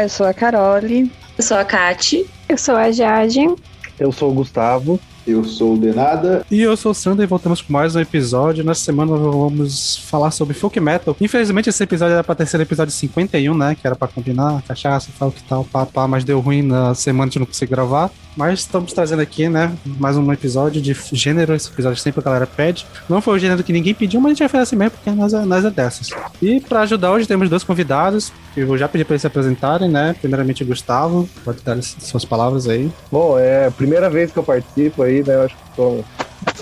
Olá, eu sou a Carole. Eu sou a Kati. Eu sou a Jade. Eu sou o Gustavo. Eu sou o Denada. E eu sou o Sander e voltamos com mais um episódio. Nessa semana vamos falar sobre folk metal. Infelizmente esse episódio era pra ter sido episódio 51, né? Que era pra combinar cachaça, tal, que tal, papá, mas deu ruim na semana, a gente não conseguiu gravar. Mas estamos trazendo aqui, né? Mais um episódio de gênero. Esse episódio sempre a galera pede. Não foi o gênero que ninguém pediu, mas a gente vai fazer assim mesmo, porque nós é, nós é dessas. E pra ajudar hoje temos dois convidados. Eu vou já pedir pra eles se apresentarem, né? Primeiramente o Gustavo. Pode dar suas palavras aí. Bom, é a primeira vez que eu participo aí, né? Eu acho que tô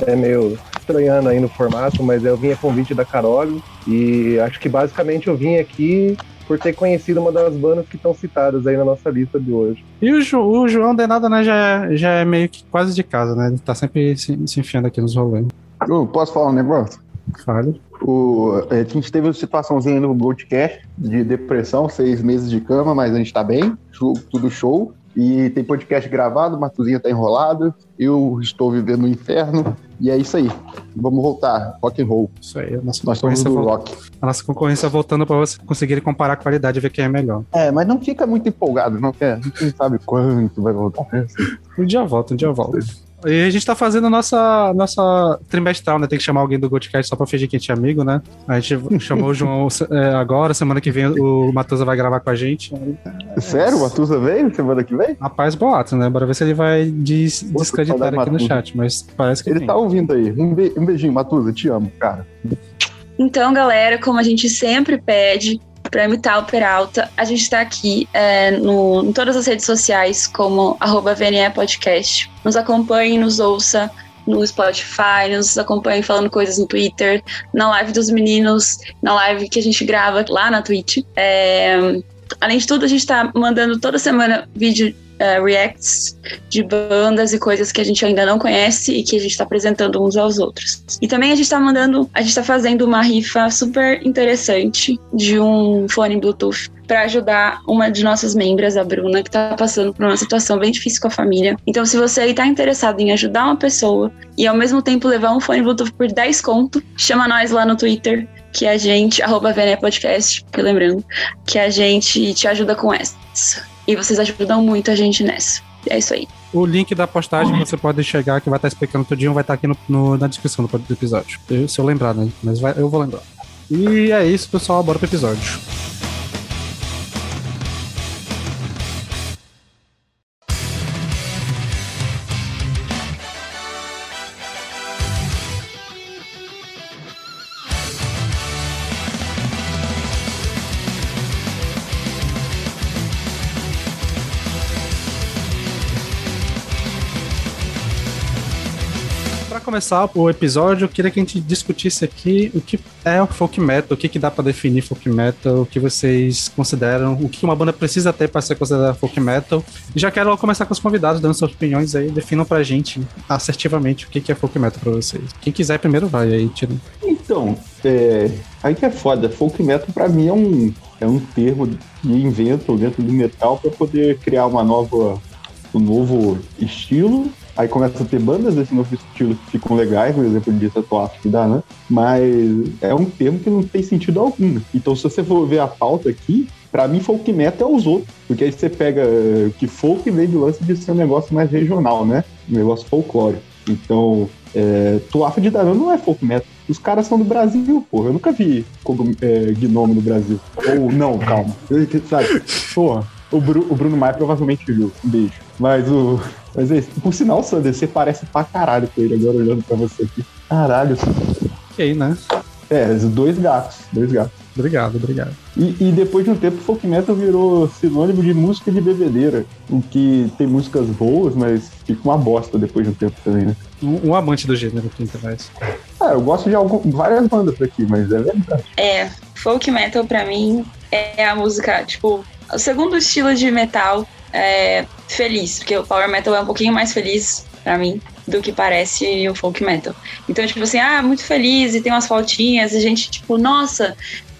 é meio estranhando aí no formato, mas eu vim a convite da Carol e acho que basicamente eu vim aqui por ter conhecido uma das bandas que estão citadas aí na nossa lista de hoje. E o, Ju, o João Denada, né, já, é, já é meio que quase de casa, né? Ele tá sempre se, se enfiando aqui nos rolês. Eu posso falar um negócio? Fale. O, a gente teve uma situaçãozinha no Goldcast de depressão, seis meses de cama, mas a gente tá bem, tudo show. E tem podcast gravado, Matuzinha tá enrolado, eu estou vivendo no inferno, e é isso aí. Vamos voltar, rock and roll. Isso aí, a nossa Nós somos do rock. A nossa concorrência voltando para você conseguir comparar a qualidade e ver quem é melhor. É, mas não fica muito empolgado, não quer? Quem sabe quanto vai voltar. Um dia volta, um dia volta. E a gente tá fazendo nossa, nossa trimestral, né? Tem que chamar alguém do Goldcast só pra fingir que a gente é amigo, né? A gente chamou o João é, agora, semana que vem o Matusa vai gravar com a gente. Sério? O Matusa veio semana que vem? Rapaz, boato, né? Bora ver se ele vai des descreditar aqui no chat, mas parece que Ele tem. tá ouvindo aí. Um, be um beijinho, Matusa, te amo, cara. Então, galera, como a gente sempre pede para imitar o Peralta, a gente está aqui é, no, em todas as redes sociais como arroba VNE Podcast. Nos acompanhe, nos ouça no Spotify, nos acompanhe falando coisas no Twitter, na live dos meninos, na live que a gente grava lá na Twitch. É, além de tudo, a gente está mandando toda semana vídeo uh, reacts de bandas e coisas que a gente ainda não conhece e que a gente está apresentando uns aos outros. E também a gente está mandando, a gente está fazendo uma rifa super interessante de um fone Bluetooth para ajudar uma de nossas membros, a Bruna, que está passando por uma situação bem difícil com a família. Então, se você está interessado em ajudar uma pessoa e ao mesmo tempo levar um fone Bluetooth por 10 conto, chama nós lá no Twitter que a gente, arroba VNE Podcast, lembrando, que a gente te ajuda com essa. E vocês ajudam muito a gente nessa. É isso aí. O link da postagem que você pode chegar, que vai estar explicando tudinho, vai estar aqui no, no, na descrição do episódio. Eu, se eu lembrar, né? Mas vai, eu vou lembrar. E é isso, pessoal. Bora pro episódio. Começar o episódio, eu queria que a gente discutisse aqui o que é o folk metal, o que, que dá para definir folk metal, o que vocês consideram, o que uma banda precisa ter para ser considerada folk metal. E já quero começar com os convidados, dando suas opiniões aí, definam pra gente assertivamente o que, que é folk metal pra vocês. Quem quiser primeiro vai aí, tira. Então, é, aí que é foda, folk metal pra mim é um, é um termo de invento dentro do metal para poder criar uma nova, um novo estilo Aí começa a ter bandas desse novo estilo que ficam legais, por exemplo, de tatuagem que dá, né? Mas é um termo que não tem sentido algum. Então, se você for ver a pauta aqui, para mim folk metal é os outros. Porque aí você pega que folk vem do lance de ser um negócio mais regional, né? Um negócio folclórico. Então, é, Tuafa de Darão não é folk metal. Os caras são do Brasil, porra. Eu nunca vi é, Gnome no Brasil. Ou não, calma. Sabe? Porra. O, Bru, o Bruno Maia provavelmente viu. Um beijo. Mas o. Mas é isso. Por sinal, Sander, você parece pra caralho com ele agora olhando pra você aqui. Caralho. Ok, né? É, dois gatos. Dois gatos. Obrigado, obrigado. E, e, depois de um tempo, folk metal virou sinônimo de música de bebedeira. O que tem músicas boas, mas fica uma bosta depois de um tempo também, né? Um, um amante do gênero que interessa. Ah, eu gosto de algum, várias bandas aqui, mas é verdade. É, folk metal pra mim é a música, tipo, o segundo estilo de metal é feliz, porque o power metal é um pouquinho mais feliz pra mim do que parece o folk metal. Então, tipo assim, ah, muito feliz e tem umas faltinhas e gente, tipo, nossa,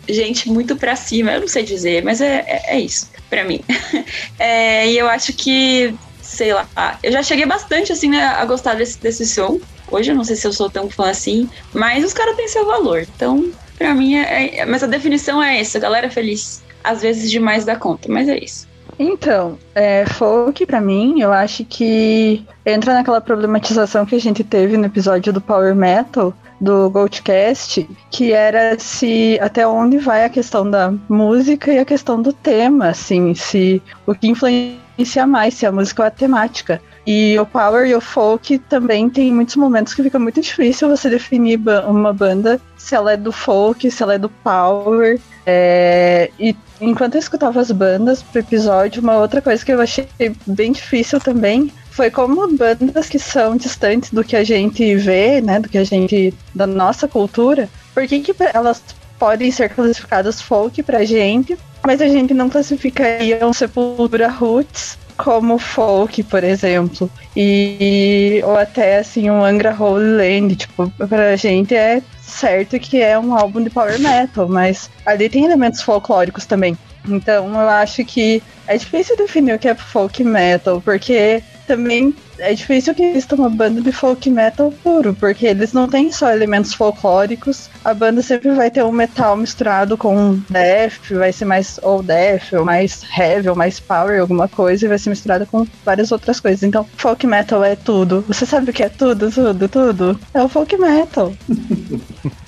gente muito pra cima, eu não sei dizer, mas é, é, é isso pra mim. é, e eu acho que, sei lá, eu já cheguei bastante assim né, a gostar desse, desse som. Hoje eu não sei se eu sou tão fã assim, mas os caras têm seu valor. Então, pra mim, é, é, mas a definição é essa, galera feliz. Às vezes demais da conta, mas é isso. Então, é, folk para mim, eu acho que entra naquela problematização que a gente teve no episódio do Power Metal do Goldcast, que era se até onde vai a questão da música e a questão do tema, assim, se o que influencia mais, se a música ou a temática. E o power e o folk também tem muitos momentos que fica muito difícil você definir uma banda se ela é do folk, se ela é do power. É, e enquanto eu escutava as bandas pro episódio, uma outra coisa que eu achei bem difícil também foi como bandas que são distantes do que a gente vê, né, do que a gente da nossa cultura, por que, que elas podem ser classificadas folk pra gente, mas a gente não classificaria um Sepultura Roots como folk, por exemplo. E ou até assim um Angra Holy Land, tipo, pra gente é certo que é um álbum de power metal, mas ali tem elementos folclóricos também. Então eu acho que é difícil definir o que é folk metal, porque também é difícil que exista uma banda de folk metal puro, porque eles não têm só elementos folclóricos. A banda sempre vai ter um metal misturado com death, vai ser mais ou death, ou mais heavy, ou mais power, alguma coisa, e vai ser misturada com várias outras coisas. Então, folk metal é tudo. Você sabe o que é tudo, tudo, tudo? É o folk metal.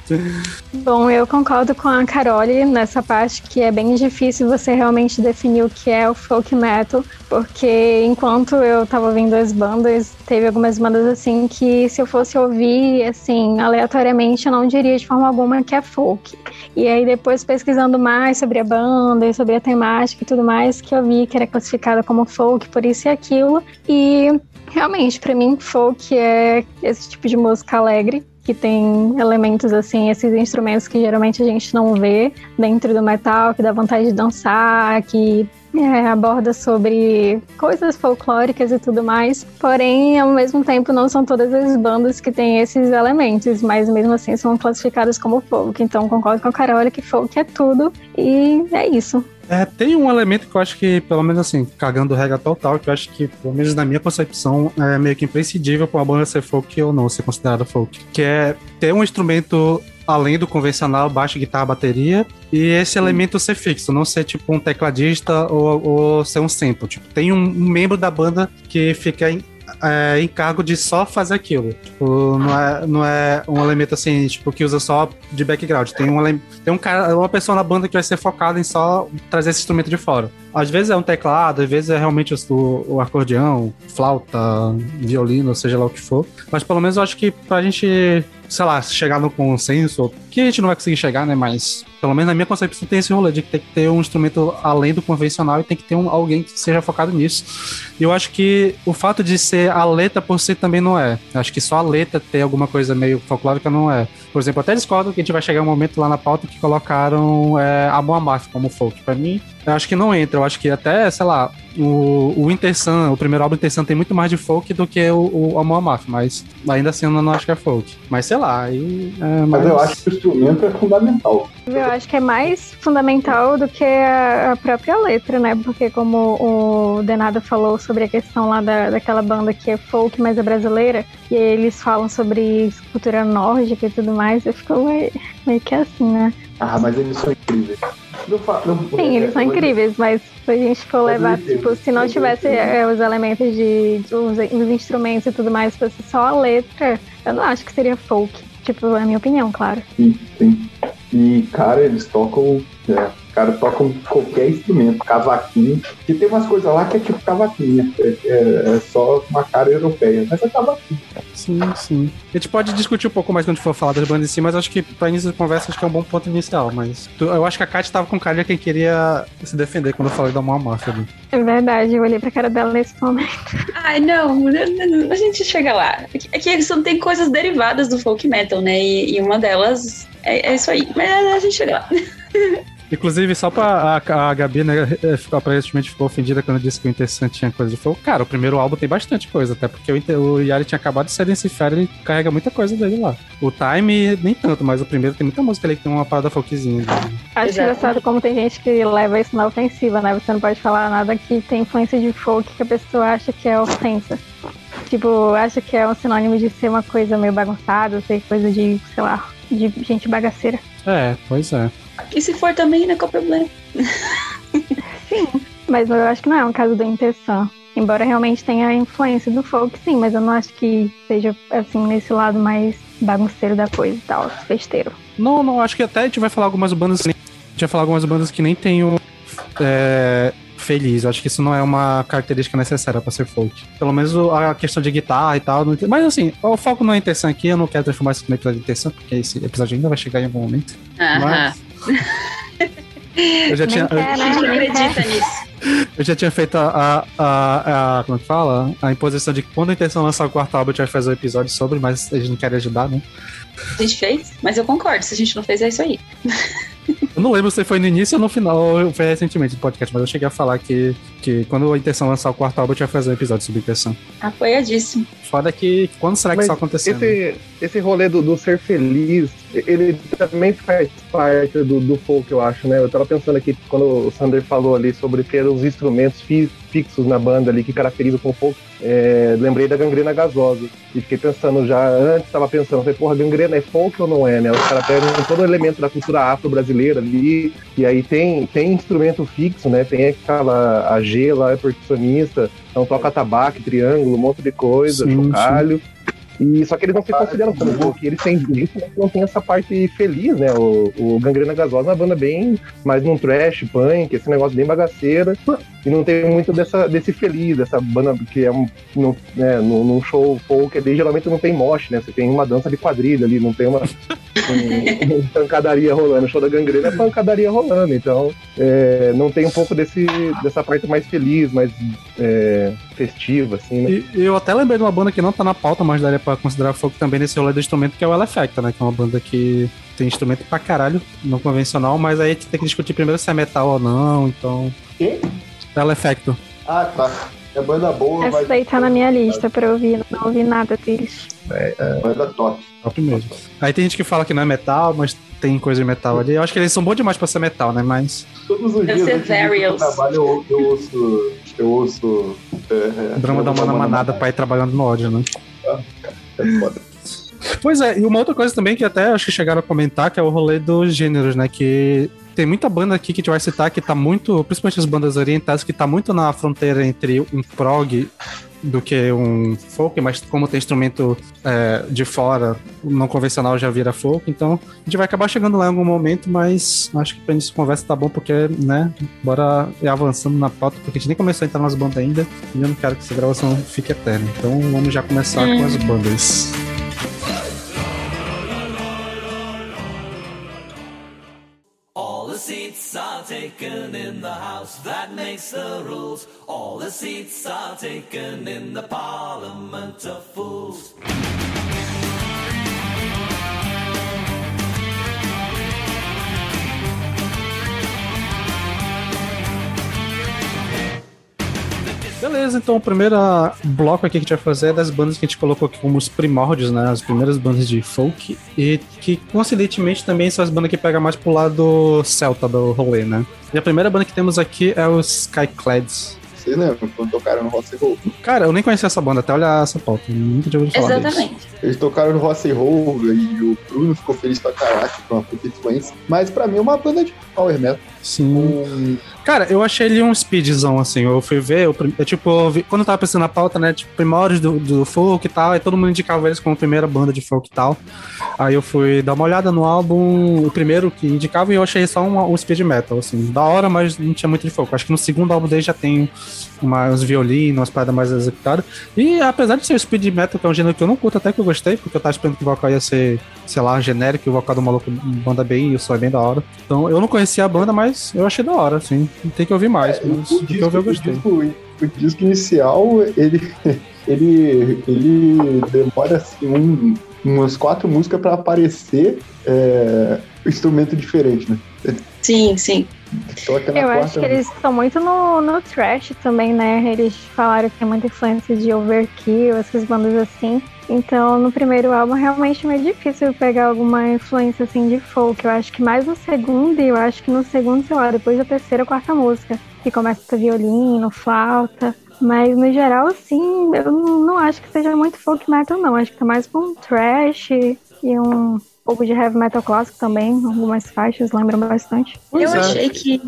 Bom, eu concordo com a Carole nessa parte que é bem difícil você realmente definir o que é o folk metal, porque enquanto eu tava ouvindo as bandas, teve algumas bandas assim que se eu fosse ouvir assim aleatoriamente, eu não diria de forma alguma que é folk. E aí depois pesquisando mais sobre a banda e sobre a temática e tudo mais, que eu vi que era classificada como folk, por isso e aquilo. E realmente, para mim, folk é esse tipo de música alegre, que tem elementos assim, esses instrumentos que geralmente a gente não vê dentro do metal, que dá vontade de dançar, que é, aborda sobre coisas folclóricas e tudo mais. Porém, ao mesmo tempo, não são todas as bandas que têm esses elementos, mas mesmo assim são classificadas como folk. Então, concordo com a Carol que folk é tudo e é isso. É, tem um elemento que eu acho que, pelo menos assim, cagando regra total, que eu acho que, pelo menos na minha concepção, é meio que imprescindível para uma banda ser folk ou não ser considerada folk. Que é ter um instrumento além do convencional, baixo, guitarra, bateria, e esse elemento ser fixo, não ser tipo um tecladista ou, ou ser um sample. Tipo, tem um, um membro da banda que fica em, é, encargo de só fazer aquilo. Tipo, não é, não é um elemento assim, tipo, que usa só de background. Tem, um, tem um cara, uma pessoa na banda que vai ser focada em só trazer esse instrumento de fora. Às vezes é um teclado, às vezes é realmente o, o acordeão, flauta, violino, seja lá o que for. Mas pelo menos eu acho que pra gente sei lá, chegar no consenso, que a gente não vai conseguir chegar, né? Mas pelo menos na minha concepção tem esse rolê de que tem que ter um instrumento além do convencional e tem que ter um, alguém que seja focado nisso. E eu acho que o fato de ser a letra por si também não é. Eu acho que só a letra ter alguma coisa meio folclórica não é. Por exemplo, até discordo que a gente vai chegar um momento lá na pauta que colocaram é, a Moamaf como folk. Para mim, eu acho que não entra. Eu acho que até, sei lá, o, o Winter Sun, o primeiro álbum Winter Sun tem muito mais de folk do que o, o Amor mas ainda assim eu não acho que é folk. Mas sei lá, aí. É mais... Mas eu acho que o instrumento é fundamental. Eu acho que é mais fundamental do que a, a própria letra, né? Porque como o Denado falou sobre a questão lá da, daquela banda que é folk, mas é brasileira, e eles falam sobre cultura nórdica e tudo mais, eu fico meio, meio que assim, né? Ah, mas eles são incríveis. Não, não, Sim, eles são incríveis, mas se a gente for levar, tipo, se não tivesse é, os elementos de, de os, os, instrumentos e tudo mais, fosse só a letra, eu não acho que seria folk. Tipo, é a minha opinião, claro. Sim, sim. E, cara, eles tocam. É, cara tocam qualquer instrumento, cavaquinho. E tem umas coisas lá que é tipo cavaquinho, é, é, é só uma cara europeia, mas é cavaquinho. Sim, sim. A gente pode discutir um pouco mais quando for falar das bandas em si, mas acho que pra início de conversa acho que é um bom ponto inicial. Mas tu- eu acho que a Kat tava com cara de quem queria se defender quando eu falei da Moa Máfia. É verdade, eu olhei pra cara dela nesse momento. Ai, não, a gente chega lá. É que- eles tem coisas derivadas do folk metal, né? E, e uma delas é, é isso aí. Mas a gente chega lá. Inclusive, só pra a, a Gabi, né, ficou, aparentemente ficou ofendida quando eu disse que o interessante tinha coisa de folk. Cara, o primeiro álbum tem bastante coisa, até porque o, o Yari tinha acabado de sair desse fera ele carrega muita coisa dele lá. O Time, nem tanto, mas o primeiro tem muita música ali que tem uma parada folkzinha. Acho Exato. engraçado como tem gente que leva isso na ofensiva, né? Você não pode falar nada que tem influência de folk que a pessoa acha que é ofensa. Tipo, acha que é um sinônimo de ser uma coisa meio bagunçada, ser coisa de, sei lá, de gente bagaceira. É, pois é. E se for também, né? Qual o problema? Mas eu acho que não é um caso da intenção. Embora realmente tenha a influência do folk, sim, mas eu não acho que seja assim nesse lado mais bagunceiro da coisa e tal, festeiro. Não, não, acho que até a gente vai falar algumas bandas. que nem- A gente vai falar algumas bandas que nem tem o. É, feliz. Eu acho que isso não é uma característica necessária pra ser folk. Pelo menos a questão de guitarra e tal. Mas assim, o foco não é intenção aqui. Eu não quero transformar isso no episódio de intenção, porque esse episódio ainda vai chegar em algum momento. Aham. Mas. Eu já, tinha, eu já tinha feito a, a, a, a- Como é que fala? A imposição de que quando a intenção lançar o quarto álbum, a gente vai fazer um episódio sobre, mas eles não querem ajudar, né? A gente fez, mas eu concordo. Se a gente não fez, é isso aí. Eu não lembro se foi no início ou no final, ou foi recentemente no podcast, mas eu cheguei a falar que, que quando a intenção lançar o quarto álbum, a gente vai fazer um episódio sobre intenção. Apoiadíssimo. Foda que quando será que Mas isso aconteceu? né? Esse, esse rolê do, do ser feliz, ele também faz parte do, do folk, eu acho, né? Eu tava pensando aqui, quando o Sander falou ali sobre ter os instrumentos fi- fixos na banda ali que caracterizam com folk, é, lembrei da gangrena gasosa. E fiquei pensando já, antes tava pensando, falei, porra, gangrena é folk ou não é, né? Os caras pegam todo o elemento da cultura afro-brasileira ali, e aí tem, tem instrumento fixo, né? Tem aquela a G lá, é percussionista, então toca tabaco, triângulo, um monte de coisa, Sim, chocalho. E, só que eles não se consideram como folk, eles têm isso, mas não tem essa parte feliz, né? O, o Gangrena Gasosa é uma banda bem mais num trash, punk, esse negócio bem bagaceira. E não tem muito dessa, desse feliz, dessa banda que é um. Num, né, num, num show folk ali, geralmente não tem mosh, né? Você tem uma dança de quadrilha ali, não tem uma, um, um pancadaria rolando. O show da gangrena é pancadaria rolando. Então, é, não tem um pouco desse, dessa parte mais feliz, mais é, festiva, assim, né? E eu até lembrei de uma banda que não tá na pauta, mas daria pra considerar folk também nesse rolê do instrumento, que é o Elefacta, né? Que é uma banda que tem instrumento pra caralho, não convencional, mas aí a gente tem que discutir primeiro se é metal ou não, então. Quem? Elefacto. Ah, tá. É banda boa, Essa mas daí tá na minha lista pra ouvir, não ouvi nada deles. banda top. Top mesmo. Aí tem gente que fala que não é metal, mas tem coisa de metal ali. Eu acho que eles são bons demais pra ser metal, né? Mas. Todos os dias Varials. trabalho eu, eu ouço. Eu ouço. É, é, Drama da Mana Manada pra ir trabalhando no ódio, né? É foda. Pois é, e uma outra coisa também que até acho que chegaram a comentar, que é o rolê dos gêneros, né? Que tem muita banda aqui que a gente vai citar que tá muito, principalmente as bandas orientais, que tá muito na fronteira entre um prog do que um folk, mas como tem instrumento é, de fora, não convencional já vira folk, então a gente vai acabar chegando lá em algum momento, mas acho que pra início de conversa tá bom, porque, né, bora ir avançando na pauta, porque a gente nem começou a entrar nas bandas ainda, e eu não quero que essa gravação fique eterna. Então vamos já começar com as bandas. Taken in the house that makes the rules. All the seats are taken in the parliament of fools. Beleza, então o primeiro ah, bloco aqui que a gente vai fazer é das bandas que a gente colocou aqui como os primórdios, né? As primeiras bandas de folk. E que, coincidentemente, também são as bandas que pegam mais pro lado celta do rolê, né? E a primeira banda que temos aqui é os Skyclads. Vocês lembram quando tocaram no and Roll? Cara, eu nem conhecia essa banda, até olhar essa pauta. Nunca tinha ouvido falar deles. Exatamente. Eles tocaram no and Roll e o Bruno ficou feliz pra caraca com uma puta influência. Mas pra mim é uma banda de power metal. Sim. Cara, eu achei ele um speedzão, assim. Eu fui ver, eu, eu, tipo, vi- quando eu tava pensando na pauta, né? Tipo, primórdios do, do folk e tal, e todo mundo indicava eles como primeira banda de folk e tal. Aí eu fui dar uma olhada no álbum, o primeiro que indicava, e eu achei só um, um speed metal, assim. Da hora, mas não tinha muito de folk. Acho que no segundo álbum dele já tem uma, uns violinos, umas paradas mais executadas. E apesar de ser o speed metal, que é um gênero que eu não curto, até que eu gostei, porque eu tava esperando que o vocal ia ser, sei lá, genérico, e o vocal do maluco banda bem, e o som é bem da hora. Então eu não conhecia a banda, mas eu achei da hora, assim. Tem que ouvir mais, É, mas o, do que eu vi eu disco, o, gostei. disco, o disco inicial, ele, ele, ele demora assim, um, umas quatro músicas pra aparecer é, instrumento diferente, né? Sim, sim. Eu acho que eles estão muito no, no trash também, né? Eles falaram que tem muita influência de Overkill, essas bandas assim. Então, no primeiro álbum, realmente é meio difícil pegar alguma influência assim de folk. Eu acho que mais no segundo, e eu acho que no segundo, sei lá, depois da terceira ou quarta música, que começa com violino, flauta. Mas no geral, sim, eu não acho que seja muito folk metal, não. Acho que tá mais com trash e um pouco de heavy metal clássico também. Algumas faixas lembram bastante. Pois eu é. achei que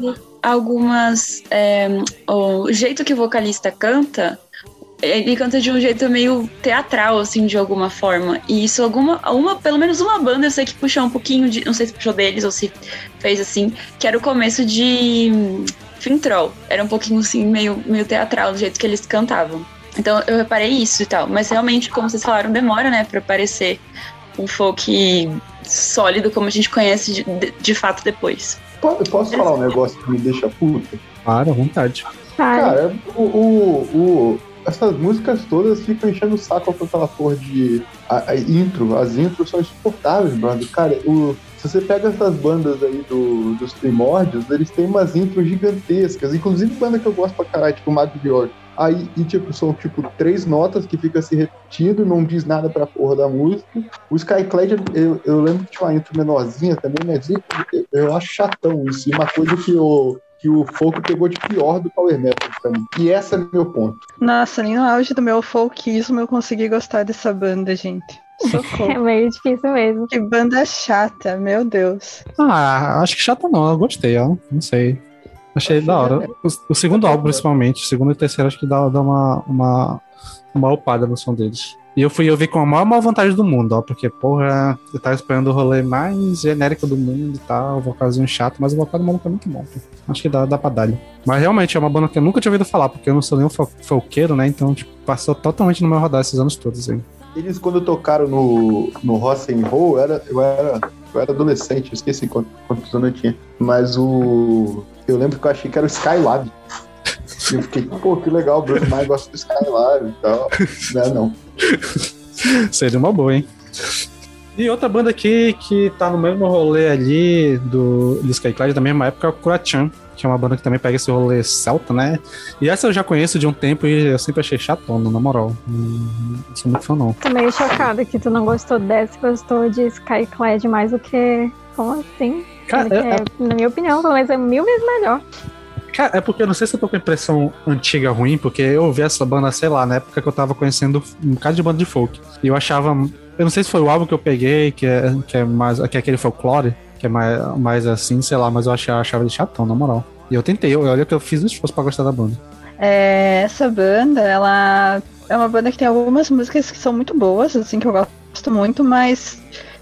algumas. é, o jeito que o vocalista canta, ele canta de um jeito meio teatral, assim, de alguma forma. E isso, alguma. Uma, pelo menos uma banda eu sei que puxou um pouquinho de. Não sei se puxou deles ou se fez assim, que era o começo de hum, Fintroll. Era um pouquinho assim, meio, meio teatral, do jeito que eles cantavam. Então eu reparei isso e tal. Mas realmente, como vocês falaram, demora, né, pra parecer um folk sólido como a gente conhece de, de, de fato depois. Po- Posso falar um negócio que me deixa puta? Para, à vontade. Cara, o, o, o- essas músicas todas ficam enchendo o saco com aquela porra de a, a intro. As intros são insuportáveis, brother. Cara, o, se você pega essas bandas aí do, dos primórdios, eles têm umas intros gigantescas. Inclusive banda que eu gosto pra caralho, tipo Mago de York. Aí, e tipo, são tipo três notas que fica se repetindo, não diz nada pra porra da música. O Skyclad, eu, eu lembro que tinha uma intro menorzinha também, mas eu, eu acho chatão isso. E uma coisa que o, que o folk pegou de pior do Power Metal pra mim. E esse é meu ponto. Nossa, nem no auge do meu folkismo eu consegui gostar dessa banda, gente. Socorro. É meio difícil mesmo. que banda chata, meu Deus. Ah, acho que chata não, eu gostei, ó. Não sei. Achei da hora. O, o segundo álbum, principalmente. O segundo e terceiro, acho que dá, dá uma, uma, uma upada no som deles. E eu fui ouvir com a maior vontade do mundo, ó. Porque, porra, eu tava esperando o rolê mais genérico do mundo e tal. O vocalzinho chato, mas o vocal do maluco é muito bom. pô. Acho que dá, dá pra dar. Mas realmente é uma banda que eu nunca tinha ouvido falar, porque eu não sou nenhum fo- folqueiro, né? Então, tipo, passou totalmente no meu radar esses anos todos aí. Eles, quando tocaram no, no Rock and Roll, era, eu, era, eu era adolescente, eu esqueci quantos, quantos anos eu tinha. Mas o. Eu lembro que eu achei que era o Skylab. E eu fiquei, pô, que legal, o Bruce Mars gosta do Skylab e tal. Não, é não. Seria uma boa, hein? E outra banda aqui que tá no mesmo rolê ali do, do Skyclad, da mesma época, é o Kurachan, que é uma banda que também pega esse rolê celta, né? E essa eu já conheço de um tempo e eu sempre achei chatona, na moral. Não sou muito fã, não. Tô meio chocada que tu não gostou dessa, gostou de Skyclad mais do que. Como assim? Cara, que é, é, na minha opinião, pelo menos é mil vezes melhor. Cara, é porque eu não sei se eu tô com a impressão antiga ruim, porque eu ouvi essa banda, sei lá, na época que eu tava conhecendo um bocado de banda de folk. E eu achava. Eu não sei se foi o álbum que eu peguei, que é, que é mais. que é aquele folclore, que é mais, mais assim, sei lá, mas eu achava, achava ele chatão, na moral. E eu tentei, eu- olha que eu fiz um esforço pra gostar da banda. É, essa banda, ela é uma banda que tem algumas músicas que são muito boas, assim, que eu gosto muito, mas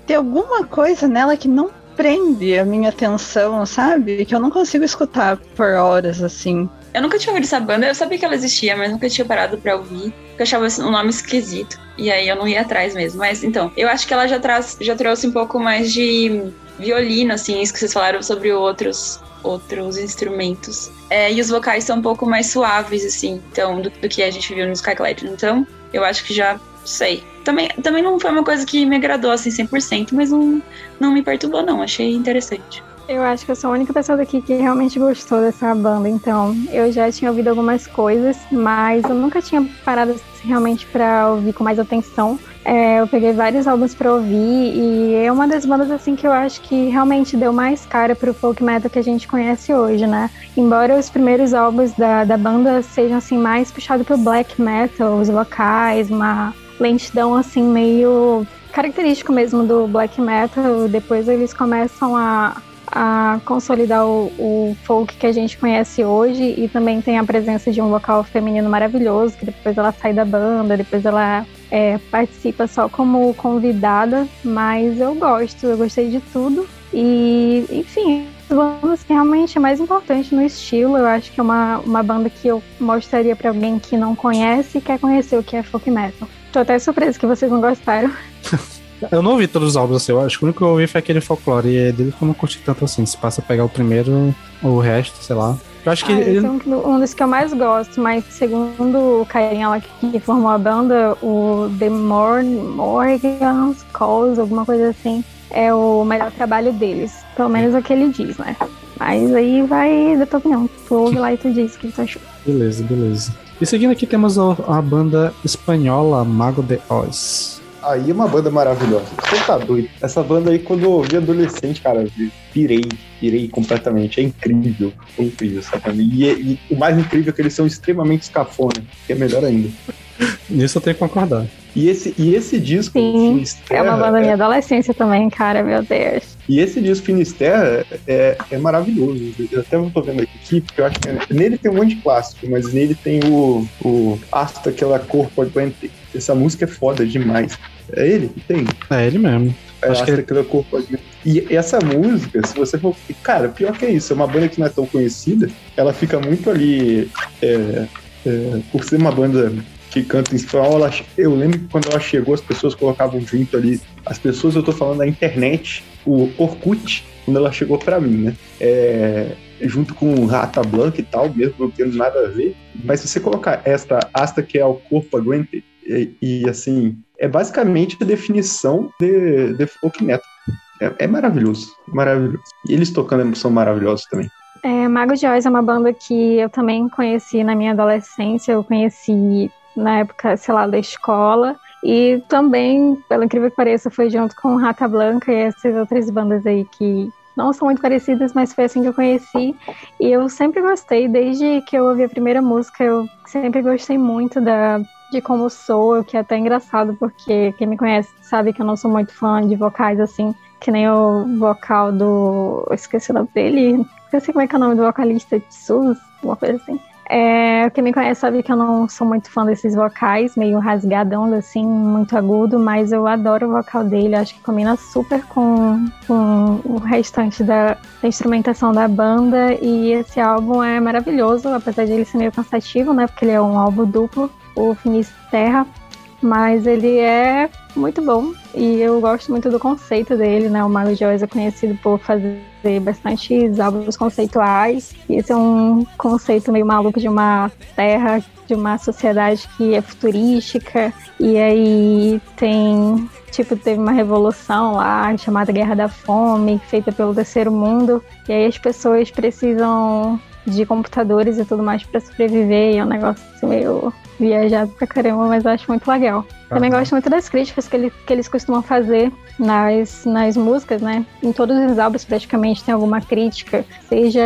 tem alguma coisa nela que não prende a minha atenção, sabe? Que eu não consigo escutar por horas, assim. Eu nunca tinha ouvido essa banda, eu sabia que ela existia, mas nunca tinha parado pra ouvir. Eu achava um nome esquisito. E aí eu não ia atrás mesmo. Mas então, eu acho que ela já, traz, já trouxe um pouco mais de violino, assim, isso que vocês falaram sobre outros, outros instrumentos. É, e os vocais são um pouco mais suaves, assim, então, do, do que a gente viu no Skyclad. Então, eu acho que já sei. Também, também não foi uma coisa que me agradou, assim, 100%, mas não, não me perturbou, não. Achei interessante. Eu acho que eu sou a única pessoa daqui que realmente gostou dessa banda, então eu já tinha ouvido algumas coisas, mas eu nunca tinha parado assim, realmente pra ouvir com mais atenção. É, eu peguei vários álbuns pra ouvir e é uma das bandas assim que eu acho que realmente deu mais cara pro folk metal que a gente conhece hoje, né? Embora os primeiros álbuns da, da banda sejam assim mais puxados pro black metal, os vocais, uma lentidão assim meio característico mesmo do black metal, depois eles começam a a consolidar o, o, folk que a gente conhece hoje e também tem a presença de um vocal feminino maravilhoso, que depois ela sai da banda, depois ela é, participa só como convidada, mas eu gosto, eu gostei de tudo. E, enfim, bandas que realmente é mais importante no estilo. Eu acho que é uma, uma banda que eu mostraria para alguém que não conhece e quer conhecer o que é folk metal. Tô até surpresa que vocês não gostaram. Eu não ouvi todos os álbuns assim, eu acho que o único que eu ouvi foi aquele folclore, e é dele que eu não curti tanto assim. Se passa a pegar o primeiro, o resto, sei lá. Eu acho que. Ah, ele... é um, dos que eu mais gosto, mas segundo o carinha lá que, que formou a banda, o The Morgan's Calls, alguma coisa assim, é o melhor trabalho deles. Pelo menos é o que ele diz, né? Mas aí vai da tua opinião. Tu ouve lá e tu diz o que tu achou. Beleza, beleza. E seguindo aqui temos a, a banda espanhola Mago de Oz. Aí é uma banda maravilhosa. Você tá doido. Essa banda aí, quando eu vi adolescente, cara, pirei, pirei completamente. É incrível, é incrível essa banda. E, e, o mais incrível é que eles são extremamente escafona, que é melhor ainda. Nisso eu tenho que concordar. E esse, e esse disco, Sim, Finisterra, é uma banda da minha é... adolescência também, cara, meu Deus. E esse disco Finisterra é, é maravilhoso. Eu até não tô vendo aqui, porque eu acho que é, nele tem um monte de clássico, mas nele tem o, o Asta, aquela cor pode Essa música é foda demais. É ele que tem? É ele mesmo. É, acho que aquela cor pode E essa música, se você for. Cara, pior que é isso, é uma banda que não é tão conhecida, ela fica muito ali. É, é, por ser uma banda que canta em espanhol, ela, eu lembro que quando ela chegou, as pessoas colocavam junto ali. As pessoas, eu tô falando da internet, o Orkut, quando ela chegou para mim, né? É, junto com Rata Blanca e tal, mesmo não tendo nada a ver. Mas se você colocar esta asta que é o corpo aguente, e, e, assim, é basicamente a definição de, de folk metal. É, é maravilhoso, maravilhoso. E eles tocando são maravilhosos também. É, Mago de Oz é uma banda que eu também conheci na minha adolescência. Eu conheci na época, sei lá, da escola. E também, pelo incrível que pareça, foi junto com Rata Blanca e essas outras bandas aí que não são muito parecidas, mas foi assim que eu conheci. E eu sempre gostei, desde que eu ouvi a primeira música, eu sempre gostei muito da, de como sou, o que é até engraçado, porque quem me conhece sabe que eu não sou muito fã de vocais assim, que nem o vocal do. Eu esqueci o nome dele. Esqueci como é que é o nome do vocalista, Sus, uma coisa assim. É, quem me conhece sabe que eu não sou muito fã desses vocais, meio rasgadão, assim, muito agudo, mas eu adoro o vocal dele, acho que combina super com, com o restante da, da, instrumentação da banda. E esse álbum é maravilhoso, apesar de ele ser meio cansativo, né? Porque ele é um álbum duplo, o Finis Terra. Mas ele é muito bom e eu gosto muito do conceito dele, né? O Mago de é conhecido por fazer bastantes álbuns conceituais. E esse é um conceito meio maluco de uma terra, de uma sociedade que é futurística. E aí tem tipo, teve uma revolução lá chamada Guerra da Fome, feita pelo terceiro mundo, e aí as pessoas precisam de computadores e tudo mais para sobreviver, e é um negócio assim, meio viajado pra caramba, mas eu acho muito legal. Também gosto muito das críticas que, ele, que eles costumam fazer nas, nas músicas, né? Em todos os álbuns praticamente tem alguma crítica, seja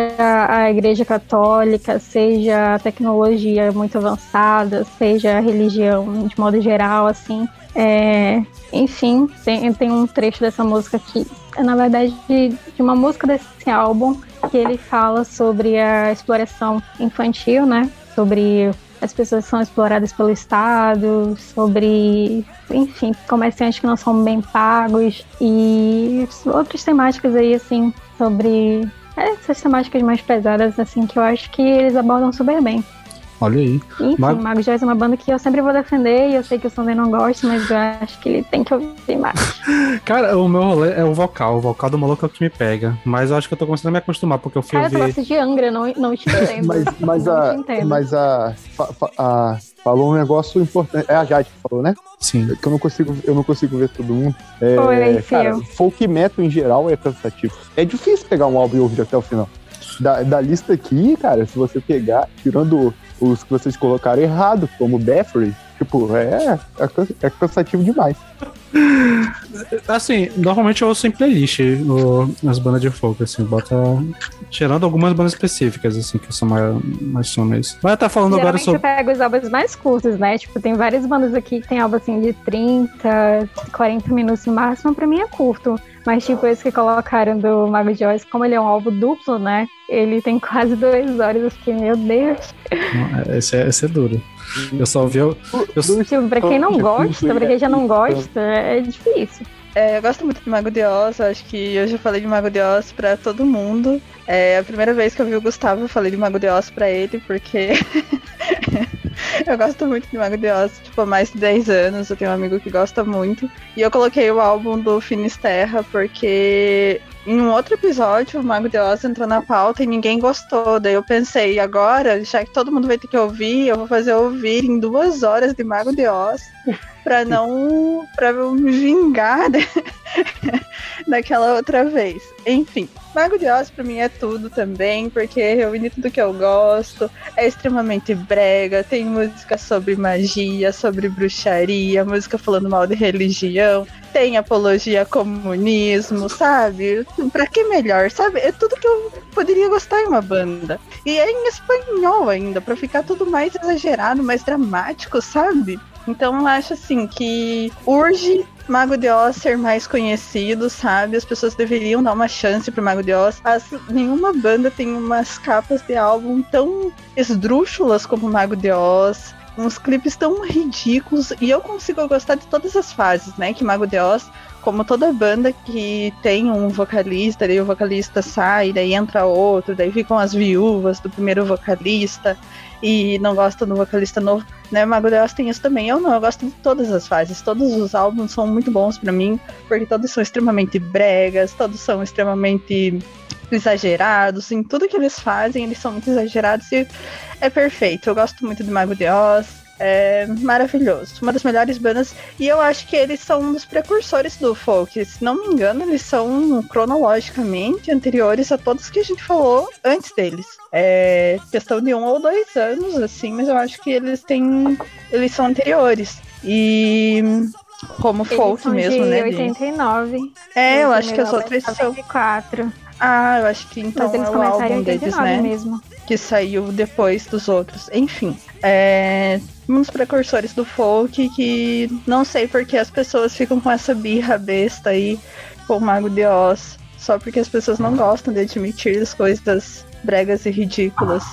a Igreja Católica, seja a tecnologia muito avançada, seja a religião de modo geral, assim. É, enfim, tem, tem um trecho dessa música que é, na verdade, de, de uma música desse álbum que ele fala sobre a exploração infantil, né? Sobre as pessoas são exploradas pelo Estado, sobre, enfim, comerciantes que não são bem pagos e outras temáticas aí, assim, sobre essas temáticas mais pesadas, assim, que eu acho que eles abordam super bem. Olha aí. Enfim, Mag... Mago Jazz é uma banda que eu sempre vou defender e eu sei que o Sander não gosta, mas eu acho que ele tem que ouvir mais. Cara, o meu rolê é o vocal. O vocal do maluco é o que me pega. Mas eu acho que eu tô começando a me acostumar, porque eu fui Cara, ouvir... Cara, eu de Angra, não, não te entendo. mas, mas não a, entendo. Mas a, a, a, Falou um negócio importante. É a Jade que falou, né? Sim. Que eu não consigo, eu não consigo ver todo mundo. É, Oi, cara, folk metal em geral é cansativo. É difícil pegar um álbum e ouvir até o final. Da, da lista aqui, cara, se você pegar, tirando os que vocês colocaram errado, como Bathory, tipo, é, é, é cansativo demais. Assim, normalmente eu ouço em playlist o, as bandas de folk, assim, bota. Tirando algumas bandas específicas, assim, que são mais, mais sumis. Vai estar falando agora Geralmente sobre. eu pego os álbuns mais curtos, né? Tipo, tem várias bandas aqui que tem álbum assim de 30, 40 minutos no máximo, pra mim é curto. Mas tipo, esse que colocaram do Mago de Oz, como ele é um álbum duplo, né? Ele tem quase duas horas, eu fiquei, meu Deus. Esse é, esse é duro. Eu só ouvi. Eu, eu, Tipo, pra quem não gosta, pra quem já não gosta, é difícil. É, eu gosto muito de Mago de Oz, acho que eu já falei de Mago de Oz pra todo mundo. É, a primeira vez que eu vi o Gustavo, eu falei de Mago de Oz pra ele, porque eu gosto muito de Mago de Oz, tipo, há mais de 10 anos, eu tenho um amigo que gosta muito. E eu coloquei o álbum do Finisterra porque em um outro episódio o Mago de Oz entrou na pauta e ninguém gostou. Daí eu pensei, agora, já que todo mundo vai ter que ouvir, eu vou fazer ouvir em duas horas de Mago de Oz pra não. pra me vingar daquela outra vez. Enfim, Mago de Oz pra mim é tudo também, porque reúne tudo que eu gosto, é extremamente brega, tem música sobre magia, sobre bruxaria, música falando mal de religião, tem apologia a comunismo, sabe? Pra que melhor, sabe? É tudo que eu poderia gostar em uma banda. E é em espanhol ainda, pra ficar tudo mais exagerado, mais dramático, sabe? Então eu acho assim que urge Mago de Oz ser mais conhecido, sabe? As pessoas deveriam dar uma chance pro Mago de Oz. As- nenhuma banda tem umas capas de álbum tão esdrúxulas como Mago de Oz. Uns clipes tão ridículos. E eu consigo gostar de todas as fases, né? Que Mago de Oz, como toda banda que tem um vocalista, daí o vocalista sai, daí entra outro, daí ficam as viúvas do primeiro vocalista e não gostam do vocalista novo né? Mago tem isso também. Eu não, eu gosto de todas as fases. Todos os álbuns são muito bons pra mim, porque todos são extremamente bregas, todos são extremamente exagerados. Em tudo que eles fazem, eles são muito exagerados e é perfeito. Eu gosto muito de Mago de Oz. É maravilhoso. Uma das melhores bandas. E eu acho que eles são um dos precursores do folk. Se não me engano, eles são cronologicamente anteriores a todos que a gente falou antes deles. É questão de um ou dois anos, assim, mas eu acho que eles têm. Eles são anteriores. E como Eles folk mesmo, de né? de- 89. É, eu acho que as outras é são. 94. Ah, eu acho que então Mas eles é o começaram em álbum deles, 89 né? mesmo. Que saiu depois dos outros. Enfim, é um dos precursores do folk que não sei porque as pessoas ficam com essa birra besta aí com o Mago de Oz, só porque as pessoas não gostam de admitir as coisas bregas e ridículas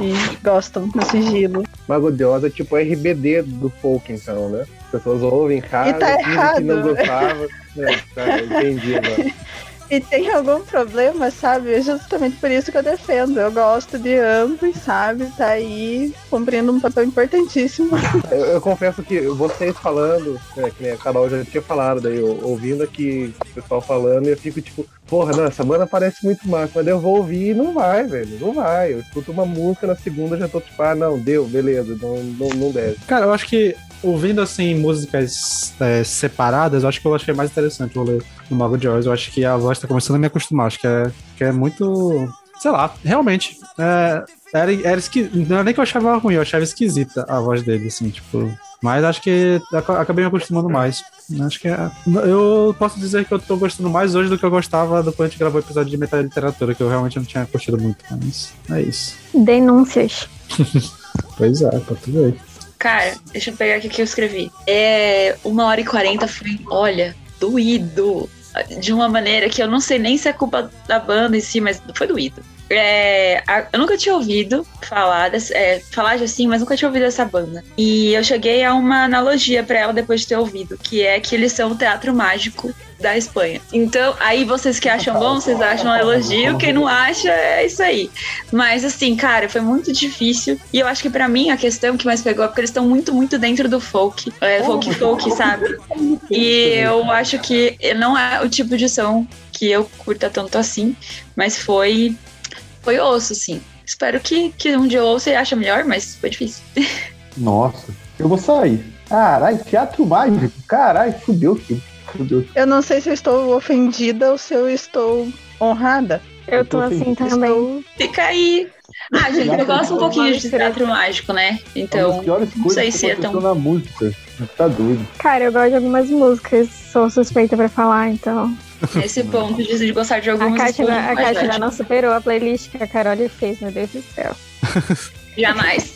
e gostam no sigilo. Mago de Oz é tipo RBD do folk, então, né? As pessoas ouvem E tá que não gostavam. É, tá, entendi agora. E tem algum problema, sabe? É justamente por isso que eu defendo. Eu gosto de ambos, sabe? Tá aí cumprindo um papel importantíssimo. Eu, eu confesso que vocês falando, né, que nem a Carol já tinha falado, daí eu, ouvindo aqui o pessoal falando, eu fico tipo, porra, não, essa banda parece muito massa, mas eu vou ouvir e não vai, velho, não vai. Eu escuto uma música na segunda já tô tipo, ah, não, deu, beleza, não, não, não deve. Cara, eu acho que ouvindo assim músicas é, separadas, eu acho que eu achei mais interessante o rolê do Mago de Oz. Eu acho que a voz tá começando a me acostumar. Acho que é, que é muito. Sei lá, realmente. É, era, era esqui... Não é nem que eu achava ruim, eu achava esquisita a voz dele, assim, tipo. Mas acho que aca- acabei me acostumando mais. Acho que é... Eu posso dizer que eu tô gostando mais hoje do que eu gostava do quando a gente gravou o episódio de Metal e Literatura, que eu realmente não tinha curtido muito. Mas é isso. Denúncias. Pois é, pra tu ver. Cara, deixa eu pegar aqui o que eu escrevi. É. Uma hora e quarenta foi, olha, doído. De uma maneira que eu não sei nem se é culpa da banda em si, mas foi doído. É, eu nunca tinha ouvido falar, dessa, é, falar assim, mas nunca tinha ouvido essa banda. E eu cheguei a uma analogia pra ela depois de ter ouvido, que é que eles são o teatro mágico da Espanha. Então, aí vocês que acham bom, vocês acham um elogio, quem não acha, é isso aí. Mas assim, cara, foi muito difícil. E eu acho que pra mim a questão que mais pegou é porque eles estão muito, muito dentro do folk. É, folk folk, sabe? E eu acho que não é o tipo de som que eu curta tanto assim, mas foi foi osso, assim. Espero que, que um dia eu ouça e ache melhor, mas foi difícil. Nossa, eu vou sair. Caralho, teatro mágico. Caralho, fudeu, filho. Eu não sei se eu estou ofendida ou se eu estou honrada. Eu tô assim também. Fica aí. Ah, gente, eu gosto um pouquinho de teatro mágico, né? Uma Então, não sei que se é tão. na música. Tá doido. Cara, eu gosto de algumas músicas, sou suspeita pra falar, então. Esse ponto de, de gostar de algumas escolhas a Kátia não superou a playlist que a Carol fez, meu Deus do céu. Jamais.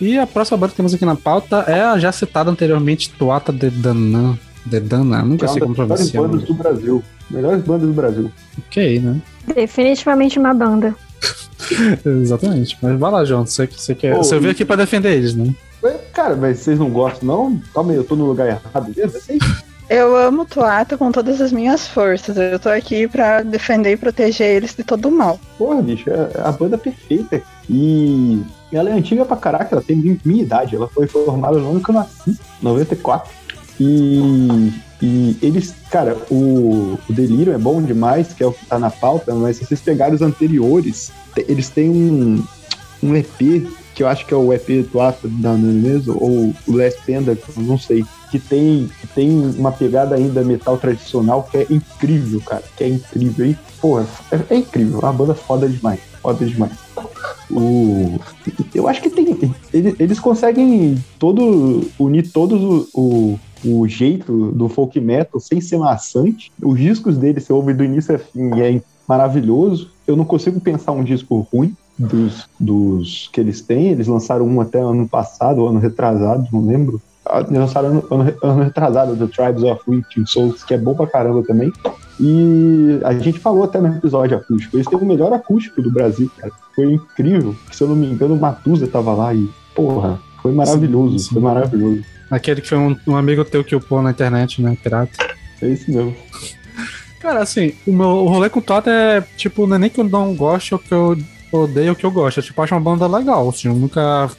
E a próxima banda que temos aqui na pauta é a já citada anteriormente Tuata de Danã. De Danã, nunca é sei como das melhores pronunciar. bandas do Brasil. Melhores bandas do Brasil. Ok, né? Definitivamente uma banda. Exatamente. Mas vai lá, João. Você, você, quer... Ô, você veio e- aqui pra defender eles, né? Cara, mas vocês não gostam, não? Calma aí, eu tô no lugar errado mesmo? Assim? Eu amo Tuata com todas as minhas forças. Eu tô aqui pra defender e proteger eles de todo o mal. Porra, bicho, é a banda perfeita. E ela é antiga pra caraca, ela tem mi- minha idade. Ela foi formada no ano que eu nasci, 94. E, e eles, cara, o, o Delírio é bom demais, que é o que tá na pauta, mas se vocês pegarem os anteriores, te- eles têm um, um EP, que eu acho que é o EP do Asa da mesmo, ou o Last Panda, não sei, que tem, que tem uma pegada ainda metal tradicional que é incrível, cara, que é incrível. E, porra, é, é incrível, é uma banda foda demais, foda demais. O, eu acho que tem. Eles, eles conseguem todo unir todos o, o, o jeito do folk metal sem ser maçante. Os discos deles você ouve do início a fim e é maravilhoso. Eu não consigo pensar um disco ruim dos, dos que eles têm. Eles lançaram um até ano passado, ano retrasado, não lembro. Ah, Eles lançaram ano, ano, ano retrasado, The Tribes of Witching Souls, que é bom pra caramba também. E a gente falou até no episódio acústico. Eles têm o melhor acústico do Brasil, cara. Foi incrível. Se eu não me engano, o Matusa tava lá e, porra, foi maravilhoso. Sim, sim. Foi maravilhoso. Aquele que foi um, um amigo teu que upou na internet, né? Pirata. É isso mesmo. Cara, assim, o meu o rolê com o Tuata é, tipo, não é nem que eu não gosto ou que eu odeio ou que eu gosto. Eu, tipo, acho uma banda legal, assim. Eu nunca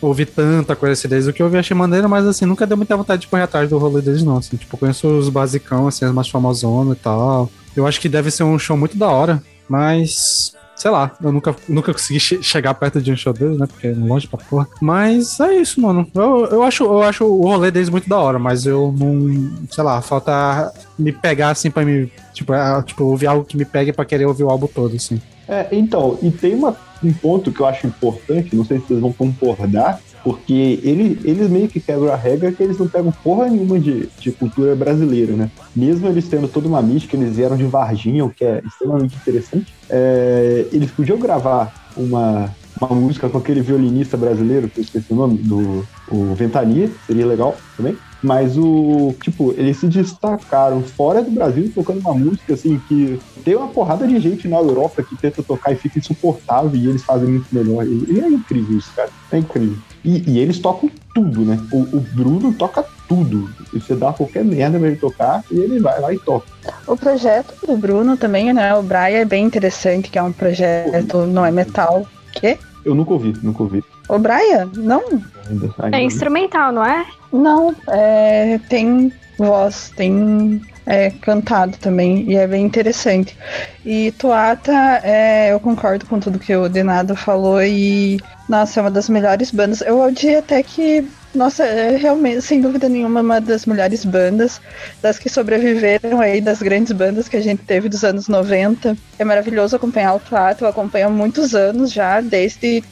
ouvi tanta coisa assim deles. O que eu ouvi achei maneiro, mas, assim, nunca deu muita vontade de correr atrás do rolê deles, não. Assim, tipo, eu conheço os basicão, assim, as mais famosonas e tal. Eu acho que deve ser um show muito da hora, mas... Sei lá, eu nunca, nunca consegui che- chegar perto de um show deles, né? Porque é longe pra porra. Mas é isso, mano. Eu, eu, acho, eu acho o rolê deles muito da hora, mas eu não. Sei lá, falta me pegar assim pra me. Tipo, é, tipo, ouvir algo que me pegue pra querer ouvir o álbum todo, assim. É, então, e tem uma, um ponto que eu acho importante, não sei se vocês vão concordar, porque ele, eles meio que quebram a regra que eles não pegam porra nenhuma de, de cultura brasileira, né? Mesmo eles tendo toda uma mística, eles vieram de Varginha, o que é extremamente interessante. É, eles podiam gravar uma, uma música com aquele violinista brasileiro, que eu esqueci o nome, do o Ventania, seria legal também. Mas o. Tipo, eles se destacaram fora do Brasil tocando uma música assim que tem uma porrada de gente na Europa que tenta tocar e fica insuportável e eles fazem muito melhor. E, é incrível isso, cara. É incrível. E, e eles tocam tudo, né? O, o Bruno toca tudo. Você dá qualquer merda pra ele tocar e ele vai lá e toca. O projeto do Bruno também, né? O Braia é bem interessante, que é um projeto, não é metal. Quê? Eu nunca ouvi, nunca ouvi. O Braia? Não, Ainda, ainda É instrumental, não é? não. É, tem voz, tem é, cantado também, e é bem interessante. E Tuata, é, eu concordo com tudo que o Denado falou, e nossa, é uma das melhores bandas. Eu diria até que, nossa, é realmente, sem dúvida nenhuma, uma das melhores bandas, das que sobreviveram aí, das grandes bandas que a gente teve dos anos 90. É maravilhoso acompanhar o Tuata, eu acompanho há muitos anos já, desde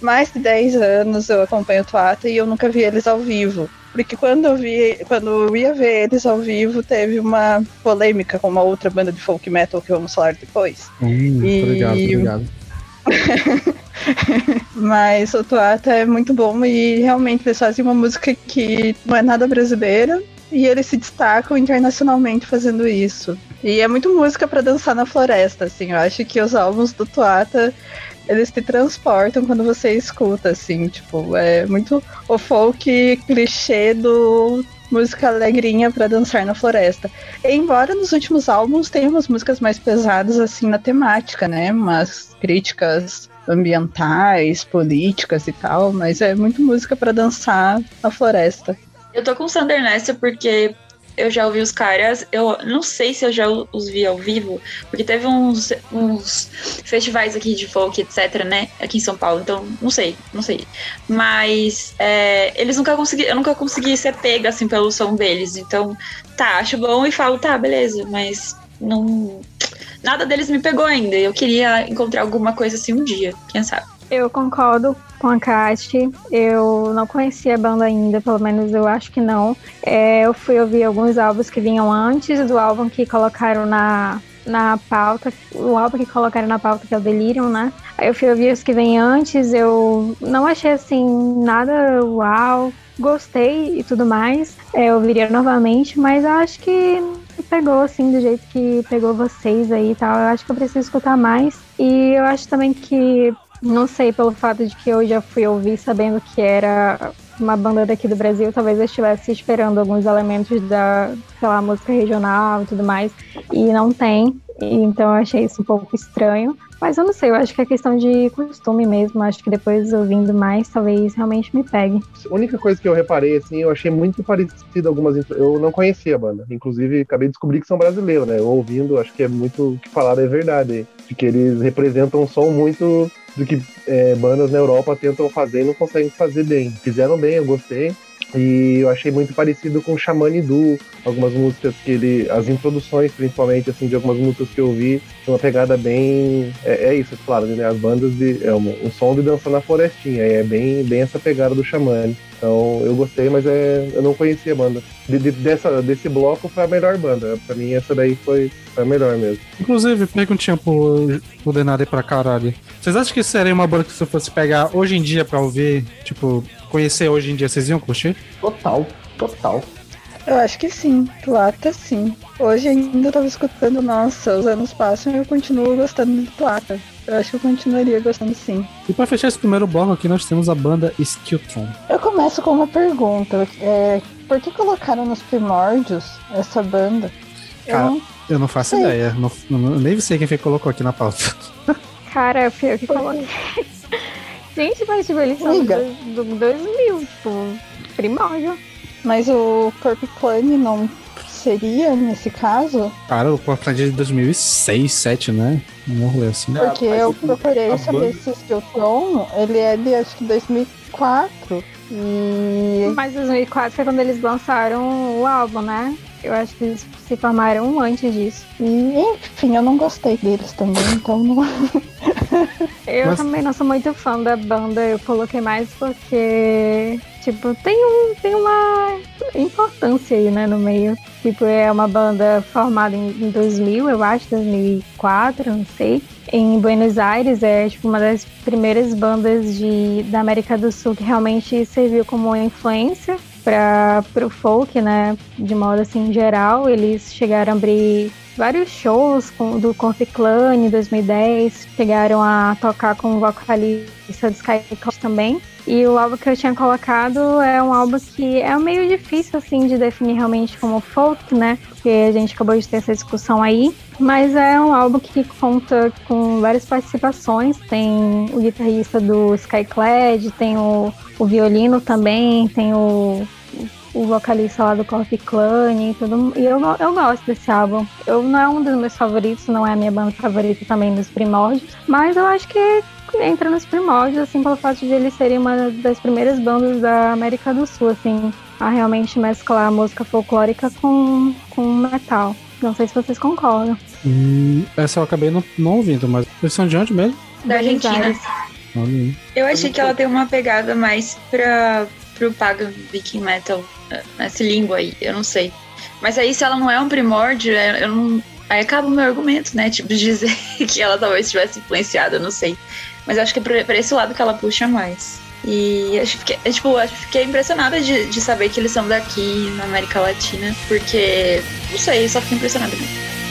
mais de 10 anos eu acompanho o Tuata e eu nunca vi eles ao vivo. Porque quando eu vi, quando eu ia ver eles ao vivo, teve uma polêmica com uma outra banda de folk metal que vamos falar depois. Hum, E- obrigado, obrigado. Mas o Tuata é muito bom e realmente eles fazem uma música que não é nada brasileira e eles se destacam internacionalmente fazendo isso. E é muito música pra dançar na floresta, assim. Eu acho que os álbuns do Tuata eles te transportam quando você escuta, assim, tipo, é muito o folk clichê do música alegrinha pra dançar na floresta. Embora nos últimos álbuns tenha umas músicas mais pesadas, assim, na temática, né? Umas críticas ambientais, políticas e tal, mas é muito música pra dançar na floresta. Eu tô com Sander nessa porque eu já ouvi os caras, eu não sei se eu já os vi ao vivo, porque teve uns, uns festivais aqui de folk, etc, né, aqui em São Paulo, então não sei, não sei. Mas é, eles nunca eu nunca consegui ser pega assim pelo som deles, então tá, acho bom e falo, tá, beleza, mas não. Nada deles me pegou ainda. Eu queria encontrar alguma coisa assim um dia, quem sabe. Eu concordo com a Kat. Eu não conhecia a banda ainda, pelo menos eu acho que não. É, eu fui ouvir alguns álbuns que vinham antes do álbum que colocaram na, na pauta, o álbum que colocaram na pauta, que é o Delirium, né? Aí eu fui ouvir os que vêm antes, eu não achei assim nada uau, gostei e tudo mais. É, eu ouviria novamente, mas acho que pegou assim do jeito que pegou vocês aí e tal. Eu acho que eu preciso escutar mais. E eu acho também que, não sei, pelo fato de que eu já fui ouvir sabendo que era uma banda daqui do Brasil, talvez eu estivesse esperando alguns elementos da, sei lá, música regional e tudo mais, e não tem. Então eu achei isso um pouco estranho. Mas eu não sei, eu acho que é questão de costume mesmo. Acho que depois ouvindo mais, talvez realmente me pegue. A única coisa que eu reparei, assim, eu achei muito parecido algumas. Eu não conhecia a banda. Inclusive, acabei de descobrir que são brasileiros, né? Eu ouvindo, acho que é muito o que falaram é verdade. De que eles representam um som muito do que é, bandas na Europa tentam fazer e não conseguem fazer bem. Fizeram bem, eu gostei. E eu achei muito parecido com Shaman Du, algumas músicas que ele. As introduções, principalmente, assim, de algumas músicas que eu vi, tem uma pegada bem. É, é isso, claro, né? As bandas de. É um, um, som de dançar na florestinha. É bem, bem essa pegada do Shaman. Então eu gostei, mas é, eu não conhecia a banda. De, de, dessa, desse bloco foi a melhor banda. Pra mim, essa daí foi, foi a melhor mesmo. Inclusive, perguntinha pro, pro Denado pra caralho. Vocês acham que seria uma banda que se fosse pegar hoje em dia pra ouvir, tipo, conhecer hoje em dia, vocês iam curtir? Total, total. Eu acho que sim, Plata sim. Hoje ainda eu tava escutando, nossa, os anos passam e eu continuo gostando de Plata. Eu acho que eu continuaria gostando sim. E para fechar esse primeiro bloco aqui, nós temos a banda Skilltron. Eu começo com uma pergunta. É, por que colocaram nos primórdios essa banda? Cara, eu não, eu não faço sei. ideia. Não, não, nem sei quem foi que colocou aqui na pauta. Cara, fui eu que coloquei. Gente, mas tipo, eles são do, do 2000, tipo, primórdio. Mas o Corp Clan não seria nesse caso? Cara, o Corp Clan é de 2006, 2007, né? Não rolê assim. Porque eu procurei saber se o Skilltron, ele é de acho que 2004. E... Mas 2004 foi quando eles lançaram o álbum, né? Eu acho que eles se formaram antes disso. E, enfim, eu não gostei deles também, então não. eu Mas... também não sou muito fã da banda, eu coloquei mais porque, tipo, tem, um, tem uma importância aí, né, no meio. Tipo, é uma banda formada em, em 2000, eu acho, 2004, não sei em Buenos Aires é tipo uma das primeiras bandas de, da América do Sul que realmente serviu como uma influência para o folk, né? De modo assim geral, eles chegaram a abrir vários shows com, do Corp Clan em 2010, chegaram a tocar com o vocalista do Skyclash também. E o álbum que eu tinha colocado é um álbum que é meio difícil assim de definir realmente como folk, né? Porque a gente acabou de ter essa discussão aí. Mas é um álbum que conta com várias participações. Tem o guitarrista do Skyclad, tem o, o violino também, tem o, o vocalista lá do Corp Clan e tudo. E eu, eu gosto desse álbum. Eu não é um dos meus favoritos, não é a minha banda favorita também dos primórdios, mas eu acho que entra nos primórdios, assim, pelo fato de eles serem uma das primeiras bandas da América do Sul, assim, a realmente mesclar a música folclórica com, com metal. Não sei se vocês concordam. Hum, essa eu acabei não, não ouvindo, mas eles são de onde mesmo? Da Argentina. Eu achei que ela tem uma pegada mais pra, pro pagan viking metal, nesse língua aí, eu não sei. Mas aí, se ela não é um primórdio, é, eu não, aí acaba o meu argumento, né? Tipo, dizer que ela talvez tivesse influenciado, eu não sei. Mas acho que é pra esse lado que ela puxa mais. E acho que, é, tipo, acho, fiquei impressionada de, de saber que eles são daqui na América Latina, porque, não sei, só fiquei impressionada mesmo.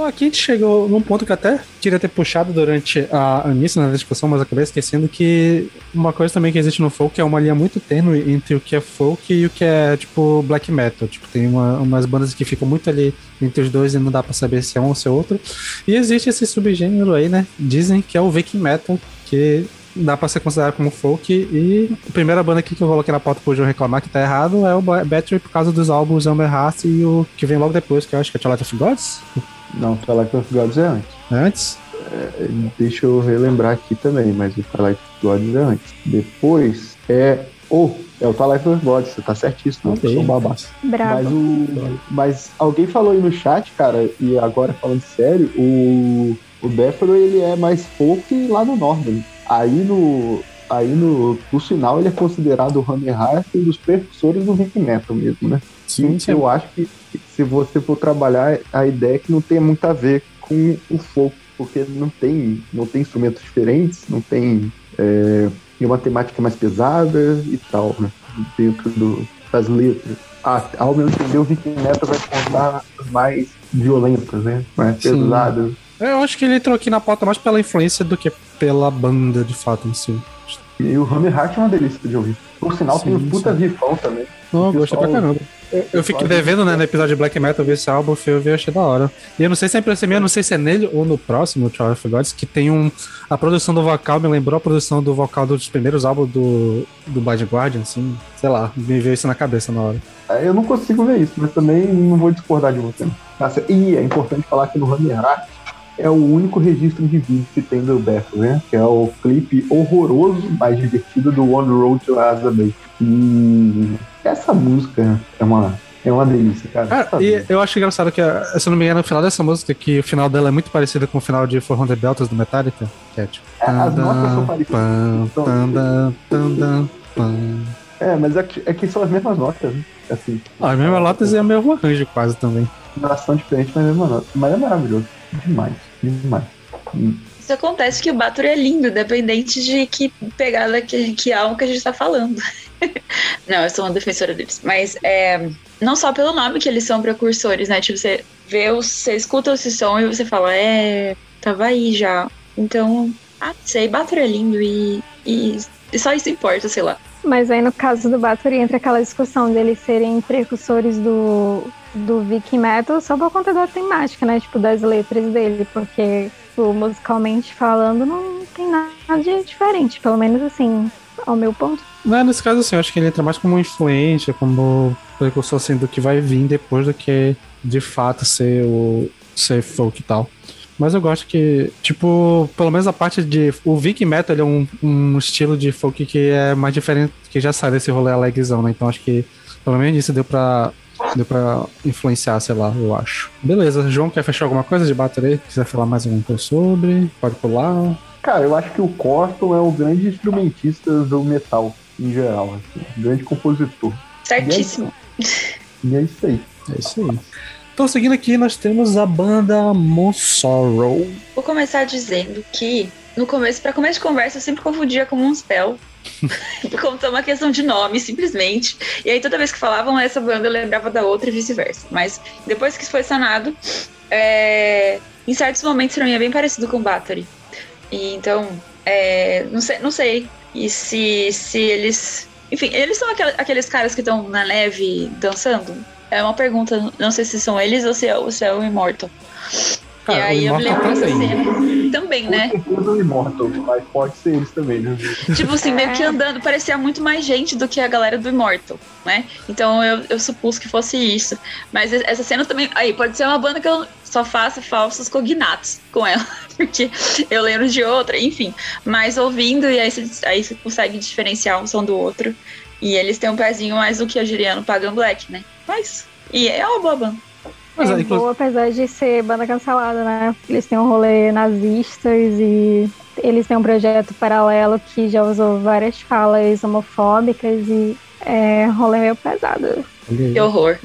Então aqui a gente chegou num ponto que até queria ter puxado durante a início na discussão, mas acabei esquecendo que uma coisa também que existe no folk é uma linha muito tênue entre o que é folk e o que é tipo black metal. Tipo, tem uma, umas bandas que ficam muito ali entre os dois e não dá para saber se é um ou se é outro. E existe esse subgênero aí, né? Dizem que é o viking metal, que dá pra ser considerado como folk. E a primeira banda aqui que eu coloquei na pauta pro João reclamar que tá errado é o Battery por causa dos álbuns Amber Heart e o que vem logo depois, que eu acho que é Twilight of Gods. Não, Twilight of Gods é antes. É antes? É, deixa eu relembrar aqui também, mas o Twilight of Gods é antes. Depois é. Oh, é o Twilight of Gods, você tá certíssimo, Ok. eu sou um babaca. Mas, o, mas alguém falou aí no chat, cara, e agora falando sério, o, o Bethro, ele é mais folk lá no Northern. Aí no. Aí no, no final ele é considerado o Hammer Heart um dos precursores do heavy metal mesmo, né? Sim, sim. Eu acho que se você for trabalhar, a ideia é que não tem muito a ver com o folk, porque não tem, não tem instrumentos diferentes, não tem é, uma temática mais pesada e tal, né? Dentro do, das letras. Ah, ao meu entender, o Viking Metal vai contar mais violentas, né? Mais Sim. pesadas. Eu acho que ele entrou aqui na pauta mais pela influência do que pela banda de fato em si. E o Hammer Heart é uma delícia de ouvir. Por sinal, tem Sim, um puta sim. riffão também. Não, eu gostei pra caramba. Eu fiquei devendo, né, no episódio de Black Metal, ver esse álbum, eu vi, achei da hora. E eu não sei se é impressão minha, eu não sei se é nele ou no próximo, Trial of Gods, que tem um. A produção do vocal me lembrou a produção do vocal dos primeiros álbuns do, do Blind Guardian, assim. Sei lá, me veio isso na cabeça na hora. É, Eu não consigo ver isso, mas também não vou discordar de você. Nossa, E é importante falar que no Heart é o único registro de vídeo que tem do Bethel, né? Que é o clipe horroroso, mas divertido do One Road to Azabeth. E essa música é uma, é uma delícia, cara. E eu acho engraçado que, eh, se eu não me engano, no final dessa música, que o final dela é muito parecido com o final de 400 Beltas do Metallica, que é tipo. É, as notas são parecidas. tandam, tandam. É, mas é que, é que são as mesmas notas, né? Assim, Ah, a mesma Lotus é o mesmo arranjo quase também. nação diferente, mas a mesma nota. Mas é maravilhoso. Demais, demais. Hum. Isso acontece que o Bathory é lindo, independente de que pegada que, que álbum que a gente tá falando. não, eu sou uma defensora deles. Mas é, não só pelo nome que eles são precursores, né? Tipo, você vê, você escuta esse som e você fala, é, tava aí já. Então, ah, sei, Bathory é lindo e, e, e só isso importa, sei lá. Mas aí no caso do Bathory entra aquela discussão deles serem precursores do, do Viking Metal só por conta da temática, né? Tipo, das letras dele, porque tipo, musicalmente falando não tem nada de diferente, pelo menos assim, ao meu ponto. Não, nesse caso assim, eu acho que ele entra mais como influência, como precursor assim, do que vai vir depois do que de fato ser o ser folk e tal. Mas eu gosto que, tipo, pelo menos a parte de. O Viking Metal é um, um estilo de folk que é mais diferente, que já sai desse rolê alegzão, né? Então acho que pelo menos isso deu pra, deu pra influenciar, sei lá, eu acho. Beleza, João, quer fechar alguma coisa de bater aí? Quiser falar mais alguma coisa sobre? Pode pular. Cara, eu acho que o Corton é o grande instrumentista do metal, em geral. Assim, grande compositor. Certíssimo. E é isso aí. É isso aí. Então, seguindo aqui, nós temos a banda Monsorrow. Vou começar dizendo que, no começo, pra começo de conversa, eu sempre confundia com um spell. Por conta uma questão de nome, simplesmente. E aí, toda vez que falavam essa banda, eu lembrava da outra e vice-versa. Mas depois que isso foi sanado, é, em certos momentos, pra mim, é bem parecido com Battery. E então, é, não sei, não sei. E se, se eles. Enfim, eles são aquel- aqueles caras que estão na neve dançando? É uma pergunta, não sei se são eles ou se é, se é o Immortal. Cara, e aí eu me lembro dessa também. cena. Também, Com né? certeza o Immortal, mas pode ser eles também, né? Tipo assim, meio que andando, parecia muito mais gente do que a galera do Immortal, né? Então eu, eu supus que fosse isso. Mas essa cena também. Aí, pode ser uma banda que eu só faça falsos cognatos com ela. Porque eu lembro de outra, enfim. Mas ouvindo, e aí você, aí você consegue diferenciar um som do outro. E eles têm um pezinho mais do que eu diria no Pagan Black, né? Mas. E é uma boa banda. Mas, é é, boa, apesar de ser banda cancelada, né? Eles têm um rolê nazistas e eles têm um projeto paralelo que já usou várias falas homofóbicas e é rolê meio pesado. Que horror.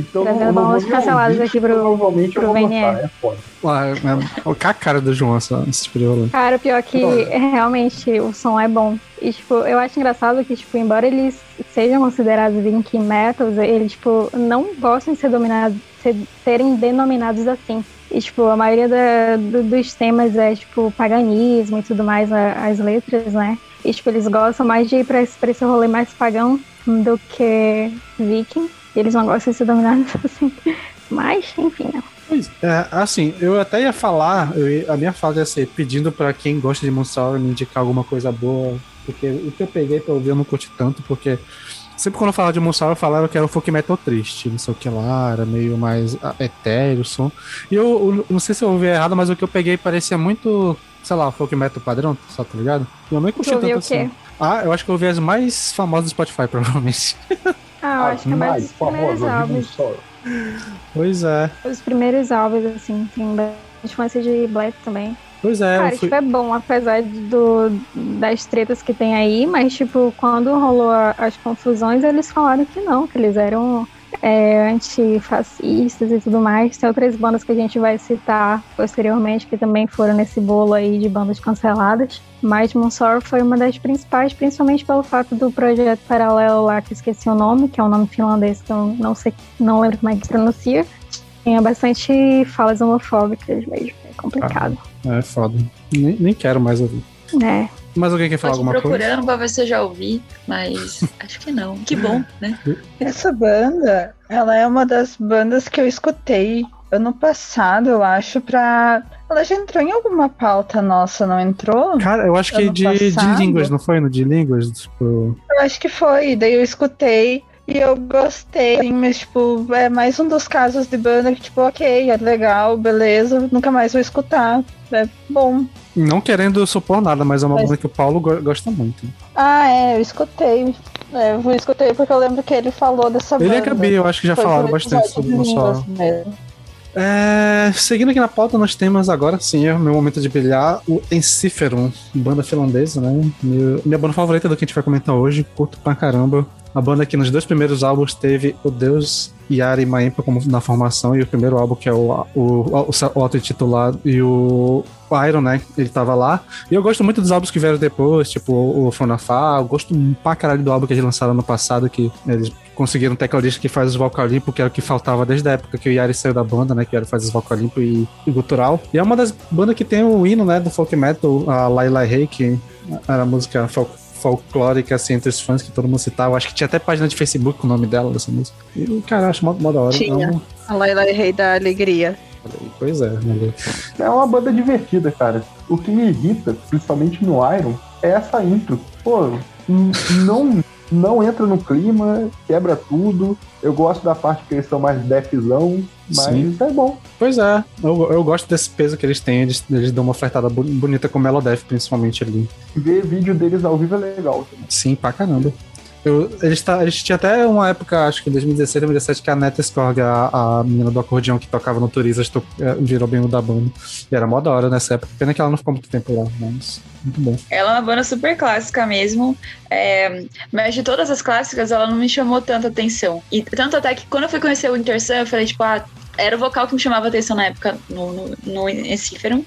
Então, Trazendo eu não vou canceladas aqui pro- provavelmente eu pro vou VNE. gostar, é foda. Ah, é, é, a cara do João, essa, esse tipo de rolê. Cara, pior que realmente o som é bom. E, tipo, eu acho engraçado que, tipo, embora eles sejam considerados Viking Metals, eles, tipo, não gostam de ser dominados, ser- serem denominados assim. E, tipo, a maioria da- do- dos temas é, tipo, paganismo e tudo mais, a- as letras, né? E, tipo, eles gostam mais de ir pra esse, pra esse rolê mais pagão do que viking. Eles não gostam de ser dominados assim. Mas, enfim, né? Pois é, assim, eu até ia falar, ia- a minha fala ia ser pedindo pra quem gosta de Monster me indicar alguma coisa boa, porque o que eu peguei pra ouvir eu não curti tanto, porque sempre quando eu falava de Monster eu falava que era um folk metal triste, não sei o que lá, era meio mais ah, etéreo o som. E eu, eu não sei se eu ouvi errado, mas o que eu peguei parecia muito, sei lá, folk metal padrão, só tá ligado? E eu nem curti tanto assim. Ah, eu acho que eu ouvi as mais famosas do Spotify, provavelmente. Ah, eu acho que é mais os primeiros álbuns. Pois é, Os primeiros álbuns, assim, tem bastante influência de Black também. pois é. Cara, fui... tipo, é bom, apesar do, das tretas que tem aí, mas, tipo, quando rolou a- as confusões, eles falaram que não, que eles eram é, antifascistas e tudo mais. Tem outras bandas que a gente vai citar posteriormente que também foram nesse bolo aí de bandas canceladas. Mas Monsor foi uma das principais, principalmente pelo fato do projeto paralelo lá, que eu esqueci o nome, que é um nome finlandês que eu não sei, não lembro como é que pronuncia. Tinha bastante falas homofóbicas mesmo. É complicado. É foda. Nem, nem quero mais ouvir. né? Mas alguém quer falar alguma coisa? procurando pra ver se eu já ouvi, mas acho que não. Que bom, né? Essa banda, ela é uma das bandas que eu escutei ano passado, eu acho, pra. Ela já entrou em alguma pauta nossa, não entrou? Cara, eu acho que de, de línguas, não foi? No de línguas? Tipo, Eu acho que foi, daí eu escutei e eu gostei, assim, mas, tipo, é mais um dos casos de banda que, tipo, ok, é legal, beleza, nunca mais vou escutar. É bom. Não querendo supor nada, mas é uma Mas- banda que o Paulo go- gosta muito. Ah, é, eu escutei. É, eu escutei porque eu lembro que ele falou dessa Ele banda. a Gabi, eu acho que já Foi falaram bastante sobre o línguas mesmo. É, seguindo aqui na pauta, nós temos agora sim, é o meu momento de brilhar, o Enciferum, banda finlandesa, né? Meu- minha banda favorita do que a gente vai comentar hoje, curto pra caramba. A banda que nos dois primeiros álbuns teve o Deus Yari Maempa como na formação, e o primeiro álbum, que é o, o, o, o auto-intitulado, e o, o Iron, né? Ele tava lá. E eu gosto muito dos álbuns que vieram depois, tipo o Fonafá. Eu gosto pra caralho do álbum que eles lançaram no passado, que eles conseguiram um tecladista que faz os vocal limpo, que era o que faltava desde a época que o Yari saiu da banda, né? Que era fazer os vocal limpo e, e gutural. E é uma das bandas que tem o hino, né? Do folk metal, a Lai Lai Rei, que era a música folk, folclórica, assim, entre os fãs que todo mundo citava. Acho que tinha até página de Facebook com o nome dela, dessa música. E, cara, acho mó, mó da hora. Tinha. Um- A Laila Rei da Alegria. Pois é, né? É uma banda divertida, cara. O que me irrita, principalmente no Iron, é essa intro. Pô, não, não entra no clima, quebra tudo. Eu gosto da parte que eles são mais defzão, mas Sim. é bom. Pois é, eu, eu gosto desse peso que eles têm, eles, eles dão uma ofertada bonita com o Melodef, principalmente ali. Ver vídeo deles ao vivo é legal. Sim, pra caramba. Eu, eles, tá, eles tinham até uma época, acho que em 2016, 2017, que a Neta Skorg, a, a menina do acordeão que tocava no Turisas, to- eh, virou bem da banda. E era mó da hora nessa época. Pena que ela não ficou muito tempo lá, mas muito bom. Ela é uma banda super clássica mesmo. é, mas de todas as clássicas, ela não me chamou tanta atenção. E tanto até que quando eu fui conhecer o Inter Sun, eu falei, tipo, ah, era o vocal que me chamava atenção na época no, no, no Encífero.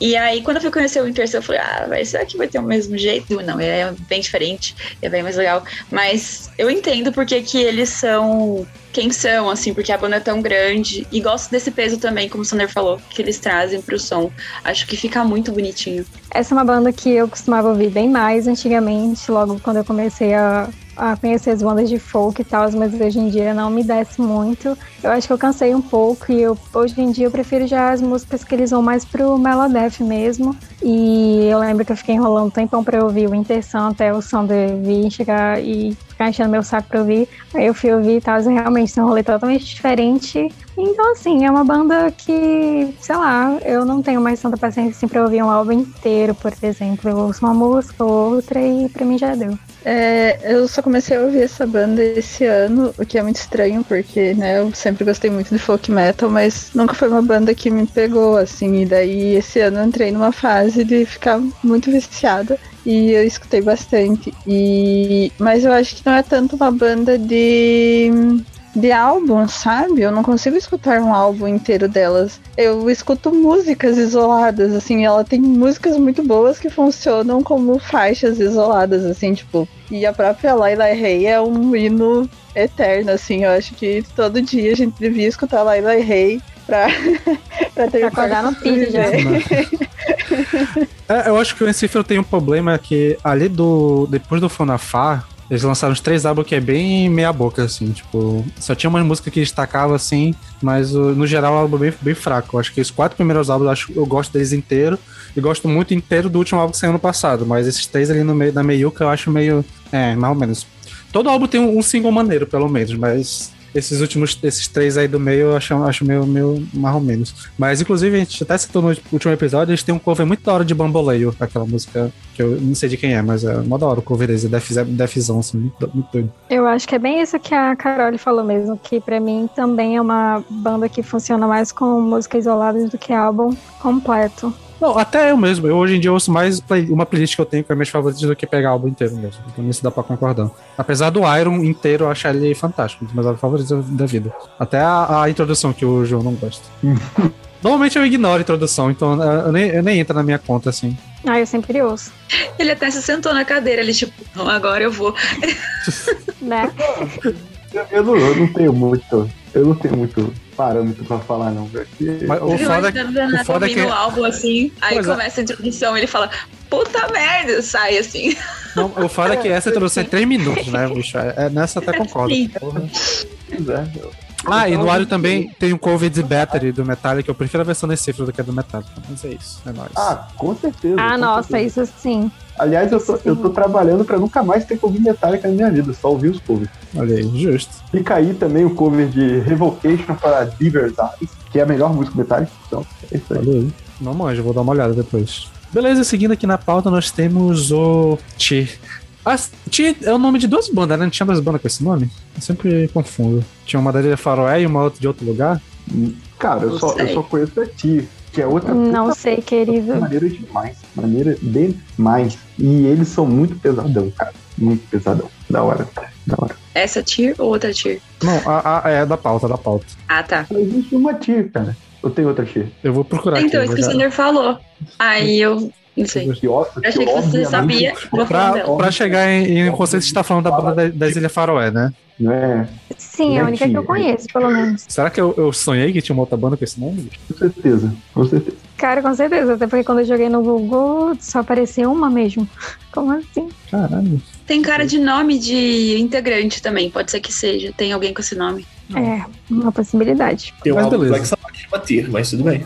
E aí, quando eu fui conhecer o Inter Sun, eu falei, ah, vai, será que vai ter o mesmo jeito? Não, é bem diferente, é bem mais legal. Mas eu entendo porque que eles são quem são, assim, porque a banda é tão grande. E gosto desse peso também, como o Sander falou, que eles trazem pro som. Acho que fica muito bonitinho. Essa é uma banda que eu costumava ouvir bem mais antigamente, logo quando eu comecei a, a conhecer as bandas de folk e tal, mas hoje em dia não me desce muito. Eu acho que eu cansei um pouco e eu, hoje em dia eu prefiro já as músicas que eles vão mais pro Melodef mesmo. E eu lembro que eu fiquei enrolando um tempão pra ouvir o Intersan até o Sander vir chegar e ficar enchendo meu saco pra ouvir. Aí eu fui ouvir e tal, e realmente tem um rolê totalmente diferente. Então, assim, é uma banda que, sei lá, eu não tenho mais tanta paciência assim pra ouvir um álbum inteiro, por exemplo. Eu ouço uma música ou outra e pra mim já deu. É, eu só comecei a ouvir essa banda esse ano, o que é muito estranho, porque né, eu sempre gostei muito de folk metal, mas nunca foi uma banda que me pegou, assim, e daí esse ano eu entrei numa fase de ficar muito viciada e eu escutei bastante. E mas eu acho que não é tanto uma banda de de álbum, sabe? Eu não consigo escutar um álbum inteiro delas. Eu escuto músicas isoladas, assim, ela tem músicas muito boas que funcionam como faixas isoladas, assim, tipo. E a própria Laila Rei é um hino eterno, assim. Eu acho que todo dia a gente devia escutar Laila Rei pra, pra ter Pra acordar no pique já. É, eu acho que o Encifero tem um problema que ali do. Depois do Fonafá, Eles lançaram os três álbuns que é bem meia boca, assim, tipo, só tinha uma música que destacava, assim, mas o- no geral o álbum é bem, bem fraco. Eu acho que os quatro primeiros álbuns eu, acho, eu gosto deles inteiro e gosto muito inteiro do último álbum que saiu ano passado, mas esses três ali no meio da meiuca eu acho meio, é, mais ou menos. Todo álbum tem um, um single maneiro, pelo menos, mas esses últimos, esses três aí do meio eu acho, acho meio, meio mais ou menos. Mas, inclusive, a gente até citou no último episódio, eles têm um cover muito da hora de Bamboleio, aquela música que eu não sei de quem é, mas é mó da hora o cover deles, é Def- Defzão, assim, muito, muito doido. Eu acho que é bem isso que a Carol falou mesmo, que pra mim também é uma banda que funciona mais com música isolada do que álbum completo. Não, até eu mesmo. Eu hoje em dia ouço mais play- uma playlist que eu tenho com as minhas favoritas do que pegar o álbum inteiro mesmo. Então isso dá pra concordar. Apesar do Iron inteiro, eu acho ele fantástico. Um dos meus álbuns favoritos da vida. Até a, a introdução que o João não gosta. Normalmente eu ignoro a introdução, então eu nem, eu nem entra na minha conta assim. Ah, eu sempre ouço, Ele até se sentou na cadeira, ele tipo, "Não, agora eu vou. né? Eu, eu não, eu não tenho muito. Eu não tenho muito parâmetro pra falar, não. Porque... Mas o foda, o Renato o foda é que- o álbum assim, aí Pois é. começa a introdução, ele fala, puta merda, sai assim. não, o foda é que essa introdução é 3 minutos, né, bicho? É, é nessa até concordo. Sim. Pois é, Ah, e no Iron também tem um cover de Battery do Metallica. Eu prefiro a versão desse cifra do que a do Metallica. Mas é isso, é nóis. Ah, com certeza. Ah, com nossa, certeza. isso sim. Aliás, eu tô, eu tô trabalhando pra nunca mais ter que ouvir Metallica na minha vida, só ouvir os covers. Olha aí, justo. Fica aí também o cover de Revocation para Diver's Eyes, que é a melhor música Metallica. Então, é isso aí. Olha aí. Não manjo, vou dar uma olhada depois. Beleza, seguindo aqui na pauta, nós temos o Ti. Ah, Ti é o nome de duas bandas, né? Não tinha duas bandas com esse nome? Eu sempre confundo. Tinha uma da Ilha Faroé e uma outra de outro lugar. Cara, eu só, eu só conheço a Ti, que é outra Não puta sei, querido. maneira demais. Maneira demais. E eles são muito pesadão, cara. Muito pesadão. Da hora. Da hora. Essa tier ou outra tier? Não, a, a- é da pauta, da pauta. Ah, tá. Só existe uma Ti, cara. Eu tenho outra Ti. Eu vou procurar então, aqui. isso que o Sander falou. Aí eu não Eu achei que você sabia. Pra, chegar em, em conceito, você tá falando da banda da- das Ilhas Faroé, né? Não é? Sim, é a única que eu conheço, pelo menos. Será que eu, eu sonhei que tinha uma outra banda com esse nome? Com certeza. Com certeza. Cara, com certeza. Até porque quando eu joguei no Google, só aparecia uma mesmo. Como assim? Caralho. Tem cara de nome de integrante também, pode ser que seja. Tem alguém com esse nome. É, uma possibilidade. Tem um Mas beleza. Black Sabbath Tear, mas tudo bem.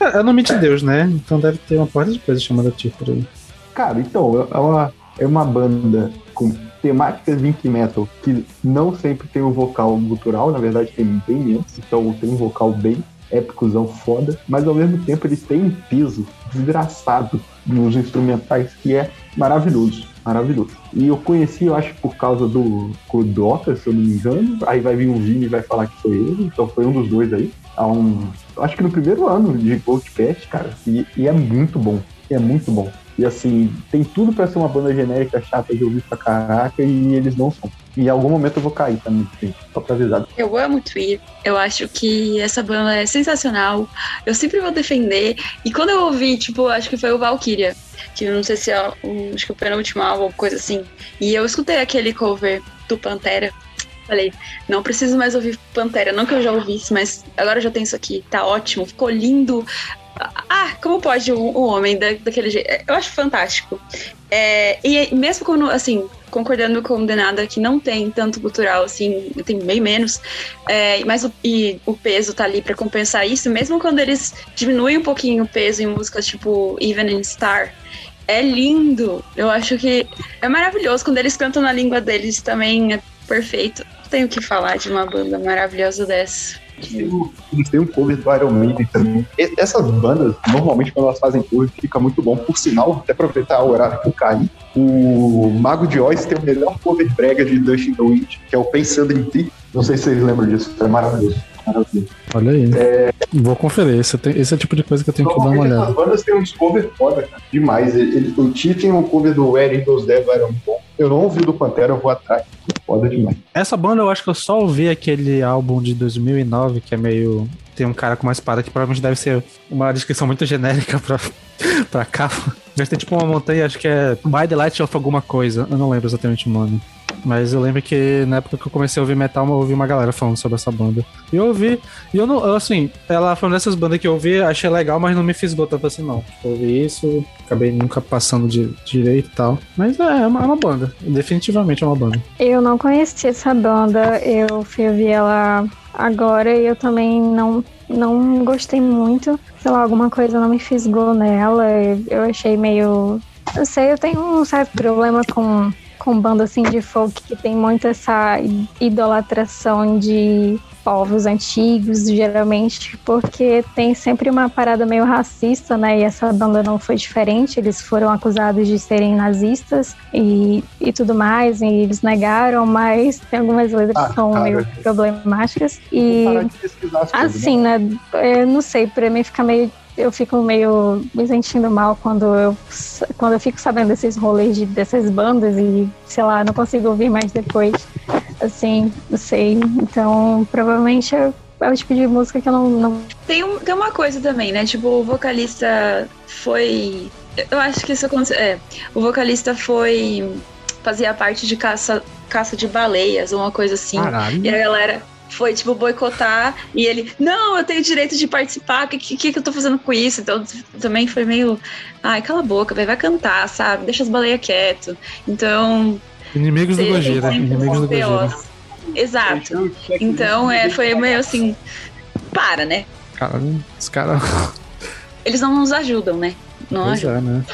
É nome de Deus, né? Então deve ter uma porta de coisa chamada Ti por aí. Cara, então, é uma, é uma banda com temáticas de metal que não sempre tem o vocal gutural, na verdade tem bem menos, então tem um vocal bem épicozão foda, mas ao mesmo tempo eles têm um peso desgraçado nos instrumentais que é maravilhoso, maravilhoso. E eu conheci, eu acho, por causa do Kodota, se eu não me engano, aí vai vir um Vini e vai falar que foi ele, então foi um dos dois aí, há um, acho que no primeiro ano de Goldcast, cara, e, e é muito bom, é muito bom. E assim, tem tudo pra ser uma banda genérica chata de ouvir pra caraca e eles não são. E em algum momento eu vou cair também, gente, só pra avisar. Eu amo Tweer. Eu acho que essa banda é sensacional. Eu sempre vou defender. E quando eu ouvi, tipo, acho que foi o Valkyria, que não sei se é o, acho que o penúltimo álbum, coisa assim. E eu escutei aquele cover do Pantera. Falei, não preciso mais ouvir Pantera, não que eu já ouvisse, mas agora eu já tenho isso aqui, tá ótimo, ficou lindo. Ah, como pode um, um homem da, daquele jeito? Eu acho fantástico. É, e mesmo quando, assim, concordando com Denada que não tem tanto cultural, assim, tem bem menos, é, mas o, e o peso tá ali pra compensar isso, mesmo quando eles diminuem um pouquinho o peso em músicas tipo Even in Star, é lindo. Eu acho que é maravilhoso. Quando eles cantam na língua deles também é perfeito. Tenho que falar de uma banda maravilhosa dessa. Eles têm um cover do Iron Maiden também. E- essas bandas, normalmente, quando elas fazem cover, fica muito bom. Por sinal, até aproveitar o horário que eu caí, o Mago de Oz tem o melhor cover brega de Dust in the Wind, que é o Pensando em Ti. Não sei se vocês lembram disso, é maravilhoso. Maravilhoso. Olha aí. Vou conferir. Esse, tem- esse é o tipo de coisa que eu tenho que dar uma olhada. essas bandas têm uns covers foda, cara. Demais. Ele, ele- o Ti tem um cover do Where Eagles Dead do Iron Bom. Eu não ouvi do Pantera, eu vou atrás. Foda demais. Essa banda eu acho que eu só ouvi aquele álbum de 2009 que é meio. Tem um cara com uma espada que provavelmente deve ser uma descrição muito genérica pra, pra capa. Mas tem tipo uma montanha, acho que é My Delight of alguma coisa. Eu não lembro exatamente o nome. Mas eu lembro que na época que eu comecei a ouvir metal, eu ouvi uma galera falando sobre essa banda. E eu ouvi, e eu não, assim, ela foi uma dessas bandas que eu ouvi, achei legal, mas não me fisgou tanto assim, não. Eu ouvi isso, acabei nunca passando de direito e tal. Mas é, é uma, é uma banda. Definitivamente é uma banda. Eu não conheci essa banda, eu fui ouvir ela agora e eu também não, não gostei muito. Sei lá, alguma coisa não me fisgou nela. Eu achei meio. Eu sei, eu tenho um certo problema com, com banda assim de folk que tem muito essa idolatração de povos antigos, geralmente, porque tem sempre uma parada meio racista, né? E essa banda não foi diferente. Eles foram acusados de serem nazistas e, e tudo mais, e eles negaram, mas tem algumas letras Ah, que são cara. meio problemáticas. E assim, né? Eu não sei, pra mim fica meio. Eu fico meio me sentindo mal quando eu, quando eu fico sabendo desses rolês de, dessas bandas e, sei lá, não consigo ouvir mais depois. Assim, não sei. Então, provavelmente é, é o tipo de música que eu não. não Tem, um, tem uma coisa também, né? Tipo, o vocalista foi. Eu acho que isso aconteceu. É, o vocalista foi. Fazia parte de caça, caça de baleias, uma coisa assim. Caralho. E a galera foi, tipo, boicotar. E ele, não, eu tenho direito de participar. O que, que, que eu tô fazendo com isso? Então, também foi meio. Ai, cala a boca, vai, vai cantar, sabe? Deixa as baleias quieto. Então. Inimigos do Gojira. sempre Inimigos do Gojira. Exato. Então, é, foi meio assim. Para, né? Caralho, os caras. Eles não nos ajudam, né? Não Pois ajudam. é, né?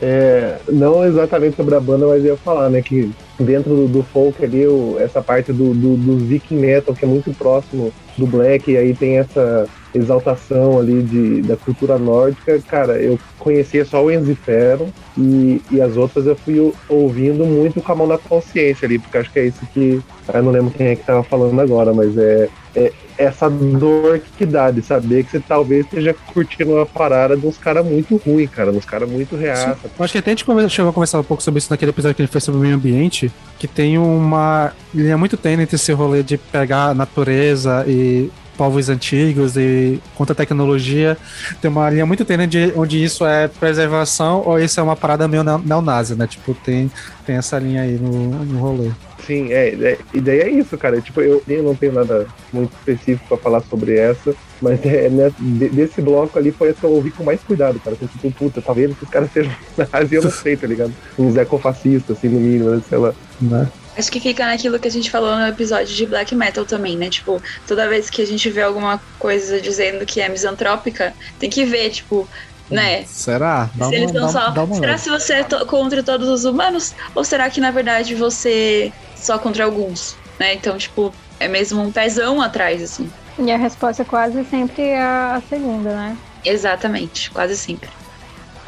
É, não exatamente sobre a banda, mas eu ia falar, né, que dentro do, do folk ali, o- essa parte do, do, do viking metal, que é muito próximo do black, e aí tem essa exaltação ali de, da cultura nórdica, cara, eu conhecia só o Enzifero e, e as outras eu fui ouvindo muito com a mão na consciência ali, porque acho que é isso que, eu não lembro quem é que tava falando agora, mas é, é essa dor que dá de saber que você talvez esteja curtindo uma parada de uns caras muito ruins, cara, uns caras muito reaça, Eu acho que até a gente chegou a conversar um pouco sobre isso naquele episódio que gente fez sobre o meio ambiente, que tem uma linha muito tênue entre esse rolê de pegar a natureza e povos antigos e contra a tecnologia. Tem uma linha muito tênue de onde isso é preservação ou isso é uma parada meio neo- neonazi, né? Tipo, tem, tem essa linha aí no, no rolê. Sim, é, é, e daí é isso, cara. Tipo, eu, eu não tenho nada muito específico pra falar sobre essa, mas é, né, de- desse bloco ali foi essa que eu ouvi com mais cuidado, cara. Eu tipo, puta, tá vendo que os caras sejam nazis, eu não sei, tá ligado? Uns ecofascistas, assim, no mínimo, né, sei lá. Né? Acho que fica naquilo que a gente falou no episódio de black metal também, né? Tipo, toda vez que a gente vê alguma coisa dizendo que é misantrópica, tem que ver, tipo, né? Será? Dá se uma, eles dá, só. dá uma será olhada. se você é to- contra todos os humanos? Ou será que na verdade você só contra alguns? Né? Então, tipo, é mesmo um pezão atrás, assim. e a resposta quase sempre é a segunda, né? Exatamente, quase sempre.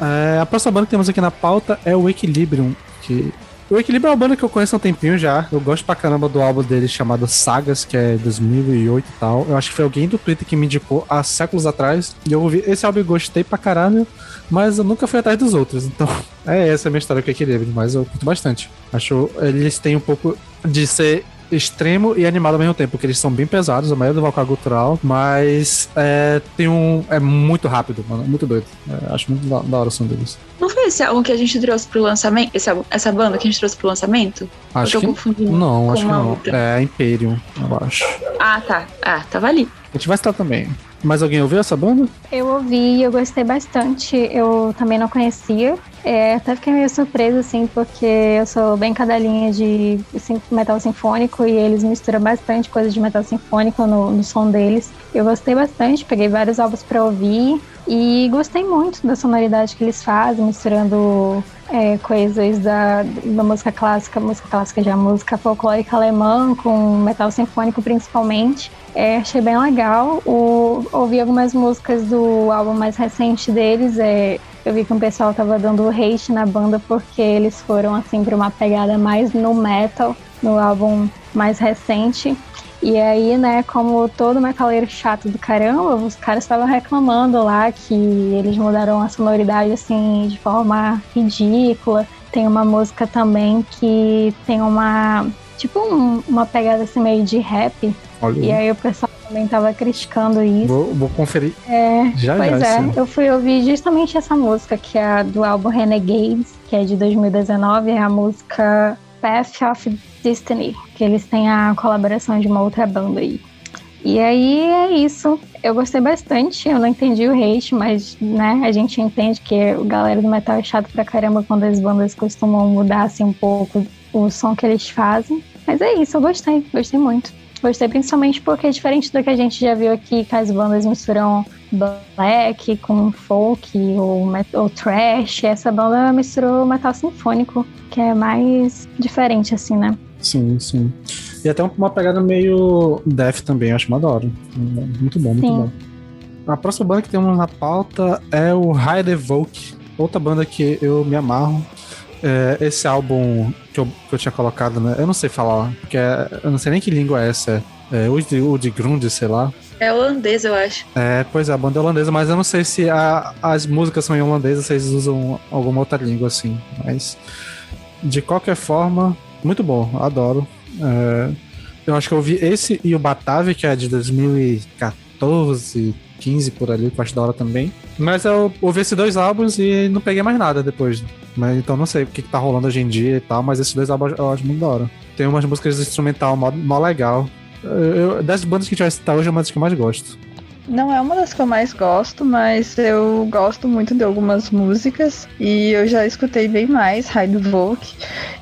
É, a próxima banda que temos aqui na pauta é o Equilibrium. Que... O Equilibrium é uma banda que eu conheço há um tempinho já. Eu gosto pra caramba do álbum dele chamado Sagas, que é 2008 e tal. Eu acho que foi alguém do Twitter que me indicou há séculos atrás. E eu ouvi esse álbum e gostei pra caralho, mas eu nunca fui atrás dos outros. Então, é essa a minha história com o Equilibrium, mas eu curto bastante. Acho eles têm um pouco de ser extremo e animado ao mesmo tempo, porque eles são bem pesados, a maioria do vocal gutural, mas é, tem um. É muito rápido, mano. Muito doido. É, acho muito da, da hora o som deles. Não foi esse álbum que a gente trouxe pro lançamento? Esse álbum- essa banda que a gente trouxe pro lançamento? Acho eu tô que. confundindo Não, acho que não. outra. É Imperium, eu acho. Ah, tá. Ah, tava ali. A gente vai estar também. Mais alguém ouviu essa banda? Eu ouvi e eu gostei bastante. Eu também não conhecia. É, até fiquei meio surpresa, assim, porque eu sou bem cadelinha de metal sinfônico e eles misturam bastante coisa de metal sinfônico no, no som deles. Eu gostei bastante, peguei vários álbuns pra ouvir e gostei muito da sonoridade que eles fazem, misturando é, coisas da, da música clássica, música clássica já, música folclórica alemã com metal sinfônico principalmente. É, achei bem legal. O, ouvi algumas músicas do álbum mais recente deles. É, eu vi que o pessoal tava dando hate na banda porque eles foram assim para uma pegada mais no metal no álbum mais recente. E aí, né, como todo metaleiro chato do caramba, os caras estavam reclamando lá que eles mudaram a sonoridade assim de forma ridícula. Tem uma música também que tem uma tipo um- uma pegada assim meio de rap. Olha E aí. o pessoal também tava criticando isso. Vou, vou conferir É, já pois já. é, eu fui ouvir justamente essa música, que é do álbum Renegades, que é de 2019, é a música Path of Destiny, que eles têm a colaboração de uma outra banda aí. E aí é isso. Eu gostei bastante. Eu não entendi o hate, mas né, a gente entende que o galera do metal é chato pra caramba quando as bandas costumam mudar assim um pouco o som que eles fazem. Mas é isso, eu gostei, gostei muito. Gostei principalmente porque é diferente do que a gente já viu aqui, que as bandas misturam black com folk ou, ou trash. Essa banda misturou metal sinfônico, que é mais diferente, assim, né? Sim, sim. E até uma pegada meio death também, acho uma da hora. Muito bom, muito sim. bom. A próxima banda que temos na pauta é o High Evoke, outra banda que eu me amarro. É, esse álbum que eu, que eu tinha colocado, né? Eu não sei falar, porque é, eu não sei nem que língua é essa. É, o de, o de Grund, sei lá. É holandês, eu acho. É, pois é, a banda é holandesa, mas eu não sei se a, as músicas são em holandês, se eles usam alguma outra língua assim. Mas, de qualquer forma, muito bom, adoro. É, eu acho que eu vi esse e o Batavia, que é de 2014, 15 por ali, que eu acho da hora também. Mas eu ouvi esses dois álbuns e não peguei mais nada depois. Mas então não sei o que, que tá rolando hoje em dia e tal, mas esses dois álbuns eu acho muito da hora. Tem umas músicas instrumental mó, mó legal. Eu, das bandas que a gente vai citar hoje é uma das que eu mais gosto. Não é uma das que eu mais gosto, mas eu gosto muito de algumas músicas e eu já escutei bem mais Raid Volk.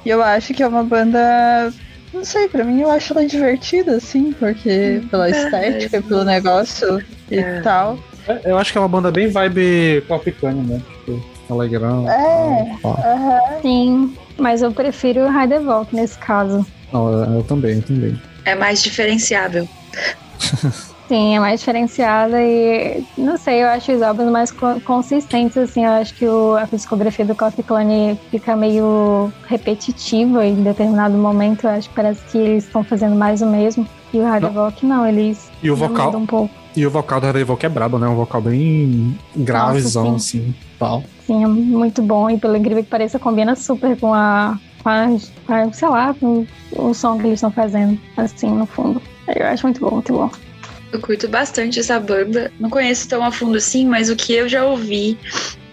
E eu acho que é uma banda. Não sei, pra mim eu acho ela divertida, assim, porque pela estética, pelo negócio e é. tal. Eu acho que é uma banda bem vibe pop né? Alegrão. É, tal, uh-huh. sim. Mas eu prefiro o Raid Volk nesse caso. eu também, eu também. É mais diferenciável. Sim, é mais diferenciada e não sei, eu acho os álbuns mais consistentes, assim, eu acho que o, a discografia do Coffee Clone fica meio repetitiva em determinado momento, eu acho que parece que eles estão fazendo mais o mesmo. E o Hard Rock não, eles e o vocal um pouco. E o vocal do Hard Rock é brabo, né? Um vocal bem gravezão, Nossa, assim, tal. É muito bom e pelo incrível que pareça, combina super com a, com a sei lá, com o som que eles estão fazendo, assim, no fundo. Eu acho muito bom, muito bom. Eu curto bastante essa banda. Não conheço tão a fundo assim, mas o que eu já ouvi,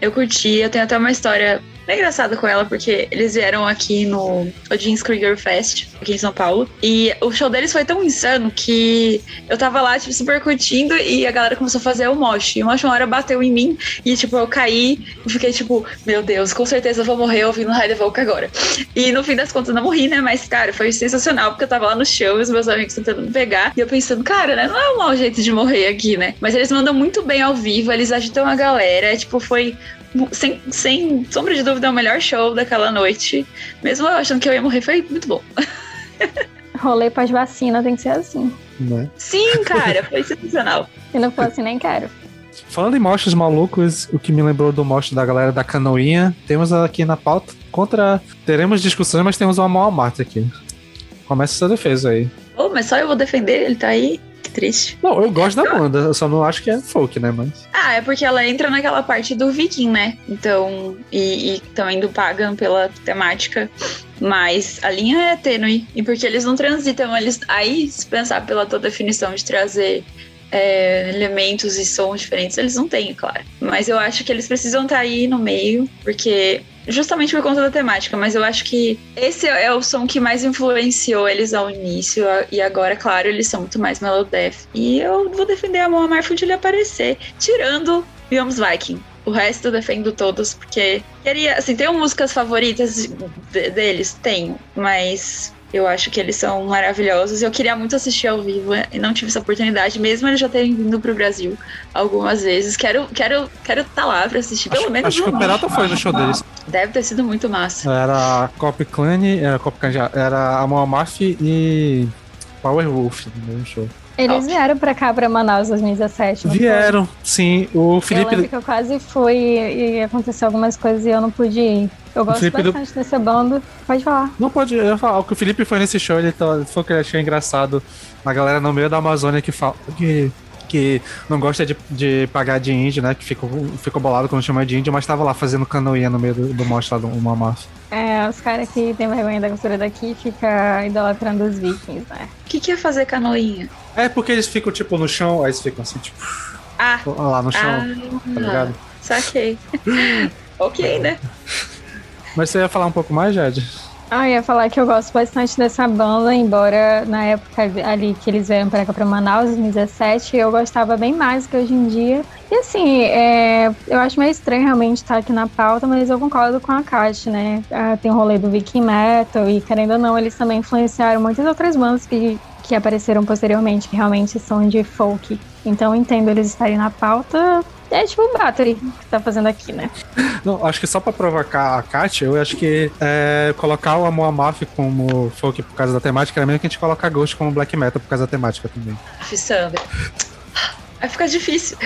eu curti. Eu tenho até uma história é engraçado com ela, porque eles vieram aqui no Odin's Krieger Fest, aqui em São Paulo. E o show deles foi tão insano que eu tava lá, tipo, super curtindo e a galera começou a fazer o mosh. E o mosh uma hora bateu em mim e, tipo, eu caí e fiquei, tipo, meu Deus, com certeza eu vou morrer ouvindo High Volk agora. E no fim das contas eu não morri, né? Mas, cara, foi sensacional, porque eu tava lá no show e os meus amigos tentando me pegar. E eu pensando, cara, né? Não é um mau jeito de morrer aqui, né? Mas eles mandam muito bem ao vivo, eles agitam a galera. Tipo, foi sem, sem sombra de dúvida, é o melhor show daquela noite. Mesmo eu achando que eu ia morrer, foi muito bom. Rolê pós-vacina tem que ser assim. Né? Sim, cara, foi sensacional. Se não for assim, nem quero. Falando em mostras malucos, o que me lembrou do mostre da galera da canoinha, temos aqui na pauta contra. Teremos discussões, mas temos uma maior Marte aqui. Começa essa defesa aí. Oh, mas só eu vou defender, ele tá aí triste. Não, eu gosto da banda, eu só não acho que é folk, né? Mas. Ah, é porque ela entra naquela parte do Viking, né? Então, e, e também do Pagan pela temática. Mas a linha é tênue. E porque eles não transitam, eles. Aí, se pensar pela tua definição de trazer é, elementos e sons diferentes, eles não têm, claro. Mas eu acho que eles precisam estar tá aí no meio, porque justamente por conta da temática, mas eu acho que esse é o som que mais influenciou eles ao início, e agora, claro, eles são muito mais melodeath. E eu vou defender a Moa Marfoot ele aparecer, tirando Biomes Viking. O resto eu defendo todos, porque queria, assim, tenho músicas favoritas deles? Tenho, mas eu acho que eles são maravilhosos. Eu queria muito assistir ao vivo e não tive essa oportunidade, mesmo eles já terem vindo pro Brasil algumas vezes. Quero quero quero estar tá lá para assistir pelo acho, menos Acho que o Peralta foi no show deles. Deve ter sido muito massa. Era Cop Clan, era Cop Clan, era a Moamaf e Power Wolf no show. Eles vieram pra cá, pra Manaus, 2017. Vieram, foi? sim. O Felipe. Eu lembro que eu quase fui e aconteceu algumas coisas e eu não pude ir. Eu gosto bastante do... dessa banda. Pode falar. Não pode, eu ia falar. O que o Felipe foi nesse show, ele falou que ele achou engraçado a galera no meio da Amazônia que fala. Que que não gosta de, de pagar de índio, né? Que ficou, ficou bolado quando chama de índio, mas tava lá fazendo canoinha no meio do, do mostra do uma massa. É, os caras que tem vergonha da cultura daqui ficam idolatrando os vikings, né? O que, que é fazer canoinha? É porque eles ficam, tipo, no chão, aí eles ficam assim, tipo. Ah! Lá no chão, ah, tá ligado? Saquei. ok, né? Mas você ia falar um pouco mais, Jade? Ah, ia falar que eu gosto bastante dessa banda, embora na época ali que eles vieram para cá para Manaus, em 2017, eu gostava bem mais que hoje em dia. E assim, é, eu acho meio estranho realmente estar aqui na pauta, mas eu concordo com a Kat, né? Ah, tem o rolê do Viking Metal e, querendo ou não, eles também influenciaram muitas outras bandas que, que apareceram posteriormente, que realmente são de folk. Então eu entendo eles estarem na pauta, é tipo o Battery que tá fazendo aqui, né? Não, acho que só pra provocar a Kátia, eu acho que é, colocar o Amor Amalfi como folk por causa da temática era mesmo que a gente colocar Ghost como black metal por causa da temática também. Sandra. Vai ficar difícil.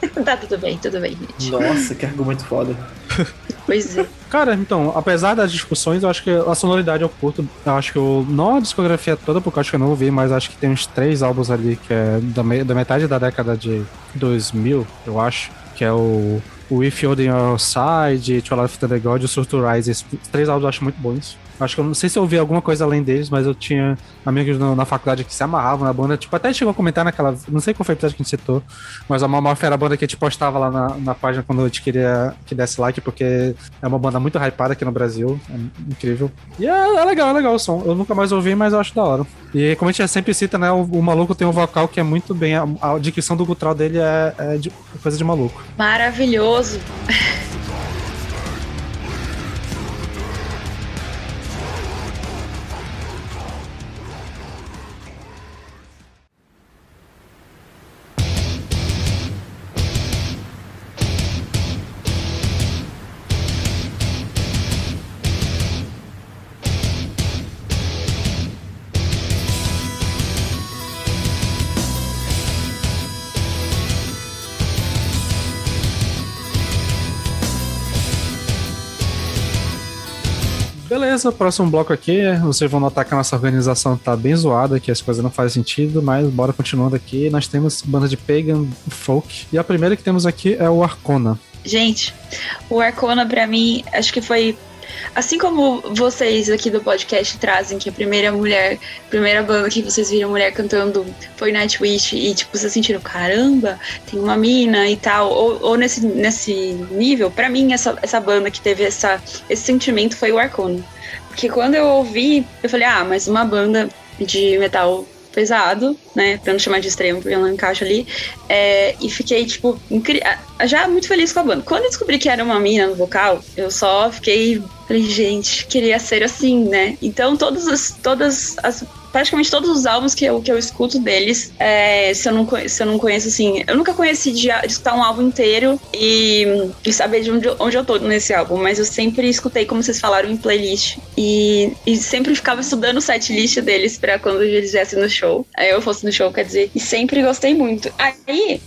tá, tudo bem, tudo bem, gente. Nossa, que argumento foda. Pois é. Cara, então, apesar das discussões, eu acho que a sonoridade eu curto. Eu acho que eu. Não a discografia toda, porque eu acho que eu não ouvi, mas acho que tem uns três álbuns ali que é da, me- da metade da década de 2000, eu acho. Que é o. O If You're on Your Side, To Life of the God e o Surto Rise. Esses três álbuns eu acho muito bons. Acho que eu não sei se eu ouvi alguma coisa além deles, mas eu tinha amigos no- na faculdade que se amarravam na banda. Tipo, até chegou a comentar naquela. Não sei qual foi o episódio que a gente citou, mas a Mamorph era a banda que a gente postava lá na, na página quando a gente queria que desse like, porque é uma banda muito hypada aqui no Brasil. É incrível. E é, é legal, é legal o som. Eu nunca mais ouvi, mas eu acho da hora. E como a gente sempre cita, né? O, o maluco tem um vocal que é muito bem. A, a dicção do gutral dele é, é de- coisa de maluco. Maravilhoso. Beleza, próximo bloco aqui. Vocês vão notar que a nossa organização tá bem zoada, que as coisas não fazem sentido, mas bora continuando aqui. Nós temos banda de Pagan Folk. E a primeira que temos aqui é o Arcona. Gente, o Arcona pra mim, acho que foi assim como vocês aqui do podcast trazem que a primeira mulher, primeira banda que vocês viram mulher cantando foi Nightwish e tipo vocês sentiram caramba, tem uma mina e tal, ou, ou nesse, nesse nível, pra mim essa, essa banda que teve essa, esse sentimento foi o Arcona. Porque quando eu ouvi, eu falei, ah, mas uma banda de metal pesado, né? Pra não chamar de extremo, porque eu não encaixo ali. É, e fiquei, tipo, incri- já muito feliz com a banda. Quando eu descobri que era uma mina no vocal, eu só fiquei. Falei, gente, queria ser assim, né? Então, todas as. Todas as praticamente todos os álbuns que eu, que eu escuto deles, é, se, eu não, se eu não conheço, assim, eu nunca conheci de, de escutar um álbum inteiro e, e saber de onde, onde eu tô nesse álbum, mas eu sempre escutei, como vocês falaram, em playlist e, e sempre ficava estudando o setlist deles pra quando eles viessem no show, aí eu fosse no show, quer dizer, e sempre gostei muito. Aí,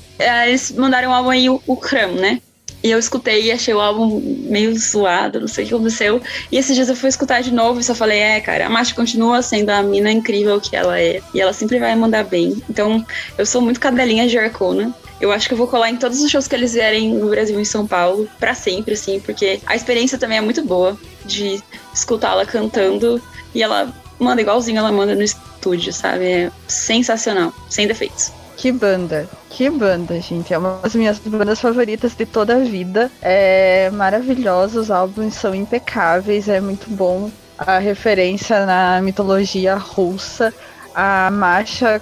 eles mandaram um álbum aí, o, o Cram, né? E eu escutei e achei o álbum meio zoado, não sei o que aconteceu. E esses dias eu fui escutar de novo e só falei, é, cara, a Masha continua sendo a mina incrível que ela é. E ela sempre vai mandar bem. Então, eu sou muito cadelinha de Arcona. Eu acho que eu vou colar em todos os shows que eles vierem no Brasil e em São Paulo, pra sempre, assim, porque a experiência também é muito boa de escutá-la cantando. E ela manda igualzinho ela manda no estúdio, sabe? É sensacional, sem defeitos. Que banda, que banda, gente. É uma das minhas bandas favoritas de toda a vida. É maravilhosa, os álbuns são impecáveis, é muito bom. A referência na mitologia russa. A Masha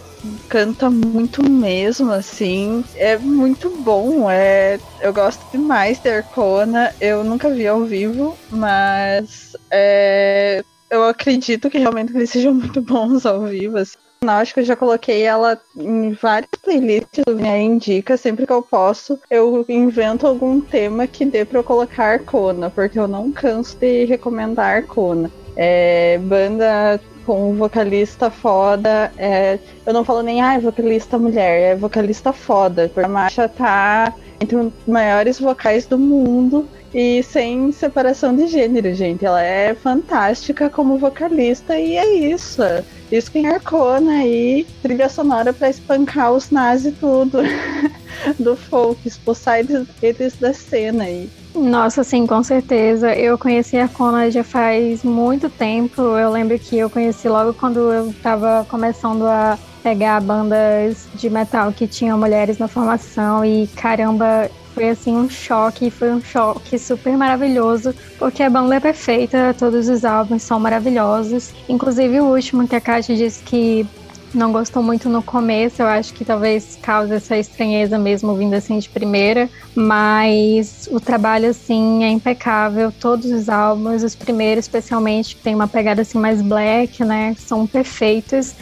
canta muito mesmo, assim. É muito bom. É, eu gosto demais de Arcona. Eu nunca vi ao vivo, mas é, eu acredito que realmente eles sejam muito bons ao vivo. assim. Acho que eu já coloquei ela em várias playlists do Vinha Indica. Sempre que eu posso, eu invento algum tema que dê pra eu colocar Arcona, porque eu não canso de recomendar Arcona. É, banda com vocalista foda. é, eu não falo nem, ah, é vocalista mulher, é vocalista foda. Porque a Masha tá entre os maiores vocais do mundo e sem separação de gênero, gente. Ela é fantástica como vocalista e é isso. Isso que Arcona aí, trilha sonora pra espancar os nazis tudo do folk, expulsar eles, eles da cena aí. Nossa, sim, com certeza. Eu conheci a Arcona já faz muito tempo. Eu lembro que eu conheci logo quando eu tava começando a pegar bandas de metal que tinham mulheres na formação e caramba, foi assim um choque, foi um choque super maravilhoso, porque a banda é perfeita, todos os álbuns são maravilhosos, inclusive o último que a Kátia disse que não gostou muito no começo, eu acho que talvez cause essa estranheza mesmo vindo assim de primeira, mas o trabalho assim é impecável, todos os álbuns, os primeiros especialmente, que tem uma pegada assim mais black, né, são perfeitos.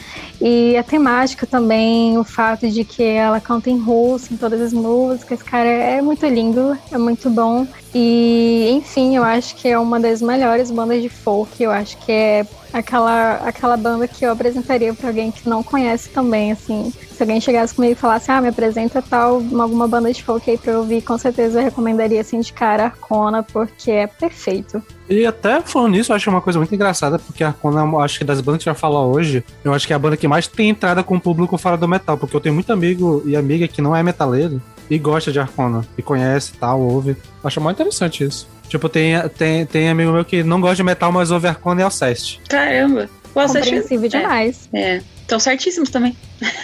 E a temática também, o fato de que ela canta em russo em todas as músicas, cara, é muito lindo, é muito bom. E, enfim, eu acho que é uma das melhores bandas de folk. Eu acho que é aquela, aquela banda que eu apresentaria para alguém que não conhece também, assim. Se alguém chegasse comigo e falasse, ah, me apresenta tal, alguma banda de folk aí pra eu ouvir, com certeza eu recomendaria, assim, de cara Arcona, porque é perfeito. E até falando nisso, eu acho uma coisa muito engraçada, porque a Arcona, acho que das bandas que a gente vai falar hoje, eu acho que é a banda que mais tem entrada com o público fora do metal, porque eu tenho muito amigo e amiga que não é metaleiro e gosta de Arcona, e conhece tal, ouve. Eu acho muito interessante isso. Tipo, tem, tem, tem amigo meu que não gosta de metal, mas ouve Arcona e Alceste. Caramba. O Alceste Compreensível é- demais. É. Estão certíssimos também.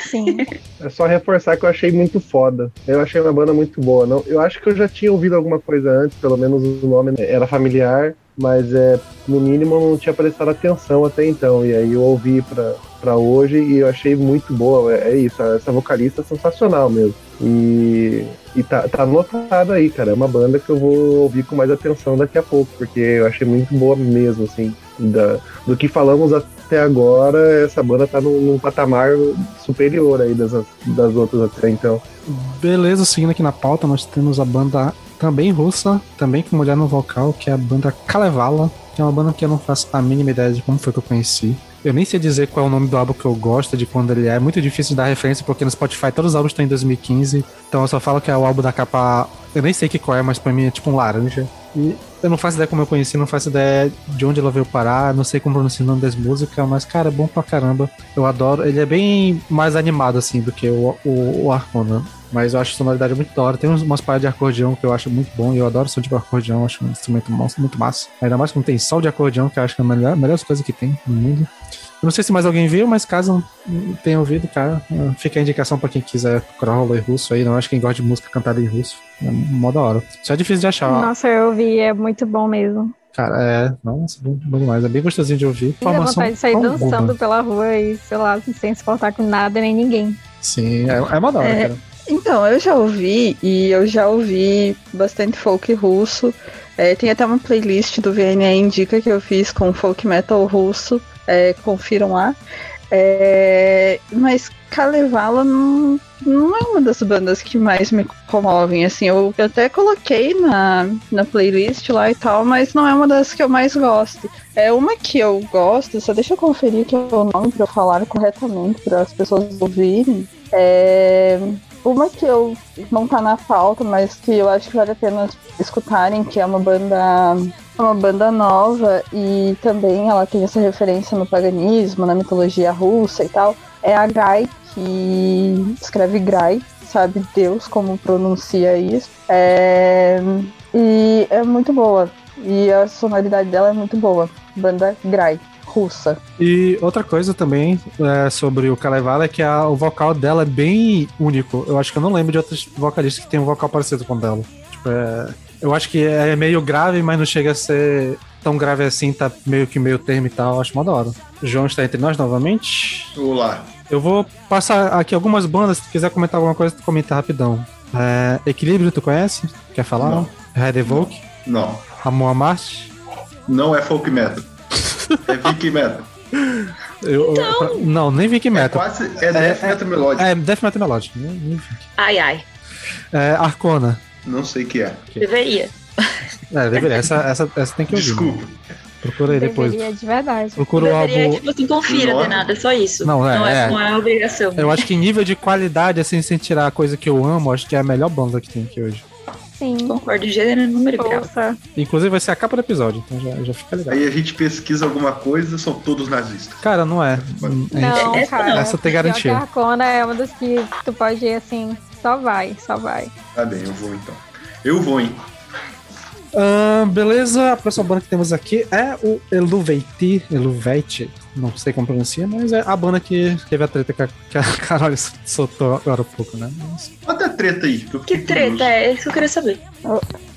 Sim. É só reforçar que eu achei muito foda. Eu achei uma banda muito boa. Não, eu acho que eu já tinha ouvido alguma coisa antes, pelo menos o nome era familiar, mas é, no mínimo eu não tinha prestado atenção até então. E aí eu ouvi pra, pra hoje e eu achei muito boa. É, é isso, essa vocalista é sensacional mesmo. E, e tá, tá anotado aí, cara. É uma banda que eu vou ouvir com mais atenção daqui a pouco, porque eu achei muito boa mesmo, assim. Da, do que falamos até agora, essa banda tá num, num patamar superior aí das, das outras até então. Beleza, seguindo aqui na pauta, nós temos a banda também russa, também com mulher no vocal, que é a banda Kalevala, que é uma banda que eu não faço a mínima ideia de como foi que eu conheci. Eu nem sei dizer qual é o nome do álbum que eu gosto, de quando ele é. É muito difícil de dar referência, porque no Spotify todos os álbuns estão em 2015. Então eu só falo que é o álbum da capa. Eu nem sei que qual é, mas pra mim é tipo um laranja. E eu não faço ideia como eu conheci, não faço ideia de onde ela veio parar, não sei como pronunciar o nome das músicas, mas, cara, é bom pra caramba. Eu adoro. Ele é bem mais animado, assim, do que o, o, o Arcona. Mas eu acho a sonoridade muito da hora. Tem umas paradas de acordeão que eu acho muito bom. E eu adoro som de acordeão, acho um instrumento muito massa. Ainda mais quando tem sol de acordeão, que eu acho que é a melhor, a melhor coisa que tem no mundo. Eu não sei se mais alguém viu, mas caso não tenha ouvido, cara, fica a indicação pra quem quiser rolê russo aí. Não acho que quem gosta de música cantada em russo. É mó da hora. Só é difícil de achar. ó. Nossa, eu ouvi, é muito bom mesmo. Cara, é. Nossa, bom, bom demais. É bem gostosinho de ouvir. Dá vontade de sair dançando boa. pela rua e, sei lá, sem se importar com nada nem ninguém. Sim, é, é mó da hora, É. cara. Então, eu já ouvi e eu já ouvi bastante folk russo. É, tem até uma playlist do VNE Indica que eu fiz com folk metal russo. É, confiram lá. É, mas Kalevala não, não é uma das bandas que mais me comovem. Assim, eu até coloquei na, na playlist lá e tal, mas não é uma das que eu mais gosto. É uma que eu gosto, só deixa eu conferir aqui o nome pra eu falar corretamente para as pessoas ouvirem. É, uma que eu não tá na pauta, mas que eu acho que vale a pena escutarem, que é uma banda uma banda nova e também ela tem essa referência no paganismo, na mitologia russa e tal. É a Grai, que escreve Grai, sabe Deus como pronuncia isso. É, e é muito boa. E a sonoridade dela é muito boa. Banda Grai, russa. E outra coisa também é, sobre o Kalevala é que a- o vocal dela é bem único. Eu acho que eu não lembro de outros vocalistas que tem um vocal parecido com o dela. Tipo, é, eu acho que é meio grave, mas não chega a ser tão grave assim, tá meio que meio termo e tal. Acho mó da hora. O João está entre nós novamente. Olá. Eu vou passar aqui algumas bandas, se quiser comentar alguma coisa, tu comenta rapidão. É, Equilíbrio, tu conhece? Quer falar? Não. Red Evoke? Não. Amor Marte? Não é folk metal. É Viking metal. Eu, eu- não, nem Viking É Metal. quase. É death metal melódico. É, Death Metal Melodic. nem- nem Viking. Ai, ai. É, Arcona. Não sei o que é. Deveria. É, deveria. Essa, essa, essa tem que ouvir. Desculpa. Procura aí depois. Deveria de verdade. Procura o Deveria, álbum. tipo assim, confira, Nome. de nada, é só isso. Não, é, não, é, é. não é obrigação. Eu acho que em nível de qualidade, assim, sem tirar a coisa que eu amo, acho que é a melhor banda que tem aqui hoje. Sim. Concordo, gênero, número e grau. Inclusive vai ser a capa do episódio, então já, já fica legal. Aí a gente pesquisa alguma coisa, são todos nazistas. Cara, não é. Não, Essa cara. não. Essa tem garantia. A Arcona é uma das que tu pode ir assim, só vai, só vai. Tá bem, eu vou então. Eu vou, hein? Ahn, beleza, a próxima banda que temos aqui é o Eluveiti, Eluveite, não sei como pronuncia, mas é a banda que teve a treta que a, que a Carol soltou agora há pouco, né? Mas- treta aí? Que fiquei treta curioso. é? Isso que eu queria saber.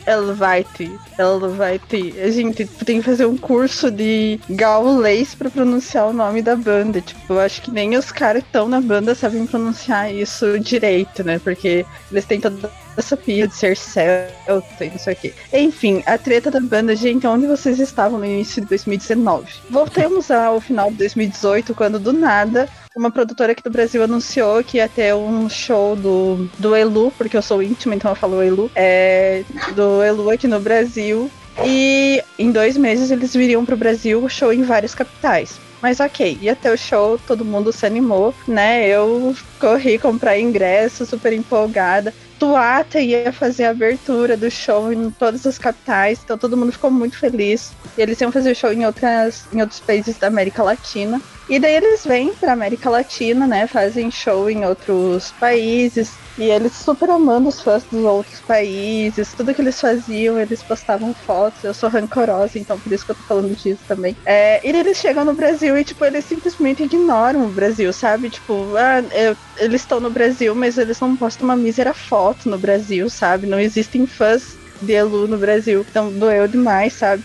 Ela vai ter, ela vai ter. A gente tem que fazer um curso de gaulês pra pronunciar o nome da banda. Tipo, eu acho que nem os caras que estão na banda sabem pronunciar isso direito, né? Porque eles têm toda essa pia de ser celta e não sei o quê. Enfim, a treta da banda, gente, onde vocês estavam no início de 2019? Voltemos ao final de 2018, quando do nada uma produtora aqui do Brasil anunciou que ia ter um show do, do Elu, porque eu sou íntima, então eu falo Elu, é, do Elu aqui no Brasil. E em dois meses eles viriam pro Brasil, show em várias capitais. Mas ok, ia ter o show, todo mundo se animou, né? Eu corri comprar ingresso, super empolgada. Tuata ia fazer a abertura do show em todas as capitais, então todo mundo ficou muito feliz. E eles iam fazer o show em, outras, em outros países da América Latina. E daí eles vêm pra América Latina, né? Fazem show em outros países. E eles super amando os fãs dos outros países. Tudo que eles faziam, eles postavam fotos. Eu sou rancorosa, então por isso que eu tô falando disso também. É, e eles chegam no Brasil e, tipo, eles simplesmente ignoram o Brasil, sabe? Tipo, ah, eu- eles estão no Brasil, mas eles não postam uma mísera foto no Brasil, sabe? Não existem fãs de Elu no Brasil. Então doeu demais, sabe?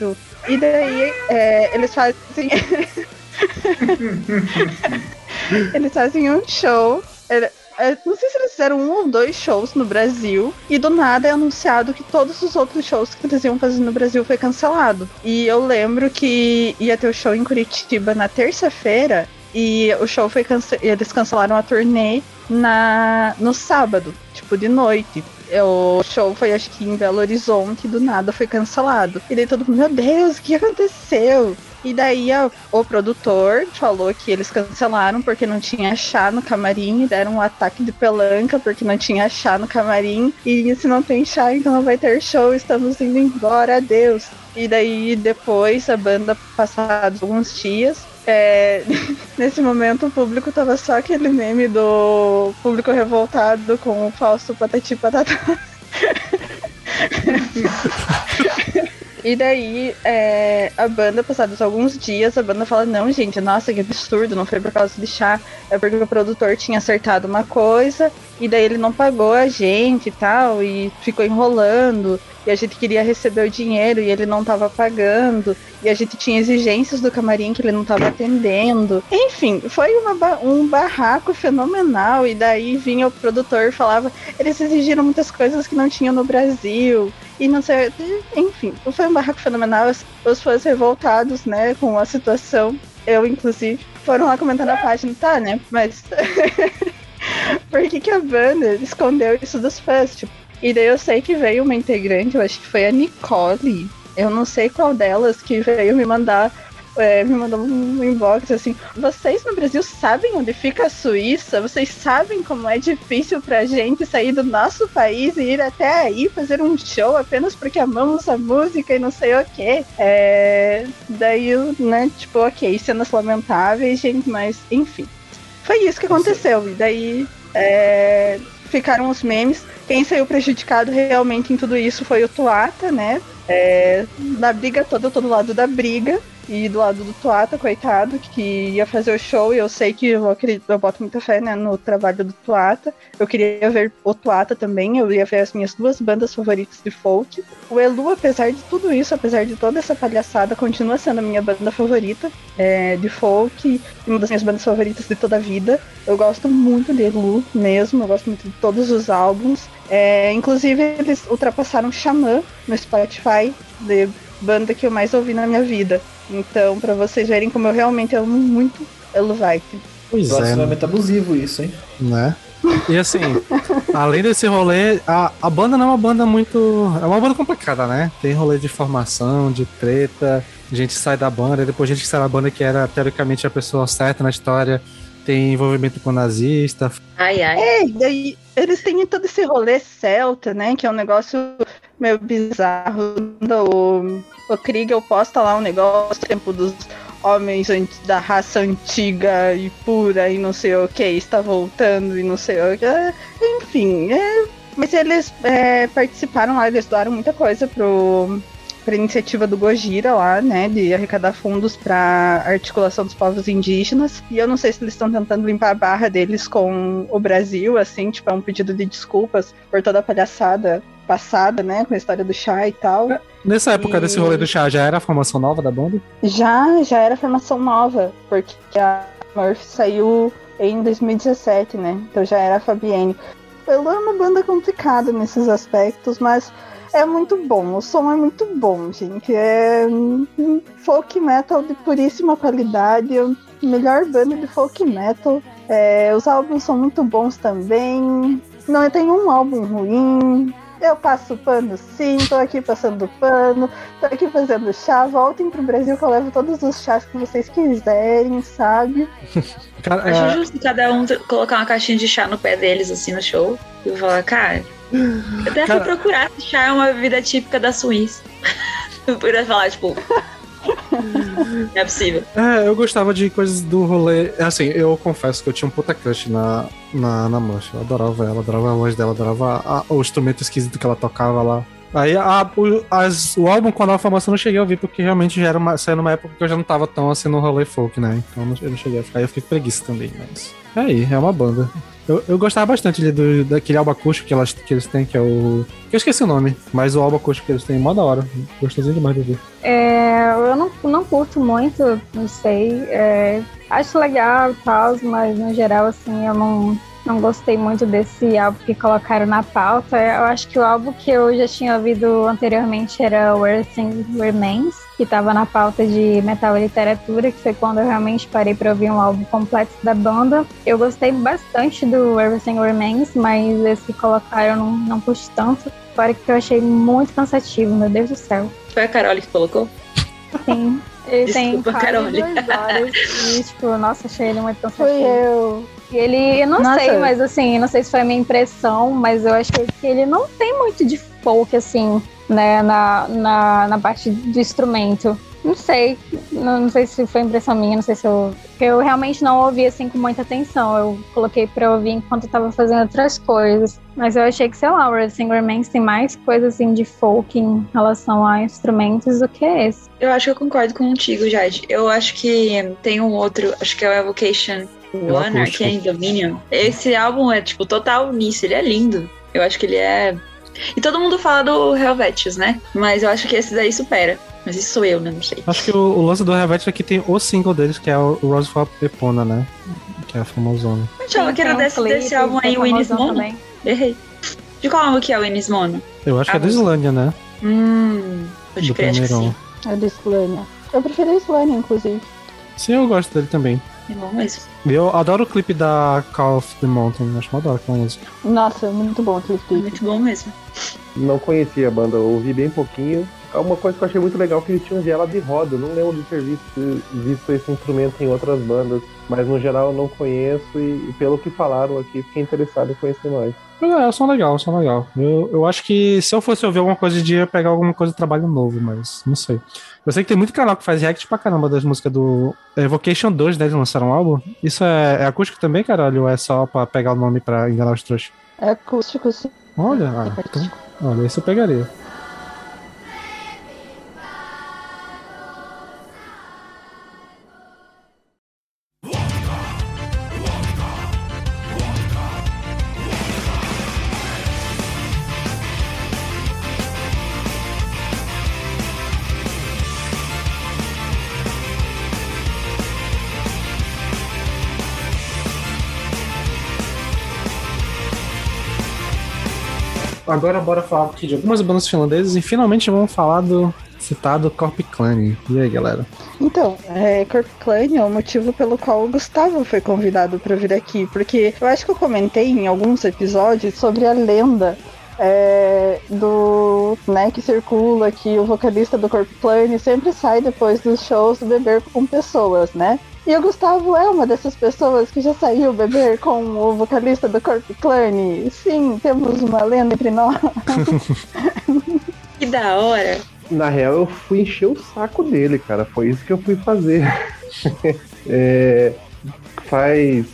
E daí é, eles fazem. eles fazem um show. É, não sei se eles fizeram um ou dois shows no Brasil. E do nada é anunciado que todos os outros shows que eles iam fazer no Brasil foi cancelado. E eu lembro que ia ter o show em Curitiba na terça-feira. E o show foi cance... e eles cancelaram a turnê na no sábado, tipo de noite. O show foi acho que em Belo Horizonte, do nada foi cancelado. E daí todo mundo, meu Deus, o que aconteceu? E daí a- o produtor falou que eles cancelaram porque não tinha chá no camarim, deram um ataque de pelanca porque não tinha chá no camarim. E se não tem chá, então não vai ter show, estamos indo embora, adeus. E daí depois a banda, passados alguns dias, é, nesse momento o público tava só aquele meme do público revoltado com o falso patati patatá. E daí, é, a banda, passados alguns dias, a banda fala, não, gente, nossa, que absurdo, não foi por causa de chá, é porque o produtor tinha acertado uma coisa, e daí ele não pagou a gente e tal, e ficou enrolando, e a gente queria receber o dinheiro e ele não tava pagando, e a gente tinha exigências do camarim que ele não tava atendendo. Enfim, foi uma um barraco fenomenal, e daí vinha o produtor e falava, eles exigiram muitas coisas que não tinham no Brasil, e não sei, enfim, foi um barraco fenomenal. Os fãs revoltados, né, com a situação, eu inclusive, foram lá comentar na página, tá, né, mas por que, que a banda escondeu isso dos fãs? Tipo, e daí eu sei que veio uma integrante, eu acho que foi a Nicole, eu não sei qual delas, que veio me mandar. é, me mandou um inbox assim. Vocês no Brasil sabem onde fica a Suíça? Vocês sabem como é difícil pra gente sair do nosso país e ir até aí fazer um show apenas porque amamos a música e não sei o que. É, daí, né, tipo, ok, cenas lamentáveis, gente, mas enfim. Foi isso que aconteceu. E daí é, ficaram os memes. Quem saiu prejudicado realmente em tudo isso foi o Tuata, né? É, na briga toda, eu tô do lado da briga. E do lado do Tuata, coitado, que ia fazer o show, e eu sei que eu acredito, eu boto muita fé né, no trabalho do Tuata. Eu queria ver o Tuata também, eu ia ver as minhas duas bandas favoritas de folk. O Elu, apesar de tudo isso, apesar de toda essa palhaçada, continua sendo a minha banda favorita é, de folk, uma das minhas bandas favoritas de toda a vida. Eu gosto muito de Elu mesmo, eu gosto muito de todos os álbuns. É, inclusive, eles ultrapassaram Xamã no Spotify, de banda que eu mais ouvi na minha vida. Então, pra vocês verem como eu realmente amo muito Elo Vai. Pois é, né? Relacionamento abusivo isso, hein? né? E assim, além desse rolê, a, a banda não é uma banda muito. É uma banda complicada, né? Tem rolê de formação, de treta, gente sai da banda, depois gente que sai da banda que era teoricamente a pessoa certa na história, tem envolvimento com nazista. Ai, ai. É, e daí eles têm todo esse rolê celta, né? Que é um negócio meio bizarro. O, o Kriegel posta lá um negócio, tempo dos homens da raça antiga e pura e não sei o que, está voltando e não sei o que. Enfim, é, mas eles é, participaram lá, eles doaram muita coisa pro, pra iniciativa do Gojira lá, né, de arrecadar fundos pra articulação dos povos indígenas. E eu não sei se eles estão tentando limpar a barra deles com o Brasil, assim, tipo, é um pedido de desculpas por toda a palhaçada passada, né, com a história do chá e tal. Nessa época E- desse rolê do chá, já era a formação nova da banda? Já, já era formação nova, porque a Murphy saiu em 2017, né? Então já era a Fabienne. Ela é uma banda complicada nesses aspectos, mas é muito bom. O som é muito bom, gente. É folk metal de puríssima qualidade. A melhor banda de folk metal. É, os álbuns são muito bons também. Não tem um álbum ruim. Eu passo pano sim, tô aqui passando pano, tô aqui fazendo chá. Voltem pro Brasil que eu levo todos os chás que vocês quiserem, sabe? Cara, Acho é, justo cada um colocar uma caixinha de chá no pé deles, assim, no show. E falar, cara. Eu até Cara- fui procurar se chá é uma bebida típica da Suíça. Eu podia falar, tipo. É possível. é, eu gostava de coisas do rolê. Assim, eu confesso que eu tinha um puta crush na, na, na Mancha. Eu adorava ela, adorava a voz dela, adorava a- o instrumento esquisito que ela tocava lá. Aí a- o, as- o álbum com a nova formação eu não cheguei a ouvir, porque realmente já era uma, saiu numa época que eu já não tava tão assim no rolê folk, né? Então eu não, cheguei a ficar. Eu fiquei preguiça também, mas. É aí, é uma banda. Eu, eu gostava bastante do, daquele álbum acústico que, elas, que eles têm, que é o. que eu esqueci o nome, mas o álbum acústico que eles têm, mó da hora. Gostosinho demais de ouvir. É, eu não, não curto muito, não sei. é, acho legal e tal, mas no geral, assim, eu não, não gostei muito desse álbum que colocaram na pauta. Eu acho que o álbum que eu já tinha ouvido anteriormente era o Everything Remains, que estava na pauta de metal e literatura, que foi quando eu realmente parei para ouvir um álbum completo da banda. Eu gostei bastante do Everything Remains, mas esse que colocaram eu não, não curti tanto. Fora que eu achei muito cansativo, meu Deus do céu. Foi a Carole que colocou? Sim. Ele tem Desculpa, quase Carole. duas horas. E, tipo, nossa, achei ele muito Foi cansativo. eu. Ele, eu não Nossa. sei, mas assim, não sei se foi a minha impressão, mas eu achei que ele não tem muito de folk, assim, né, na, na, na parte do instrumento. Não sei, não, não sei se foi impressão minha, não sei se eu. porque Eu realmente não ouvi assim com muita atenção. Eu coloquei pra ouvir enquanto eu tava fazendo outras coisas. Mas eu achei que, sei lá, o Red Singer Mans tem mais coisas assim de folk em relação a instrumentos do que esse. Eu acho que eu concordo contigo, Jade. Eu acho que tem um outro, acho que é o Evocation One, acústico. Arcane Dominion. Esse álbum é, tipo, total nisso. Ele é lindo. Eu acho que ele é. E todo mundo fala do Helvetius, né? Mas eu acho que esse daí supera. Mas isso sou eu, né? Não sei. Acho que o, o lance do Helvet é que tem o single deles, que é o Roseful Epona, né? Que é a famosona. Eu achava que era um desse, clipe desse álbum é aí, o Inis famosão Mono. também. Errei. De qual álbum que é o Inis Mono? Eu acho que é do Islândia, né? Hum. Pode Do crer, acho que primeiro. sim. É do Slania. Eu prefiro a Slania, inclusive. Sim, eu gosto dele também. É bom mesmo. Eu adoro o clipe da Call of the Mountain, acho uma adoro aquela música. Nossa, muito bom aquele É clipe. muito bom mesmo. Não conhecia a banda, eu ouvi bem pouquinho. Uma coisa que eu achei muito legal é que eles tinham viela de roda. Eu não lembro de ter visto, visto esse instrumento em outras bandas, mas no geral eu não conheço e, e pelo que falaram aqui, fiquei interessado em conhecer mais. É, é som legal, som legal. Eu, eu acho que se eu fosse ouvir alguma coisa de ia pegar alguma coisa de trabalho novo, mas não sei. Eu sei que tem muito canal que faz react pra caramba das músicas do Evocation 2, né? Eles lançaram um álbum. Isso é, é acústico também, caralho? Ou é só pra pegar o nome pra enganar os trouxas? É acústico, sim. Olha, ah, então, olha, isso eu pegaria. Agora bora falar aqui de algumas bandas finlandesas e finalmente vamos falar do citado Corp Clan. E aí, galera? Então, é, Corp Clan é o motivo pelo qual o Gustavo foi convidado para vir aqui, porque eu acho que eu comentei em alguns episódios sobre a lenda é, do, né, que circula que o vocalista do Corp Clan sempre sai depois dos shows beber com pessoas, né? E o Gustavo é uma dessas pessoas que já saiu beber com o vocalista do Corp Clan. Sim, temos uma lenda entre nós. Que da hora. Na real, eu fui encher o saco dele, cara. Foi isso que eu fui fazer. É, faz.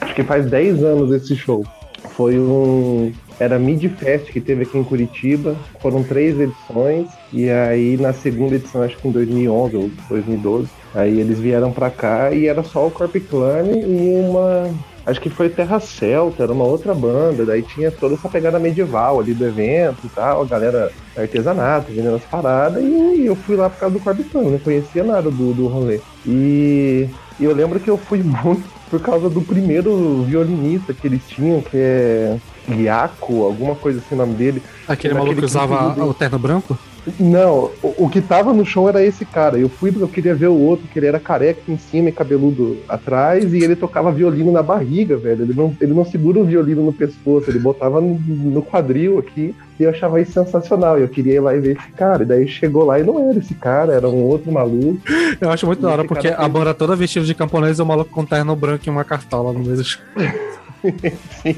Acho que faz 10 anos esse show. Foi um, era Mid Fest que teve aqui em Curitiba. Foram três edições e aí na segunda edição, acho que em 2011 ou 2012, aí eles vieram pra cá e era só o Corp Clan e uma acho que foi Terra Celta, era uma outra banda, daí tinha toda essa pegada medieval ali do evento e tal, a galera artesanato, vendendo as paradas, e eu fui lá por causa do Corbitano, não conhecia nada do, do rolê. E eu lembro que eu fui muito por causa do primeiro violinista que eles tinham, que é Iaco, alguma coisa assim o nome dele. Aquele maluco que usava o terno branco? Não, o, o que tava no show era esse cara. Eu fui porque eu queria ver o outro, que ele era careca em cima e cabeludo atrás, e ele tocava violino na barriga, velho. Ele não, ele não segura o violino no pescoço, ele botava no, no quadril aqui, e eu achava isso sensacional. E eu queria ir lá e ver esse cara. E daí chegou lá e não era esse cara, era um outro maluco. Eu acho muito da hora, porque a fez- banda toda vestida de camponês e o maluco com terno branco e uma cartola no meio do show. Sim.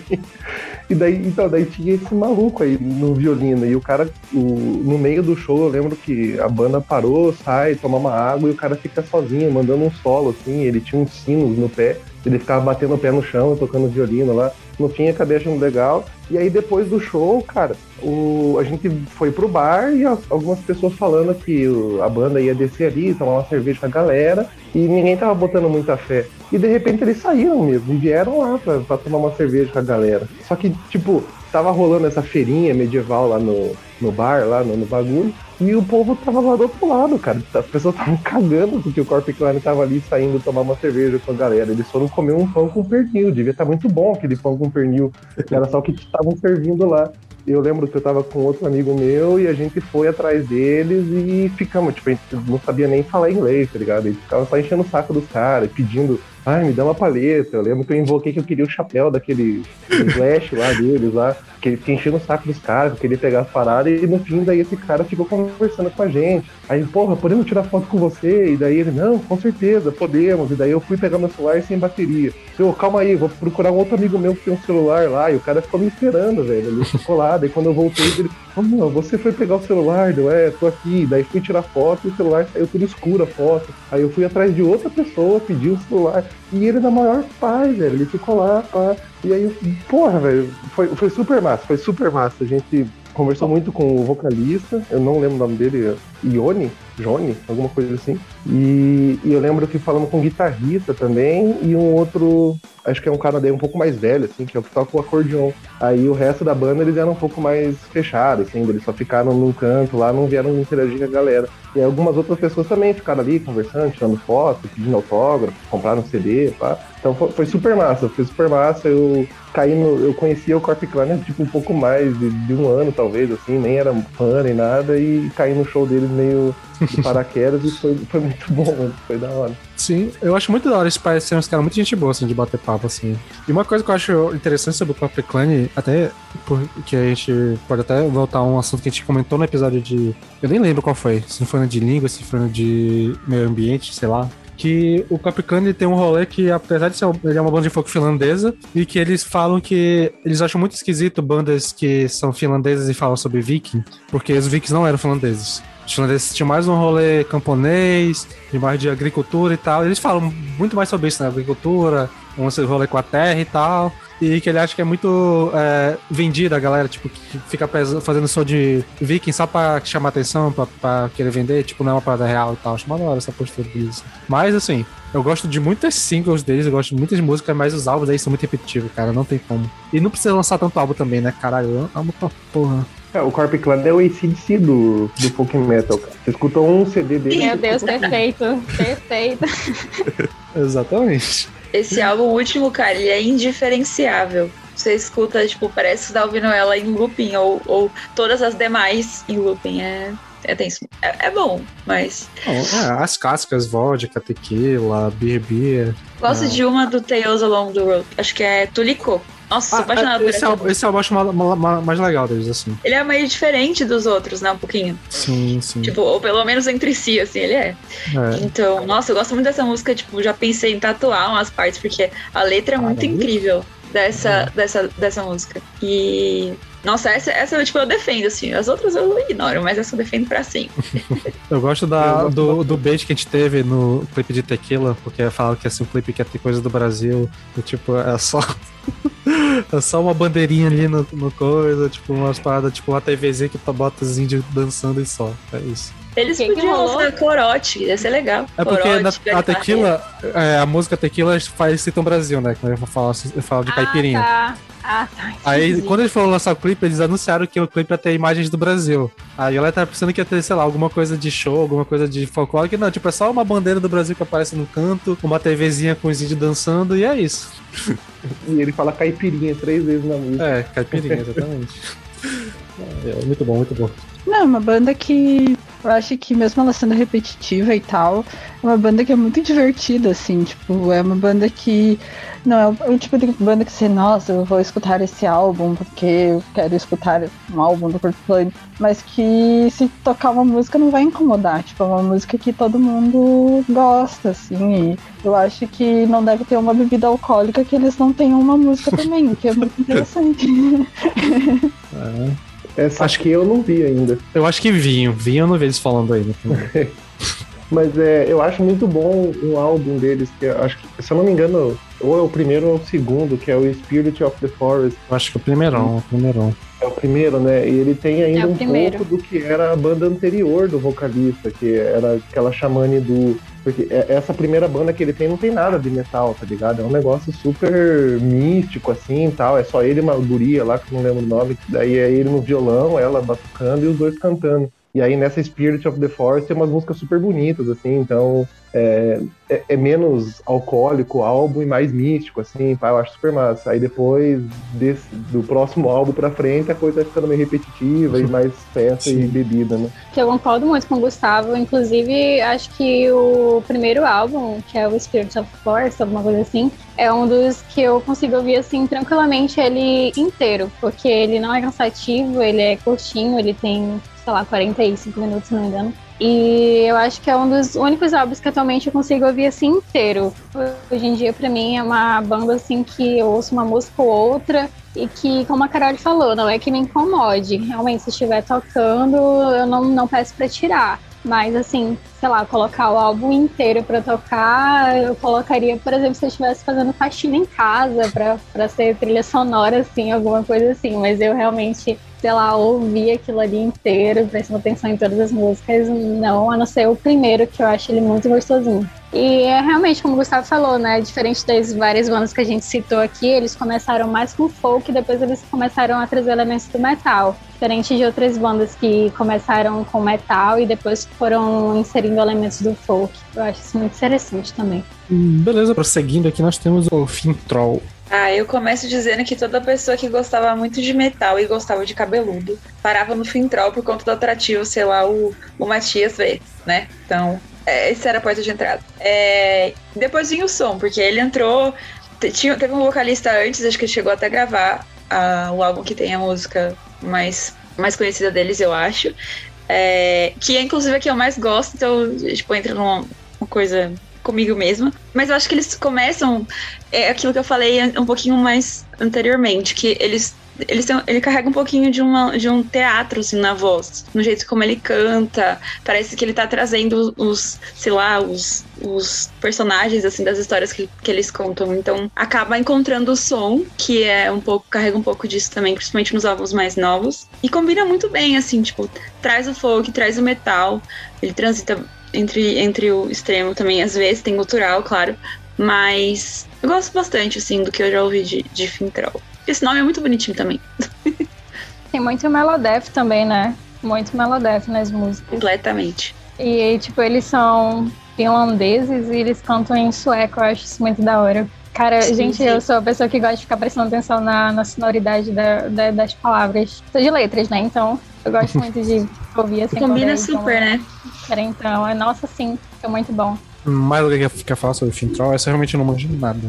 E daí, então, daí tinha esse maluco aí no violino. E o cara, o- no meio do show, eu lembro que a banda parou, sai, toma uma água e o cara fica sozinho, mandando um solo, assim. Ele tinha uns sinos no pé, ele ficava batendo o pé no chão, tocando violino lá. No fim, acabei achando legal. E aí, depois do show, cara, o, a gente foi pro bar e algumas pessoas falando que a banda ia descer ali, tomar uma cerveja com a galera. E ninguém tava botando muita fé. E de repente eles saíram mesmo e vieram lá pra, pra tomar uma cerveja com a galera. Só que, tipo, tava rolando essa feirinha medieval lá no, no bar, lá no, no bagulho. E o povo tava lá do outro lado, cara. As pessoas estavam cagando porque o Corp Clan tava ali saindo tomar uma cerveja com a galera. Eles foram comer um pão com pernil. Devia estar muito bom aquele pão com pernil. Era só o que estavam servindo lá. Eu lembro que eu tava com outro amigo meu e a gente foi atrás deles e ficamos, tipo, a gente não sabia nem falar inglês, tá ligado? A gente ficava só enchendo o saco dos caras, pedindo, ai, me dá uma paleta. Eu lembro que eu invoquei que eu queria o chapéu daquele flash lá deles lá, que ele fiquei enchendo o saco dos caras, que queria pegar as paradas, e no fim daí esse cara ficou conversando com a gente. Aí, porra, podemos tirar foto com você? E daí ele, não, com certeza, podemos. E daí eu fui pegar meu celular sem bateria. Eu, calma aí, vou procurar um outro amigo meu que tem um celular lá, e o cara ficou me esperando, velho. Ele ficou lá, daí quando eu voltei, ele, oh, não, você foi pegar o celular, deu, é, tô aqui. Daí fui tirar foto e o celular saiu tudo escuro a foto. Aí eu fui atrás de outra pessoa, pedi o celular. E ele na maior paz, velho. Ele ficou lá, pá. E aí, porra, velho, foi, foi super massa, foi super massa. A gente conversou muito com o vocalista, eu não lembro o nome dele, Ione, Johnny, alguma coisa assim. E, e eu lembro que falamos com um guitarrista também e um outro, acho que é um daí um pouco mais velho, assim, que é o que toca o acordeon. Aí o resto da banda eles eram um pouco mais fechados, assim, eles só ficaram num canto lá, não vieram interagir com a galera. E algumas outras pessoas também ficaram ali conversando, tirando foto, pedindo autógrafo, compraram CD, pá. Então foi, foi super massa, foi super massa. Eu caí no. Eu conhecia o Corp né, tipo um pouco mais de, de um ano, talvez, assim, nem era fã nem nada, e caí no show deles meio de paraquedas e foi, foi muito bom, foi da hora. Sim, eu acho muito da hora. Eles parecem uns caras muito gente boa, assim, de bater papo, assim. E uma coisa que eu acho interessante sobre o Corp Clan, até porque a gente pode até voltar a um assunto que a gente comentou no episódio de. Eu nem lembro qual foi. Se não foi de língua, se foi de meio ambiente, sei lá. Que o Capricorn tem um rolê que, apesar de ser ele é uma banda de folk finlandesa, e que eles falam que eles acham muito esquisito bandas que são finlandesas e falam sobre viking, porque os vikings não eram finlandeses. Os finlandeses tinham mais um rolê camponês, de mais de agricultura e tal. Eles falam muito mais sobre isso, né? Agricultura, um rolê com a terra e tal. E que ele acha que é muito é, vendido a galera, tipo, que fica fazendo som de viking só pra chamar atenção, pra, pra querer vender, tipo, não é uma parada real e tal. Acho uma hora essa postura deles. Mas, assim, eu gosto de muitas singles deles, eu gosto de muitas músicas, mas os álbuns aí são muito repetitivos, cara, não tem como. E não precisa lançar tanto álbum também, né, caralho? Eu amo pra porra. É, o Corp Clan é o ACDC do, do folk metal, cara. Você escutou um CD dele. Meu Deus, perfeito. Perfeito. Exatamente. Esse álbum último, cara, ele é indiferenciável. Você escuta, tipo, parece que você tá ouvindo ela em looping, ou, ou todas as demais em looping. É, é tenso. É, é bom, mas. Bom, é, as cascas, vodka, tequila, beer beer. Gosto Ah. de uma do Tales Along the Road. Acho que é Tulicô. Nossa, sou apaixonada por esse, álbum, música. esse álbum eu acho ma- ma- ma- mais legal deles, assim. Ele é meio diferente dos outros, né? Um pouquinho. Sim, sim. Tipo, ou pelo menos entre si, assim, ele é. É. Então, nossa, eu gosto muito dessa música, tipo, já pensei em tatuar umas partes, porque a letra é muito incrível dessa, Uhum. dessa, dessa música. E. Nossa, essa, essa tipo, eu defendo, assim. As outras eu ignoro, mas essa eu defendo pra sempre. Eu gosto, da, do, do bait que a gente teve no clipe de Tequila, porque falaram que assim, o clipe que ia ter coisa do Brasil, e tipo, é só. É só uma bandeirinha ali no, no coisa, tipo, umas paradas, tipo uma TVZ que tu bota os índios dançando e só. É isso. Eles Que que podiam rolou? lançar corote, ia ser legal. É porque Corote, na, a tequila, é, a música tequila faz citam Brasil, né? Quando eu falo, eu falo de caipirinha. Ah, tá. Ah, tá. Aí, quando eles foram lançar o clipe, eles anunciaram que o clipe ia ter imagens do Brasil. Aí ela tava pensando que ia ter, sei lá, alguma coisa de show, alguma coisa de folclore, que não, tipo, é só uma bandeira do Brasil que aparece no canto, uma TVzinha com os índios dançando, e é isso. E ele fala caipirinha três vezes na música. É, caipirinha, exatamente. É, muito bom, muito bom. Não, é uma banda que eu acho que mesmo ela sendo repetitiva e tal, é uma banda que é muito divertida, assim, tipo, é uma banda que não é o, o tipo de banda que você, nossa, eu vou escutar esse álbum porque eu quero escutar um álbum do Coldplay, mas que se tocar uma música não vai incomodar, tipo, é uma música que todo mundo gosta, assim, e eu acho que não deve ter uma bebida alcoólica que eles não tenham uma música também, o que é muito interessante. É. Essa aqui eu não vi ainda. Eu acho que vinho, vinho eu não vi eles falando aí. Né? Mas é, eu acho muito bom um álbum deles, que eu acho que, se eu não me engano, ou é o primeiro ou é o segundo, que é o Spirit of the Forest. Eu acho que é o primeirão, o primeirão. É o primeiro, né? E ele tem ainda É um pouco do que era a banda anterior do vocalista, que era aquela chamane do. Porque é- essa primeira banda que ele tem não tem nada de metal, tá ligado? É um negócio super místico, assim tal. É só ele e uma guria lá, que eu não lembro o nome. Daí é ele no violão, ela batucando e os dois cantando. E aí nessa Spirit of the Forest tem umas músicas super bonitas, assim, então é, é- é menos alcoólico o álbum e mais místico, assim, pá, eu acho super massa. Aí depois desse- do próximo álbum pra frente a coisa vai ficando meio repetitiva e mais festa e Sim. bebida, né? Que eu concordo muito com o Gustavo. Inclusive, acho que o primeiro álbum, que é o Spirit of Force, alguma coisa assim, é um dos que eu consigo ouvir assim tranquilamente ele inteiro, porque ele não é cansativo, ele é curtinho, ele tem, sei lá, 45 minutos, se não me engano. E eu acho que é um dos únicos álbuns que atualmente eu consigo ouvir assim inteiro. Hoje em dia, pra mim, é uma banda assim que eu ouço uma música ou outra e que, como a Carol falou, não é que me incomode. Realmente, se estiver tocando, eu não, não peço pra tirar. Mas, assim, sei lá, colocar o álbum inteiro pra tocar, eu colocaria, por exemplo, se eu estivesse fazendo faxina em casa, pra ser trilha sonora, assim, alguma coisa assim. Mas eu realmente, sei lá, ouvi aquilo ali inteiro, prestando atenção em todas as músicas, não, a não ser o primeiro, que eu acho ele muito gostosinho. E é realmente, como o Gustavo falou, né? Diferente das várias bandas que a gente citou aqui, eles começaram mais com folk, depois eles começaram a trazer elementos do metal. Diferente de outras bandas que começaram com metal e depois foram inserindo elementos do folk. Eu acho isso muito interessante também. Hum, Beleza, prosseguindo aqui, nós temos o Fintroll. Ah, eu começo dizendo que toda pessoa que gostava muito de metal e gostava de cabeludo parava no Fintrol por conta do atrativo, sei lá, o, o Matias vê, né? Então, é, esse era a porta de entrada. É, depois vinha o som, porque ele entrou. Tinha, teve um vocalista antes, acho que chegou até a gravar ah, o álbum que tem a música mais, mais conhecida deles, eu acho. É, que é inclusive a que eu mais gosto, então, tipo, entra numa uma coisa comigo mesma. Mas eu acho que eles começam é aquilo que eu falei um pouquinho mais anteriormente, que eles eles têm, ele carrega um pouquinho de, uma, de um teatro assim na voz, no jeito como ele canta, parece que ele tá trazendo os, sei lá, os, os personagens assim das histórias que, que eles contam. Então acaba encontrando o som, que é um pouco carrega um pouco disso também, principalmente nos álbuns mais novos, e combina muito bem assim, tipo, traz o folk, traz o metal, ele transita entre, entre o extremo também, às vezes tem gutural, claro, mas eu gosto bastante, assim, do que eu já ouvi de, de Fintroll. Esse nome é muito bonitinho também, Tem muito Melodeath também, né? Muito Melodeath nas músicas. completamente. E, tipo, eles são finlandeses e eles cantam em sueco, eu acho isso muito da hora. Cara, Sim, gente, sim. eu sou a pessoa que gosta de ficar prestando atenção na, na sonoridade da- da- das palavras. Sou de letras, né? Então, eu gosto muito de ouvir assim. Combina quando super, né? eles- Então, é, nossa, sim, é muito bom. Mais alguém quer, quer falar sobre Fintroll? Essa eu realmente não manjo nada.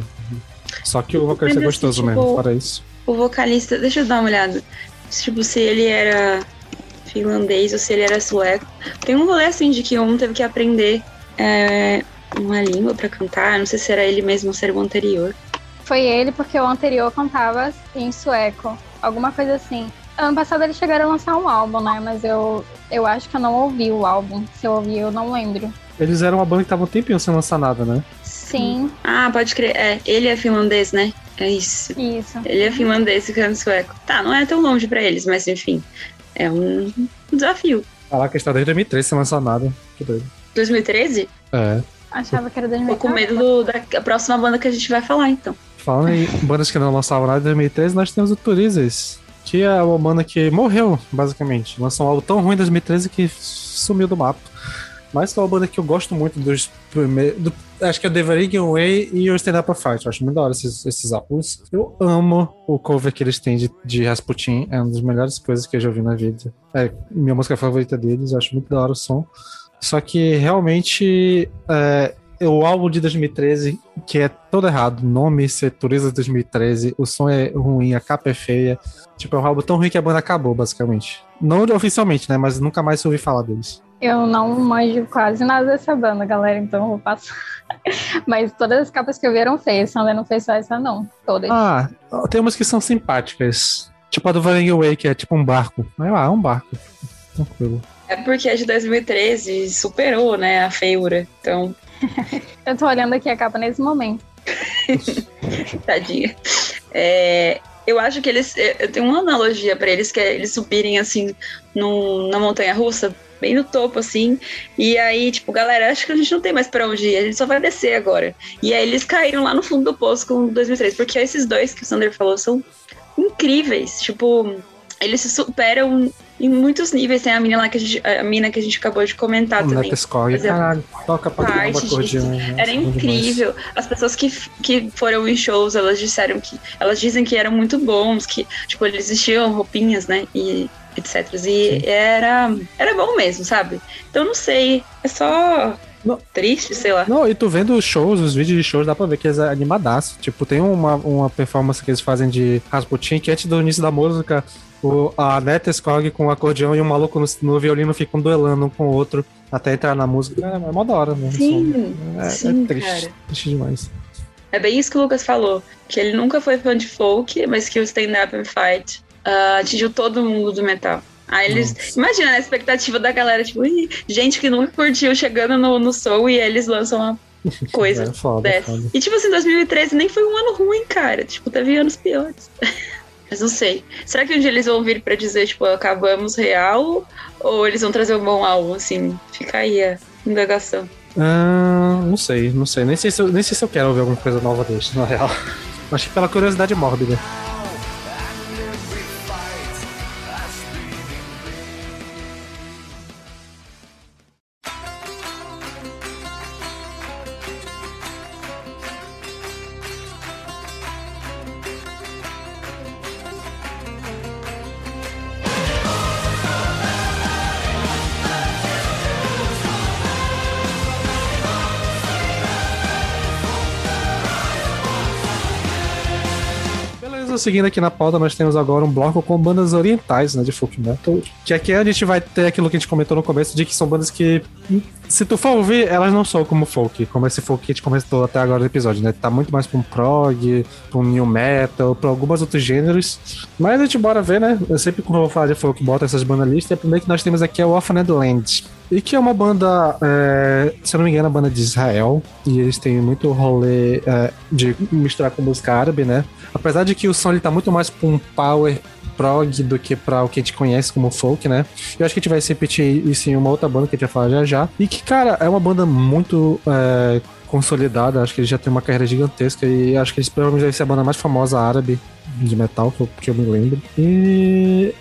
Só que o vocalista é Lembra, gostoso assim, mesmo, tipo, fora isso. O vocalista, deixa eu dar uma olhada. Tipo, se ele era finlandês ou se ele era sueco. Tem um rolê assim de que um teve que aprender é, uma língua pra cantar. Não sei se era ele mesmo ou se era o anterior. Foi ele porque o anterior cantava em sueco, alguma coisa assim. Ano passado eles chegaram a lançar um álbum, né? Mas eu, eu acho que eu não ouvi o álbum. Se eu ouvi, eu não lembro. Eles eram uma banda que tava um tempinho sem lançar nada, né? Sim, Ah, pode crer. É, ele é finlandês, né? É isso. Isso. Ele é finlandês e canta sueco. Tá, não é tão longe pra eles, mas enfim. É um desafio. Caraca, está desde 2013 sem lançar nada. Que doido. 2013? É. Achava que era Tô 2014. com medo do- da próxima banda que a gente vai falar, então. Falando em bandas que não lançavam nada em 2013, nós temos o Turizes, que é uma banda que morreu, basicamente. Lançou um álbum tão ruim em 2013 que sumiu do mapa. Mas é uma banda que eu gosto muito dos primeiros. do- acho que é The Very Way e o Stand Up Fight. Eu acho muito da hora esses, esses álbuns. Eu amo o cover que eles têm de, de Rasputin. É uma das melhores coisas que eu já ouvi na vida. É minha música favorita deles. Eu acho muito da hora o som. Só que realmente é, o álbum de 2013, que é todo errado, nome ser Turismo 2013, o som é ruim, a capa é feia. Tipo, é um álbum tão ruim que a banda acabou, basicamente. Não oficialmente, né? Mas nunca mais ouvi falar deles. Eu não manjo quase nada dessa banda, galera, então eu vou passar. Mas todas as capas que eu vi eram feias, Sander não fez só essa, não. Todas. Ah, tem umas que são simpáticas. Tipo a do Vanning Way, que é tipo um barco. Mas lá, é um barco. Tranquilo. É porque a de 2013 superou, né, a feiura. Então, Eu tô olhando aqui a capa nesse momento. tadinha. É, eu acho que eles. Eu tenho uma analogia pra eles, que é eles subirem assim num, na montanha russa, bem no topo, assim. E aí, tipo, galera, acho que a gente não tem mais pra onde ir, a gente só vai descer agora. E aí eles caíram lá no fundo do poço com 2003, porque esses dois que o Sander falou são incríveis. Tipo, eles se superam em muitos níveis. Tem a mina lá que a gente, a mina que a gente acabou de comentar O também. Exemplo, caralho, toca pra parte acordeão. né? Era Bom demais. incrível. As pessoas que, que foram em shows, elas disseram que. Elas dizem que eram muito bons, que, tipo, eles vestiam roupinhas, né? E etc. E era, era bom mesmo, sabe? Então não sei. É só. Não. Triste, sei lá. Não, e tu vendo os shows, os vídeos de shows, dá pra ver que eles é animadaço. Tipo, tem uma, uma performance que eles fazem de Rasputin, que antes do início da música, o, a Neta Skog com o acordeão e o maluco no, no violino ficam duelando um com o outro até entrar na música. É mó da hora mesmo. Sim, É, sim, é triste, cara. triste demais. É bem isso que o Lucas falou. Que ele nunca foi fã de folk, mas que o stand-up and fight ah, atingiu todo mundo do metal. Aí eles. Imagina a expectativa da galera, tipo, "Ih, gente que nunca curtiu chegando no, no soul e eles lançam uma coisa É foda, dessa. foda. E tipo assim, 2013 nem foi um ano ruim, cara. Tipo, teve anos piores. Mas não sei. Será que um dia eles vão vir pra dizer, tipo, acabamos real? Ou eles vão trazer um bom álbum, assim? Fica aí a indagação. Ah, não sei, não sei. Nem sei, se eu, nem sei se eu quero ouvir alguma coisa nova deles, na real. Acho que pela curiosidade mórbida. Seguindo aqui na pauta, nós temos agora um bloco com bandas orientais, né, de folk metal. Que aqui a gente vai ter aquilo que a gente comentou no começo, de que são bandas que, se tu for ouvir, elas não são como folk, como esse folk que a gente comentou até agora no episódio, né? Tá muito mais pra um prog, pra um new metal, pra alguns outros gêneros. Mas a gente bora ver, né? Eu sempre quando eu vou falar de folk, boto essas bandas listas, e a primeira que nós temos aqui é o Orphaned Land. E que é uma banda, é, se eu não me engano, é uma banda de Israel. E eles têm muito rolê é, de misturar com música árabe, né? Apesar de que o som ele tá muito mais pra um power prog do que pra o que a gente conhece como folk, né? Eu acho que a gente vai se repetir isso em uma outra banda que a gente vai falar já já. E que, cara, é uma banda muito é, consolidada. Acho que eles já têm uma carreira gigantesca. E acho que eles provavelmente devem ser a banda mais famosa árabe de metal, que eu- que eu me lembro. E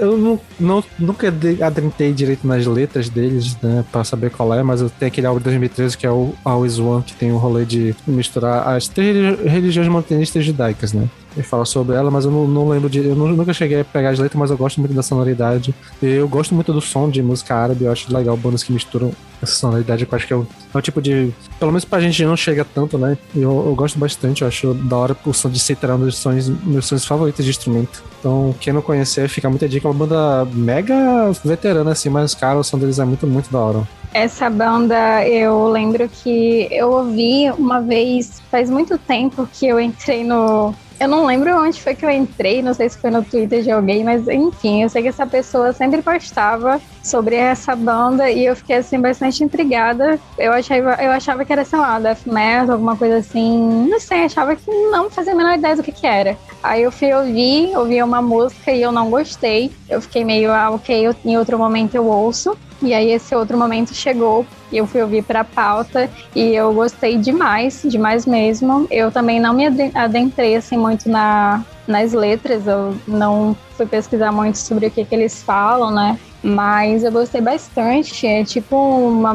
eu não, não, nunca de- adentrei direito nas letras deles, né, pra saber qual é, mas eu tenho aquele álbum de 2013 que é o Always One, que tem o rolê de misturar as três religi- religiões montanistas judaicas, né? Ele fala sobre ela, mas eu não, não lembro de. Eu nu- nunca cheguei a pegar as letras, mas eu gosto muito da sonoridade. Eu gosto muito do som de música árabe, eu acho legal bandas que misturam essa sonoridade, eu acho que é o, é o tipo de. Pelo menos pra gente não chega tanto, né? Eu, eu gosto bastante, eu acho da hora o som de citar um dos sons, meus sons favoritos de instrumento. Então, quem não conhecer, fica muita dica. É uma banda mega veterana, assim, mas, cara, o som deles é muito, muito da hora. Essa banda eu lembro que eu ouvi uma vez, faz muito tempo que eu entrei no Eu não lembro onde foi que eu entrei, não sei se foi no Twitter de alguém, mas enfim, eu sei que essa pessoa sempre postava sobre essa banda e eu fiquei assim bastante intrigada. Eu achava, eu achava que era, sei lá, death metal, alguma coisa assim. Não sei, achava que não fazia a menor ideia do que, que era. Aí eu fui ouvir, ouvi uma música e eu não gostei. Eu fiquei meio, ah, ok, eu, em outro momento eu ouço. E aí esse outro momento chegou e eu fui ouvir para a pauta e eu gostei demais, demais mesmo. Eu também não me adentrei assim muito na, nas letras, eu não fui pesquisar muito sobre o que, que eles falam, né? Mas eu gostei bastante. É tipo uma.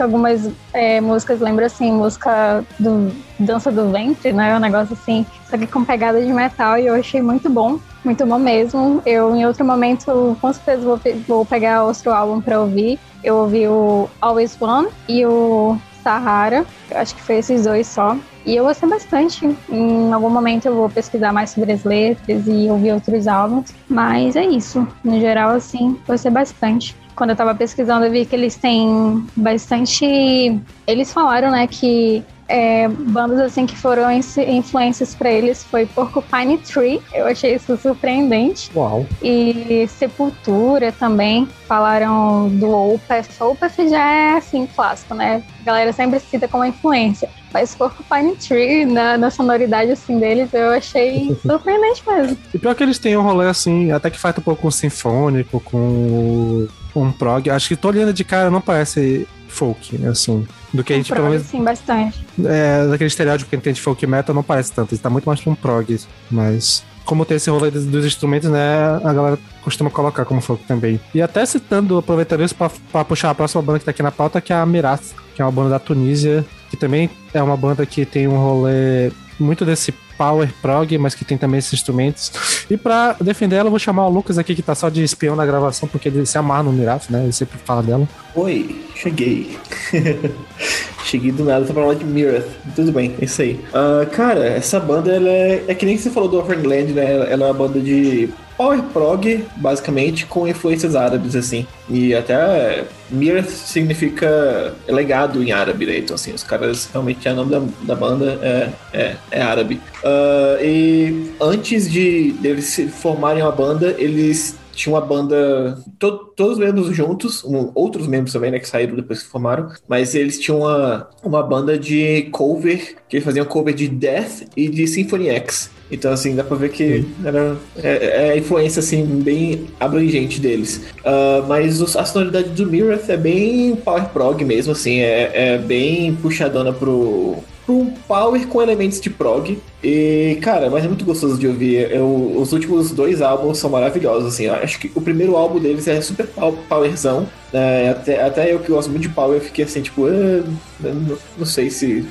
Algumas é, músicas lembram assim, música do Dança do Ventre, né? Um negócio assim, só que com pegada de metal e eu achei muito bom. Muito bom mesmo. Eu, em outro momento, com certeza vou, vou pegar outro álbum para ouvir. Eu ouvi o Always One e o Sahara. Eu acho que foi esses dois só. E eu gostei bastante. Em algum momento eu vou pesquisar mais sobre as letras e ouvir outros álbuns. Mas é isso. No geral, assim, gostei bastante. Quando eu tava pesquisando, eu vi que eles têm bastante. Eles falaram, né, que é, bandas assim que foram influências para eles foi Porcupine Tree. Eu achei isso surpreendente. Uau. E Sepultura também. Falaram do Opeth. Opeth já é assim clássico, né? A galera sempre cita como influência. Mas Porcupine Tree, na, na sonoridade assim deles, eu achei surpreendente mesmo. E pior que eles têm um rolê assim, até que faz um pouco com sinfônico, com um prog. Acho que tô olhando de cara, não parece folk, assim. Do que a gente, prog, pelo menos. Sim, bastante. É, daquele estereótipo que a gente tem de folk metal, não parece tanto. Ele tá muito mais pra um prog. Mas, como tem esse rolê dos instrumentos, né? A galera costuma colocar como folk também. E até citando, aproveitando isso pra, pra puxar a próxima banda que tá aqui na pauta, que é a Miraz, que é uma banda da Tunísia, que também é uma banda que tem um rolê muito desse power prog, mas que tem também esses instrumentos. E para defender ela, eu vou chamar o Lucas aqui, que tá só de espião na gravação, porque ele se amarra no Miraf, né? Ele sempre fala dela. Oi, cheguei. cheguei do nada pra falar de Mirath. Tudo bem, é isso aí. Uh, cara, essa banda, ela é, é que nem você falou do Offernland, né? Ela é uma banda de power prog, basicamente, com influências árabes, assim. E até Mir significa legado em árabe, né? Então, assim, os caras realmente, o nome da, da banda é, é, é árabe. Uh, e antes de eles formarem uma banda, eles tinha uma banda, to, todos os membros juntos, um, outros membros também, né, que saíram depois que formaram, mas eles tinham uma, uma banda de cover, que eles faziam cover de Death e de Symphony X. Então, assim, dá pra ver que era, é, é a influência, assim, bem abrangente deles. Uh, mas a sonoridade do Mirror é bem power prog mesmo, assim, é, é bem puxadona pro, um power com elementos de prog. E, cara, mas é muito gostoso de ouvir. Eu, os últimos dois álbuns são maravilhosos, assim. Acho que o primeiro álbum deles é super powerzão. Né? Até, até eu que gosto muito de power, eu fiquei assim, tipo, ah, não, não, sei se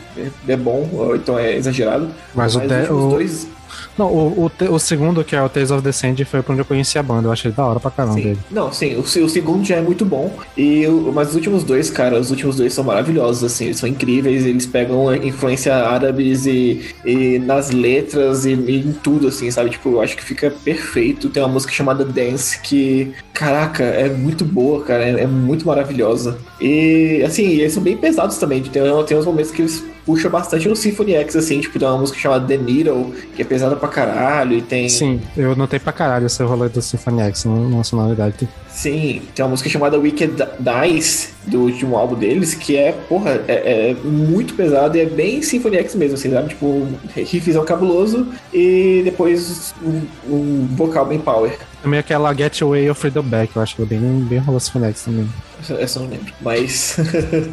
é bom ou então é exagerado. Mas, mas o, os dois não, o, o, o, segundo, que é o Tales of the Sand, foi pra onde eu conheci a banda. Eu achei da hora pra caramba sim. dele. Não, sim, o, o, segundo já é muito bom. E mas os últimos dois, cara, os últimos dois são maravilhosos, assim, eles são incríveis, eles pegam influência árabes e, e nas letras e, e, em tudo, assim, sabe? Tipo, eu acho que fica perfeito. Tem uma música chamada Dance que, caraca, é muito boa, cara, é, é muito maravilhosa. E, assim, eles são bem pesados também. Tem, tem uns momentos que eles puxa bastante no Symphony X, assim, tipo, tem uma música chamada The Needle, que é pesada pra caralho, e tem... Sim, eu notei pra caralho esse rolê do Symphony X na sonoridade. Sim, tem uma música chamada Wicked Dice, do último álbum deles, que é, porra, é, é muito pesado e é bem Symphony X mesmo, assim, sabe? Tipo, um riffzão cabuloso e depois um, um vocal bem power. Também aquela Get Away of Freedom Back, eu acho que é bem, bem rola Symphony X também. Essa eu não lembro. Mas.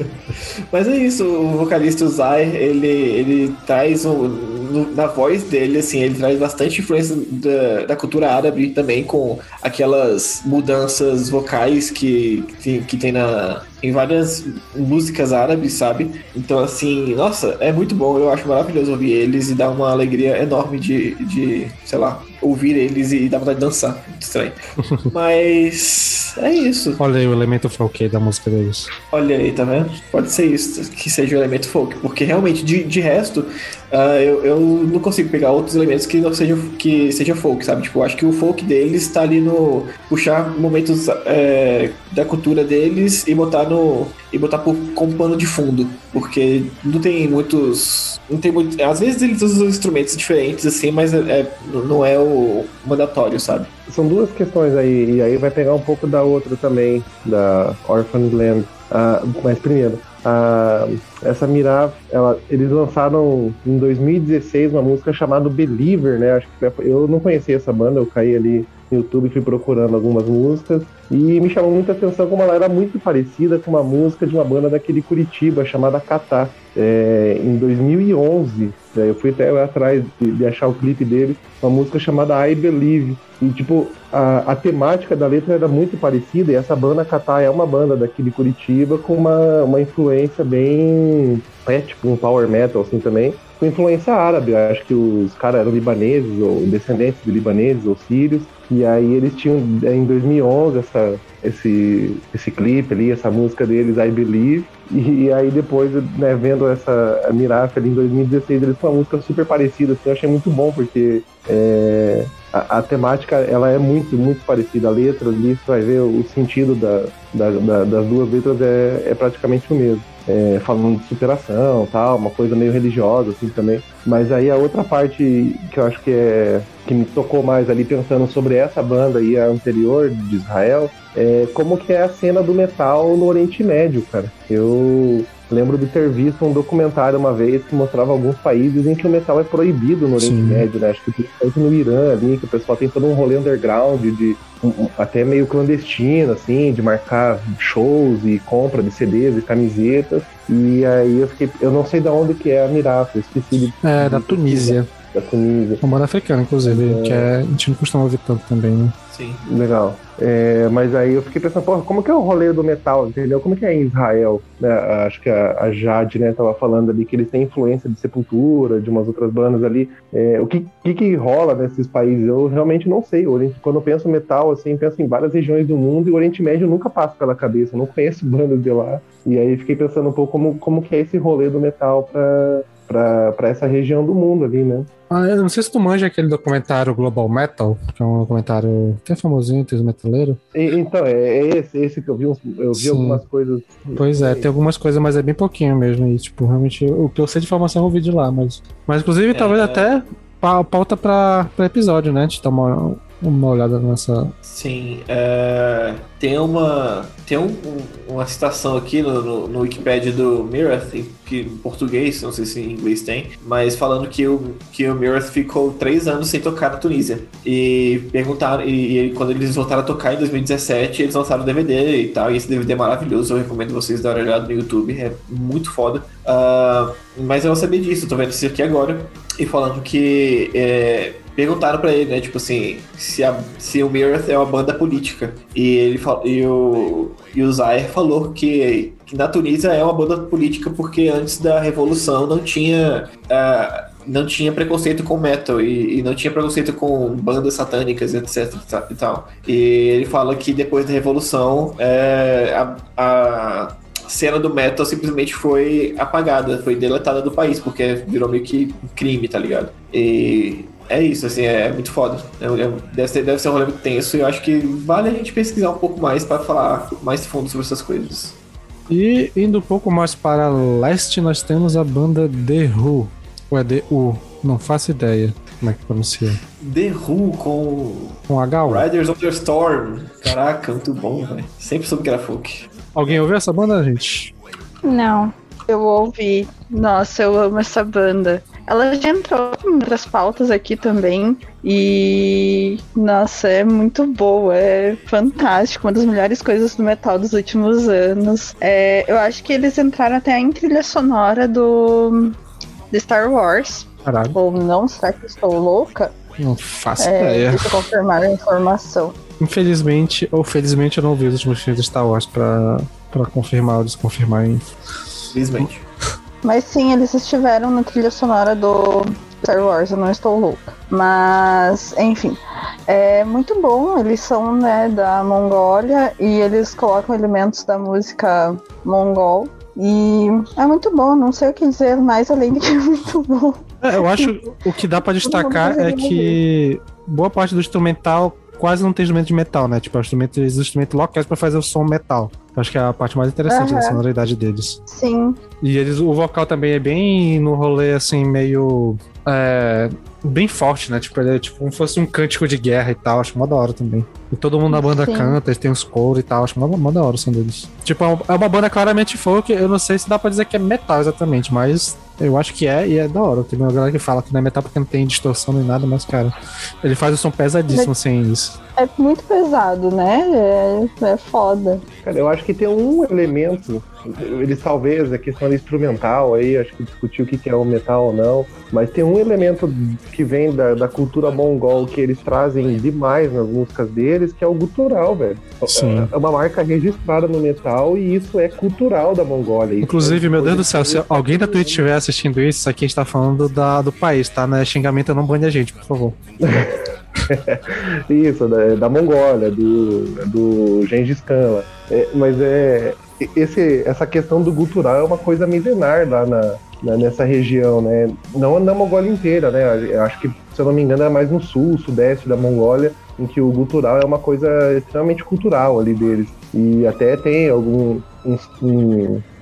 Mas é isso, o vocalista Zay, ele, ele traz um, no, na voz dele, assim, ele traz bastante influência da, da cultura árabe também, com aquelas mudanças vocais que, que, que tem na, em várias músicas árabes, sabe? Então, assim, nossa, é muito bom. Eu acho maravilhoso ouvir eles e dá uma alegria enorme de, de sei lá, ouvir eles e dar vontade de dançar. Muito estranho. Mas é isso. Olha aí o elemento folk da música deles. Olha aí, tá vendo? Pode ser isso, que seja o elemento folk, porque realmente, de, de resto, uh, eu, eu não consigo pegar outros elementos que não sejam que seja folk, sabe? Tipo, eu acho que o folk deles tá ali no puxar momentos é, da cultura deles e botar no e botar por, como pano de fundo. Porque não tem muitos. Não tem muito. Às vezes eles usam instrumentos diferentes, assim, mas é, é- não é o mandatório, sabe? São duas questões aí, e aí vai pegar um pouco da outra também, da Orphan Land. Ah, mas primeiro, ah, essa Miraf, ela, eles lançaram em 2016 uma música chamada Believer, né? Acho que eu não conhecia essa banda, eu caí ali no YouTube fui procurando algumas músicas. E me chamou muita atenção como ela era muito parecida com uma música de uma banda daquele Curitiba chamada Catá. É, em 2011, né, eu fui até atrás de, de achar o clipe dele, uma música chamada I Believe. E, tipo, a, a temática da letra era muito parecida, e essa banda Catá é uma banda daqui de Curitiba com uma, uma influência bem. É, tipo, um power metal, assim também, com influência árabe. Eu acho que os caras eram libaneses, ou descendentes de libaneses ou sírios, e aí eles tinham, é, em 2011, essa, esse, esse clipe ali, essa música deles, I Believe, e, aí depois, né, vendo essa a Miraf ali em 2016, eles com uma música super parecida, assim, eu achei muito bom, porque é, a, a temática, ela é muito, muito parecida, a letra ali, você vai ver o sentido da, da- da- das duas letras é, é praticamente o mesmo. É, falando de superação tal, uma coisa meio religiosa assim também. Mas aí a outra parte que eu acho que é que me tocou mais ali pensando sobre essa banda e a anterior de Israel, é como que é a cena do metal no Oriente Médio, cara. Eu lembro de ter visto um documentário uma vez que mostrava alguns países em que o metal é proibido no Oriente Sim. Médio, né? Acho que principalmente no Irã ali, que o pessoal tem todo um rolê underground de um- até meio clandestino, assim, de marcar shows e compra de CDs e camisetas. E aí eu fiquei, eu não sei de onde que é a Mirafa, esqueci de, É, da Tunísia. da Tunísia. Uma banda africana, inclusive, que é, a gente não costuma ouvir tanto também, né? Sim. Legal. É, mas aí eu fiquei pensando, porra, como que é o rolê do metal, entendeu? Como que é em Israel? Né? Acho que a, a Jade, né, tava falando ali que eles têm influência de Sepultura, de umas outras bandas ali. É, o que, que que rola nesses países? Eu realmente não sei. Oriente, quando eu penso metal, assim, penso em várias regiões do mundo e o Oriente Médio nunca passa pela cabeça. Eu não conheço bandas de lá. E aí fiquei pensando um pouco como, como que é esse rolê do metal pra, pra, pra essa região do mundo ali, né? Ah, eu não sei se tu manja aquele documentário Global Metal, que é um documentário até famosinho entre os metaleiros. E- então, é, é esse, esse que eu vi, uns- eu vi Sim. algumas coisas. Pois é, tem algumas coisas, mas é bem pouquinho mesmo. E, tipo, realmente, o que eu sei de informação eu vi de lá. Mas, mas inclusive, talvez até pa- pauta pra, pra episódio, né? A gente dá uma, olhada nessa. Sim, é, tem uma tem um- um- uma citação aqui no, no, no Wikipedia do Mirath, que em português, não sei se em inglês tem, mas falando que o, que o Mirath ficou três anos sem tocar na Tunísia. E perguntaram, e, e quando eles voltaram a tocar em 2017, eles lançaram o DVD e tal, e esse DVD é maravilhoso, eu recomendo vocês darem uma olhada no YouTube, é muito foda. Ah, mas eu não sabia disso, tô vendo isso aqui agora, e falando que é, perguntaram pra ele, né, tipo assim, se, a, se o Mirath é uma banda política. E ele e o, e o Zaire falou que, que na Tunísia é uma banda política porque antes da revolução não tinha ah, não tinha preconceito com metal e, e não tinha preconceito com bandas satânicas, etc e ta- tal. E ele fala que depois da revolução é, a, a cena do metal simplesmente foi apagada, foi deletada do país, porque virou meio que crime, tá ligado? E é isso, assim, é muito foda. É- é- deve, ser, deve ser um rolê muito tenso e eu acho que vale a gente pesquisar um pouco mais pra falar mais fundo sobre essas coisas. E indo um pouco mais para leste, nós temos a banda The Who. Ou é The U? Não faço ideia como é que pronuncia. The Who com Com H? Riders of the Storm. Caraca, muito bom, velho. Sempre soube que era folk. Alguém ouviu essa banda, gente? Não. Eu ouvi. Nossa, eu amo essa banda. Ela já entrou em outras pautas aqui também. E. Nossa, é muito boa. É fantástico. Uma das melhores coisas do metal dos últimos anos. É, eu acho que eles entraram até em trilha sonora do. de Star Wars. Caralho, Ou não, será que eu estou louca? não faço É, ideia. deixa eu confirmar a informação. Infelizmente, ou felizmente, eu não vi os últimos filmes de Star Wars pra, pra confirmar ou desconfirmar. hein? Mas sim, eles estiveram na trilha sonora do Star Wars, eu não estou louca. Mas, enfim, é muito bom. Eles são né, da Mongólia e eles colocam elementos da música mongol. E é muito bom, não sei o que dizer mais além de que é muito bom. É, eu acho o que dá pra destacar é que boa parte do instrumental quase não tem instrumento de metal, né? Tipo, é um instrumento, os instrumentos locais pra fazer o som metal. Acho que é a parte mais interessante da Aham. sonoridade deles. Sim. E eles, o vocal também é bem no rolê, assim, meio. é, bem forte, né? Tipo, ele é tipo como se fosse um cântico de guerra e tal. Acho mó da hora também. E todo mundo na banda Sim. canta, eles têm os coros e tal. Acho mó, mó da hora o som deles. Tipo, é uma- é uma banda claramente folk. Eu não sei se dá pra dizer que é metal exatamente, mas eu acho que é e é da hora. Tem uma galera que fala que não é metal porque não tem distorção nem nada, mas, cara, ele faz o som pesadíssimo sem isso. É muito pesado, né? É, é foda. Cara, eu acho que tem um elemento, eles talvez, a questão instrumental aí, acho que discutir o que é o metal ou não, mas tem um elemento que vem da, da cultura mongol que eles trazem demais nas músicas deles, que é o gutural, velho. Sim. É uma marca registrada no metal e isso é cultural da Mongólia. Inclusive, é meu Deus do céu, se alguém da Twitch estiver assistindo isso, isso aqui a gente tá falando da, do país, tá? Não é xingamento, não bane a gente, por favor. Isso, da, da Mongólia, do, do Gengis Khan. É, mas é esse, essa questão do gutural é uma coisa milenar lá na, na- nessa região, né? Não na Mongólia inteira, né? Acho que, se eu não me engano, é mais no sul, sudeste da Mongólia, em que o gutural é uma coisa extremamente cultural ali deles. E até tem algum, uns,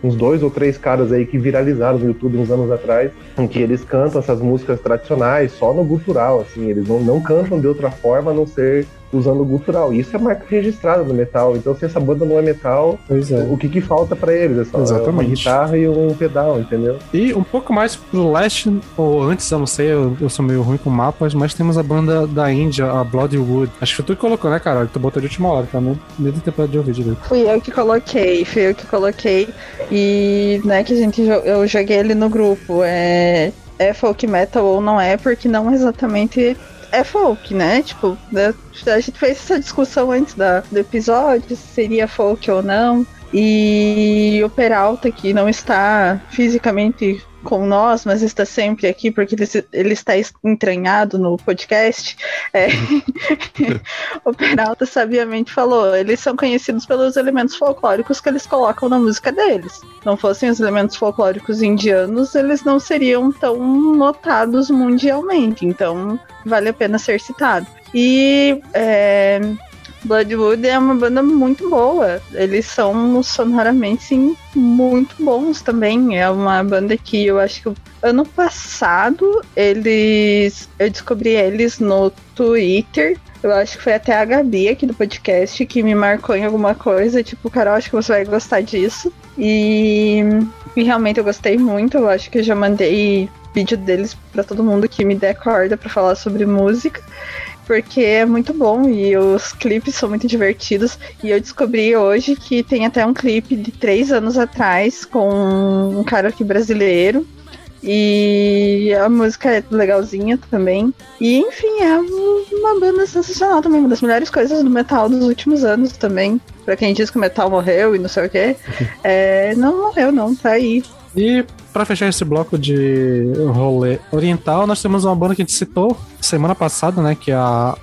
uns dois ou três caras aí que viralizaram no YouTube uns anos atrás, em que eles cantam essas músicas tradicionais só no gutural, assim, eles não, não cantam de outra forma a não ser usando o gutural. E isso é marca registrada no metal. Então, se essa banda não é metal, Pois é. o que, que falta pra eles? É só uma Exatamente. guitarra e um pedal, entendeu? E um pouco mais pro leste, ou antes, eu não sei, eu, eu sou meio ruim com mapas, mas temos a banda da Índia, a Bloodwood. Acho que foi tu que colocou, né, Carol? Tu botou de última hora, pra não nem ter tempo de ouvir direito. Fui eu que coloquei, fui eu que coloquei. E, né, que a gente, eu joguei ele no grupo. É, é folk metal ou não é, porque não exatamente é folk, né? Tipo, né, a gente fez essa discussão antes da, do episódio, se seria folk ou não. E o Peralta, que não está fisicamente com nós, mas está sempre aqui porque ele, ele está es- entranhado no podcast. é, o Peralta sabiamente falou, eles são conhecidos pelos elementos folclóricos que eles colocam na música deles. Não fossem os elementos folclóricos indianos, eles não seriam tão notados mundialmente. Então, vale a pena ser citado. E é, Bloodwood é uma banda muito boa. Eles são sonoramente sim, muito bons também. É uma banda que eu acho que ano passado eles eu descobri eles no Twitter. Eu acho que foi até a Gabi aqui do podcast que me marcou em alguma coisa, tipo, Carol, acho que você vai gostar disso. E, e realmente eu gostei muito. Eu acho que eu já mandei vídeo deles pra todo mundo que me der corda pra falar sobre música porque é muito bom e os clipes são muito divertidos. E eu descobri hoje que tem até um clipe de três anos atrás com um cara aqui brasileiro. E a música é legalzinha também. E enfim, é uma banda sensacional também, uma das melhores coisas do metal dos últimos anos também. Pra quem diz que o metal morreu e não sei o quê. É, não morreu, não, tá aí. E pra fechar esse bloco de rolê oriental, nós temos uma banda que a gente citou semana passada, né? Que é a,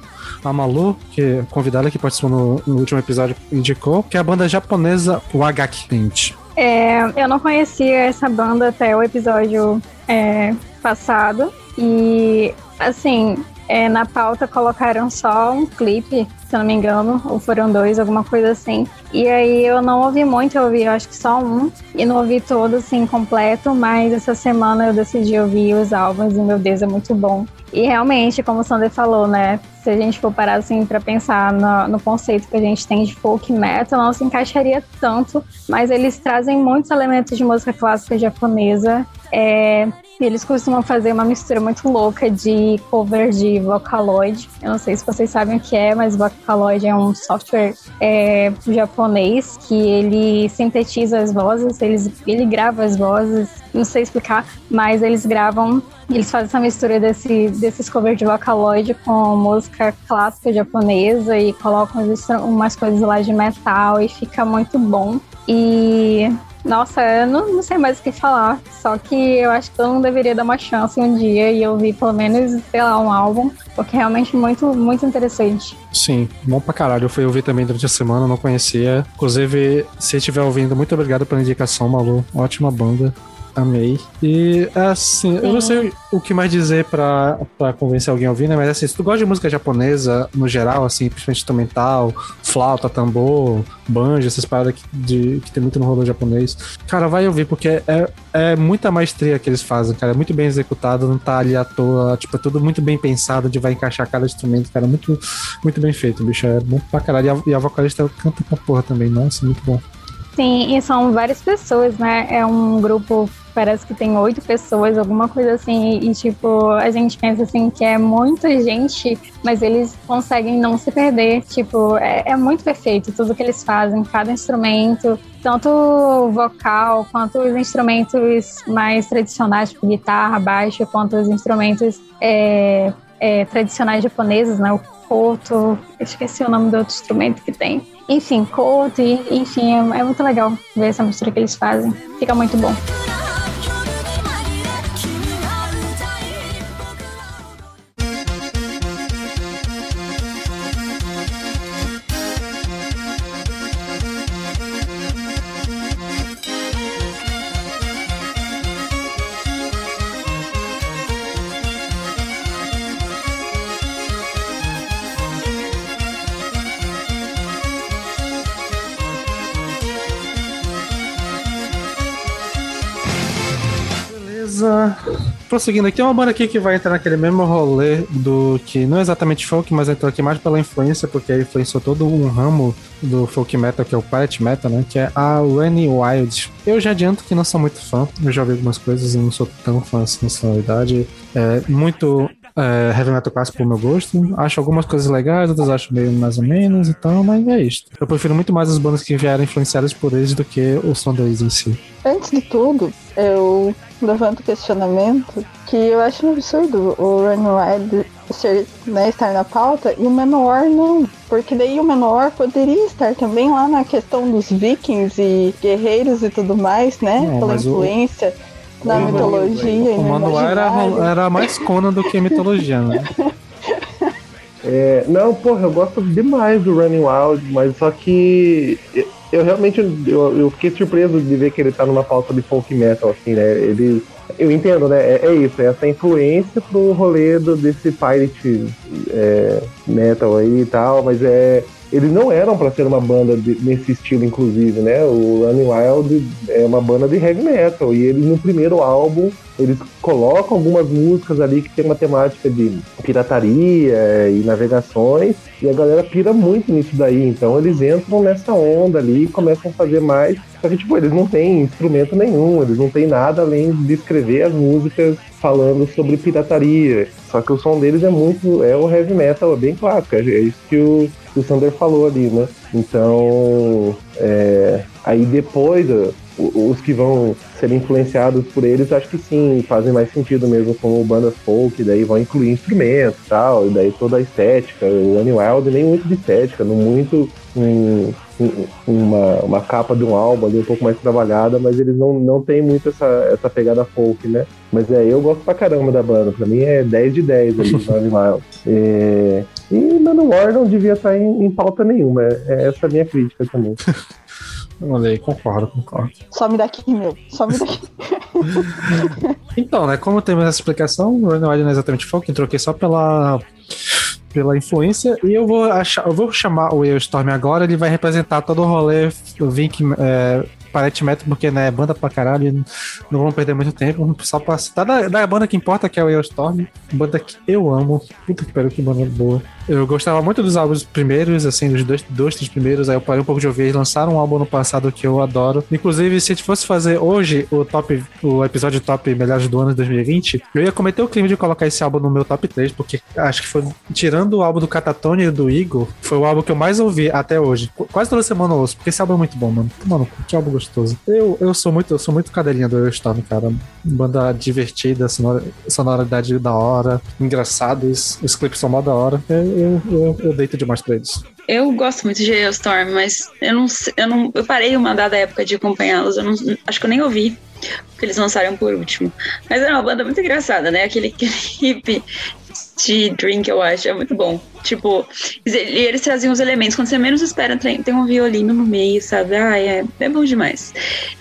a Malu, que é convidada que participou no, no último episódio, indicou, que é a banda japonesa Wagaki Tent. É, eu não conhecia essa banda até o episódio é, passado. E, assim, é, na pauta colocaram só um clipe, se eu não me engano, ou foram dois, alguma coisa assim. E aí eu não ouvi muito, eu ouvi eu acho que só um. E não ouvi todo, assim, completo, mas essa semana eu decidi ouvir os álbuns e, meu Deus, é muito bom. E realmente, como o Sander falou, né? Se a gente for parar assim para pensar no, no conceito que a gente tem de folk metal, não se encaixaria tanto, mas eles trazem muitos elementos de música clássica japonesa. É, eles costumam fazer uma mistura muito louca de cover de Vocaloid. Eu não sei se vocês sabem o que é, mas Vocaloid é um software é, japonês que ele sintetiza as vozes, eles, ele grava as vozes, não sei explicar, mas eles gravam eles fazem essa mistura desse, desses covers de Vocaloid com música clássica japonesa e colocam umas coisas lá de metal e fica muito bom. E nossa, eu não, não sei mais o que falar. Só que eu acho que todo mundo deveria dar uma chance um dia e ouvir pelo menos, sei lá, um álbum, porque é realmente muito, muito interessante. Sim, bom pra caralho. Eu fui ouvir também durante a semana, não conhecia. Inclusive, se estiver ouvindo, muito obrigado pela indicação, Malu. Ótima banda. Amei. E assim, eu não sei o que mais dizer pra, pra convencer alguém a ouvir, né? Mas assim, se tu gosta de música japonesa no geral, assim, principalmente instrumental, flauta, tambor, banjo, essas paradas que, de, que tem muito no rolê japonês, cara, vai ouvir, porque é, é muita maestria que eles fazem, cara. É muito bem executado, não tá ali à toa. Tipo, é tudo muito bem pensado de vai encaixar cada instrumento, cara. Muito, muito bem feito, bicho. É bom pra caralho. E a, e a vocalista canta pra porra também, nossa, muito bom. Sim, e são várias pessoas, né? É um grupo, parece que tem oito pessoas, alguma coisa assim. E, tipo, a gente pensa assim que é muita gente, mas eles conseguem não se perder. Tipo, é, é muito perfeito tudo que eles fazem, cada instrumento, tanto vocal quanto os instrumentos mais tradicionais, tipo guitarra, baixo, quanto os instrumentos é, é, tradicionais japoneses, né? O koto, esqueci o nome do outro instrumento que tem. Enfim, koto, e, enfim, é, é muito legal ver essa mistura que eles fazem. Fica muito bom. Prosseguindo aqui, é uma banda aqui que vai entrar naquele mesmo rolê do que não é exatamente folk, mas entrou aqui mais pela influência, porque influenciou todo um ramo do folk metal, que é o pirate metal, né? Que é a Running Wild. Eu já adianto que não sou muito fã, eu já ouvi algumas coisas e não sou tão fã assim, na sonoridade. É muito é, heavy metal clássico pro meu gosto. Acho algumas coisas legais, outras acho meio mais ou menos e tal, mas é isso. Eu prefiro muito mais as bandas que vieram influenciadas por eles do que o som deles em si. Antes de tudo, eu levanto o questionamento que eu acho um absurdo o Run Wild ser, né, estar na pauta e o Menor não. Porque daí o Menor poderia estar também lá na questão dos vikings e guerreiros e tudo mais, né? Não, Pela mas o- o- mitologia O no manual era, era mais Conan do que mitologia, né? É, não, porra, eu gosto demais do Running Wild, mas só que eu, eu realmente eu, eu fiquei surpreso de ver que ele tá numa pauta de folk metal, assim, né? Ele. Eu entendo, né? É, é isso, é essa influência pro rolê do, desse pirate é, metal aí e tal, mas é. Eles não eram pra ser uma banda de- nesse estilo, inclusive, né? O Running Wild é uma banda de heavy metal. E eles no primeiro álbum eles colocam algumas músicas ali que tem uma temática de pirataria e navegações, e a galera pira muito nisso daí. Então eles entram nessa onda ali e começam a fazer mais. Só que, tipo, eles não têm instrumento nenhum, eles não têm nada além de escrever as músicas falando sobre pirataria. Só que o som deles é muito. é o heavy metal, é bem clássico. É isso que o, que o Sander falou ali, né? Então. é, aí depois. o- os que vão ser influenciados por eles, acho que sim, fazem mais sentido mesmo como bandas folk, daí vão incluir instrumentos e tal, e daí toda a estética. O Annie Wild nem muito de estética, não muito um- um- uma, uma capa de um álbum ali um pouco mais trabalhada, mas eles não, não tem muito essa, essa pegada folk, né? Mas é, eu gosto pra caramba da banda, pra mim é 10 de 10 ali, o Annie Wild. É, e Manowar não devia estar em, em pauta nenhuma, é, é essa a minha crítica também. Olha aí, concordo, concordo. Some daqui, meu. Some daqui. Então, né, como temos essa explicação, o Wild não é exatamente folk, entrou aqui só pela, pela influência, e eu vou achar, eu vou chamar o Storm agora, ele vai representar todo o rolê Vink é, Pirate Metal, porque né, é banda pra caralho, não vamos perder muito tempo, só pra citar da, da banda que importa, que é o Storm, banda que eu amo, puta que pariu, que banda boa. Eu gostava muito dos álbuns primeiros, assim, dos dois, dois dos primeiros, aí eu parei um pouco de ouvir, eles lançaram um álbum no passado que eu adoro. Inclusive, se a gente fosse fazer hoje o top, o episódio top melhores do ano de 2020, eu ia cometer o crime de colocar esse álbum no meu top 3, porque acho que foi, tirando o álbum do Catatone e do Igor, foi o álbum que eu mais ouvi até hoje. Qu- Quase toda semana eu ouço, porque esse álbum é muito bom, mano. Mano, que álbum gostoso. Eu, eu sou muito, eu sou muito cadelinha do Eurostorm, cara. Banda divertida, sonora, sonoridade da hora, engraçados, os clipes são mó da hora. Eu, eu, eu, eu deito demais pra eles. Eu gosto muito de Geostorm, mas eu não, eu não, eu parei uma dada época de acompanhá-los. Eu não, acho que eu nem ouvi porque eles lançaram por último. Mas era uma banda muito engraçada, né? Aquele clipe de Drink, eu acho, é muito bom. Tipo, eles traziam os elementos quando você menos espera, tem, um violino no meio, sabe? Ah, é, é bom demais.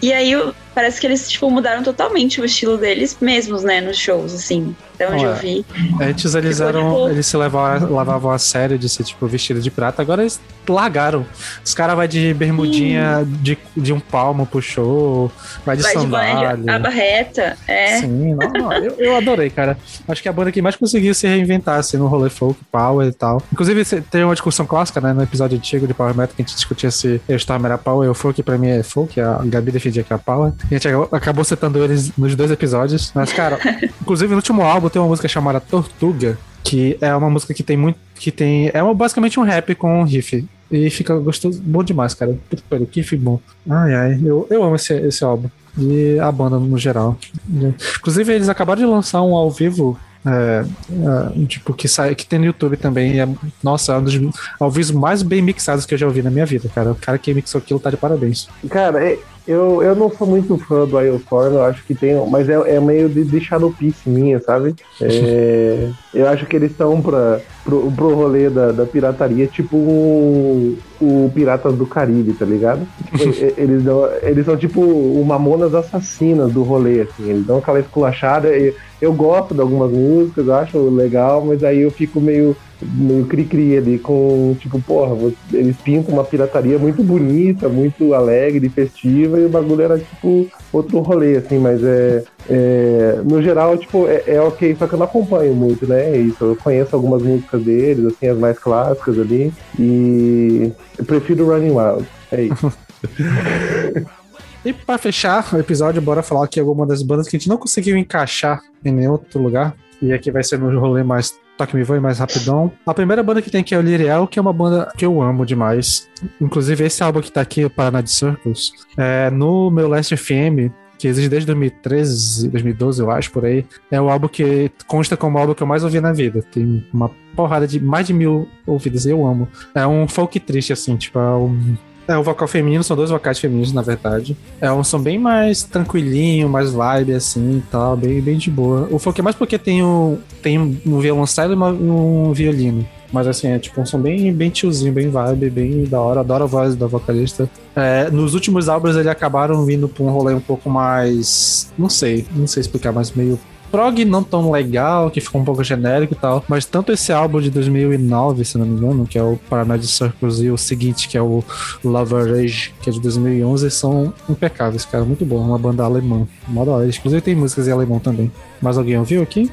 E aí parece que eles, tipo, mudaram totalmente o estilo deles mesmos, né, nos shows, assim. Até onde Ué. eu vi. Antes eles Ficou, eram. tipo- Eles se levavam, lavavam a sério de ser, tipo, vestido de prata. Agora eles largaram. Os caras vai de bermudinha de, de um palmo pro show, vai de Vai boné de sandália. aba reta, é. Sim, não, não, eu, eu adorei, cara. Acho que é a banda que mais conseguiu se reinventar, assim, no rolê folk, power e tal. Inclusive, tem uma discussão clássica, né, no episódio antigo de Power Metal, que a gente discutia se o Storm era power ou folk, pra mim é folk, a Gabi defendia que era power. A gente acabou- citando eles nos dois episódios. Mas, cara, inclusive no último álbum tem uma música chamada Tortuga, que é uma música que tem muito. que tem. É uma- basicamente um rap com um riff. E fica gostoso, bom demais, cara. Puta que pariu, que riff bom. Ai, ai, eu, eu amo esse, esse álbum. E a banda no geral. Inclusive, eles acabaram de lançar um ao vivo. é, é, tipo, que, sai, que tem no YouTube também. e é- nossa, é um dos ao vivo mais bem mixados que eu já ouvi na minha vida, cara. O cara que mixou aquilo tá de parabéns. Cara, é- eu, eu não sou muito fã do Iostorm, eu acho que tem. Mas é, é meio de, de Shadowpiece minha, sabe? É, eu acho que eles estão pra, pro, pro rolê da, da pirataria, tipo o, o Piratas do Caribe, tá ligado? Eles, dão, eles são tipo o Mamonas Assassinas do rolê, assim. Eles dão aquela esculachada. e Eu gosto de algumas músicas, eu acho legal, mas aí eu fico meio meio cri-cri ali com, tipo, porra, eles pintam uma pirataria muito bonita, muito alegre, festiva, e o bagulho era, tipo, outro rolê, assim, mas é, é, no geral, tipo, é, é ok, só que eu não acompanho muito, né, é isso, eu conheço algumas músicas deles, assim, as mais clássicas ali, e eu prefiro Running Wild, é isso. E pra fechar o episódio, bora falar aqui alguma das bandas que a gente não conseguiu encaixar em nenhum outro lugar. E aqui vai ser no rolê mais Toque Me Voe, mais rapidão. A primeira banda que tem aqui é o Liriel, que é uma banda que eu amo demais. Inclusive, esse álbum que tá aqui, Paraná de Circles, é, no meu Last FM, que existe desde 2013, 2012, eu acho, por aí, é o álbum que consta como o álbum que eu mais ouvi na vida. Tem uma porrada de mais de mil ouvidas, eu amo. É um folk triste, assim, tipo, é um é um vocal feminino, são dois vocais femininos, na verdade. É um som bem mais tranquilinho, mais vibe, assim e tal, bem, bem de boa. O folk é mais porque tem um, tem um violoncelo e um violino. Mas assim, é tipo um som bem, bem tiozinho, bem vibe, bem da hora. Adoro a voz da vocalista. É, nos últimos álbuns eles acabaram vindo pra um rolê um pouco mais. Não sei, não sei explicar, mas meio prog não tão legal, que ficou um pouco genérico e tal. Mas tanto esse álbum de 2009, se não me engano, que é o Paranoid Circles, e o seguinte, que é o Lover Age, que é de 2011, são impecáveis, cara. Muito bom. Uma banda alemã. Da hora. Inclusive tem músicas em alemão também. Mais alguém ouviu aqui?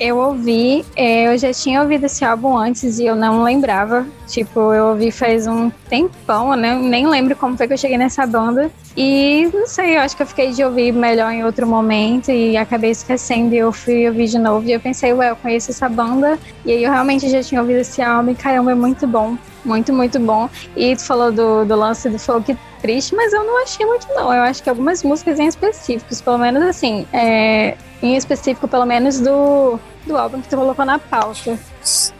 Eu ouvi, é, eu já tinha ouvido esse álbum antes e eu não lembrava. Tipo, eu ouvi faz um tempão, né? Nem lembro como foi que eu cheguei nessa banda. E não sei, eu acho que eu fiquei de ouvir melhor em outro momento e acabei esquecendo. E eu fui ouvir de novo. E eu pensei, ué, eu conheço essa banda. E aí eu realmente já tinha ouvido esse álbum. E caramba, é muito bom. Muito, muito bom. E tu falou do, do lance do folk triste, mas eu não achei muito, não. Eu acho que algumas músicas em específicos, pelo menos assim, é, em específico, pelo menos do, do álbum que tu colocou na pauta.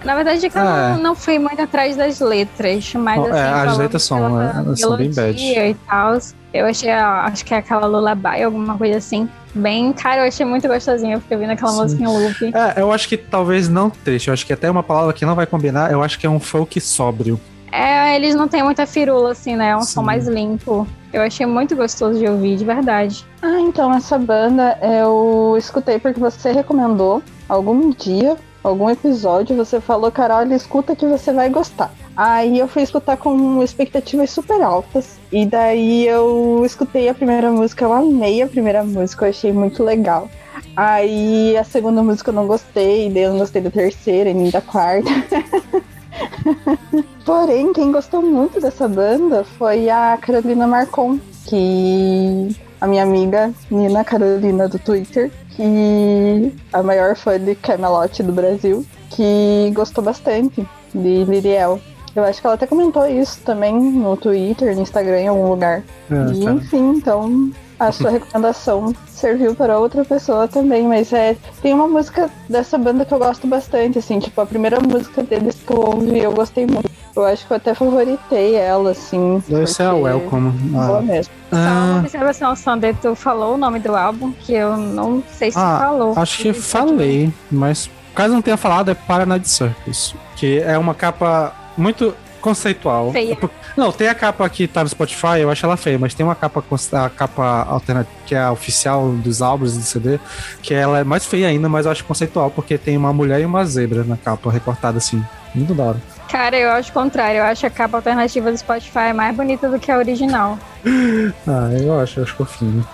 Na verdade, é que eu Ah, é. não, não fui muito atrás das letras, mas Oh, assim, é, as letras são, é, elas são bem bad. e tal. Eu achei, acho que é aquela Lullaby, alguma coisa assim. Bem, cara, eu achei muito gostosinho. Eu fiquei ouvindo aquela Sim. música em loop. É, eu acho que talvez não triste. Eu acho que até uma palavra que não vai combinar, eu acho que é um folk sóbrio. É, eles não têm muita firula, assim, né? É um Sim. som mais limpo. Eu achei muito gostoso de ouvir, de verdade. Ah, então essa banda eu escutei porque você recomendou algum dia, algum episódio, você falou, Carol, escuta que você vai gostar. Aí eu fui escutar com expectativas super altas. E daí eu escutei a primeira música, eu amei a primeira música, eu achei muito legal. Aí a segunda música eu não gostei, daí eu não gostei da terceira e nem da quarta. Porém, quem gostou muito dessa banda foi a Carolina Marcon, que a minha amiga Nina Carolina do Twitter, que a maior fã de Camelot do Brasil, que gostou bastante de Liriel. Eu acho que ela até comentou isso também no Twitter, no Instagram, em algum lugar. É, e cara. enfim, então a sua recomendação serviu para outra pessoa também, mas é tem uma música dessa banda que eu gosto bastante, assim, tipo a primeira música deles que eu ouvi eu gostei muito. Eu acho que eu até favoritei ela, assim. Deve ser a Welcome. Boa Ah, mesmo. Só uma ah, observação, Sander, tu falou o nome do álbum, que eu não sei se Ah, falou. acho que falei, mas caso não tenha falado, é Paranoid Circus, que é uma capa muito. Conceitual. Feia. Não, tem a capa que tá no Spotify, eu acho ela feia, mas tem uma capa, a capa alternativa, que é a oficial dos álbuns do CD, que ela é mais feia ainda, mas eu acho conceitual, porque tem uma mulher e uma zebra na capa, recortada assim. Muito da hora. Cara, eu acho o contrário. Eu acho a capa alternativa do Spotify mais bonita do que a original. Ah, eu acho, eu acho fofinho.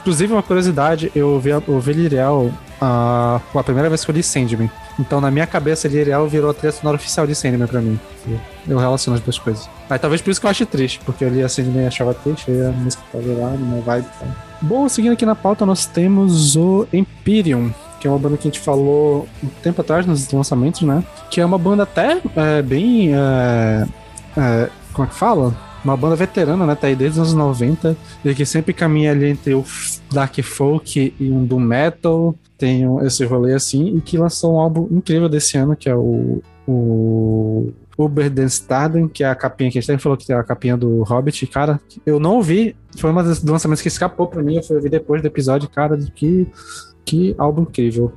Inclusive, uma curiosidade, eu ouvi, ouvi Liriel a, a primeira vez que eu li Sandman. Então, na minha cabeça, Liriel virou a trilha sonora oficial de Sandman pra mim. Eu relaciono as duas coisas. Aí, talvez por isso que eu acho triste, porque eu li a Sandman e achava triste, aí a música tava lá, vibe e tal. Bom, seguindo aqui na pauta, nós temos o Empyrean, que é uma banda que a gente falou um tempo atrás nos lançamentos, né? Que é uma banda até é, bem. é, é, como é que fala? Uma banda veterana, né? Tá aí desde os anos 90. E que sempre caminha ali entre o dark folk e um doom metal. Tem esse rolê assim. E que lançou um álbum incrível desse ano, que é o. o Uber Den que é a capinha que a gente falou que é a capinha do Hobbit. Cara, eu não ouvi. Foi uma dos lançamentos que escapou pra mim. Eu fui ouvir depois do episódio. Cara, que, que álbum incrível.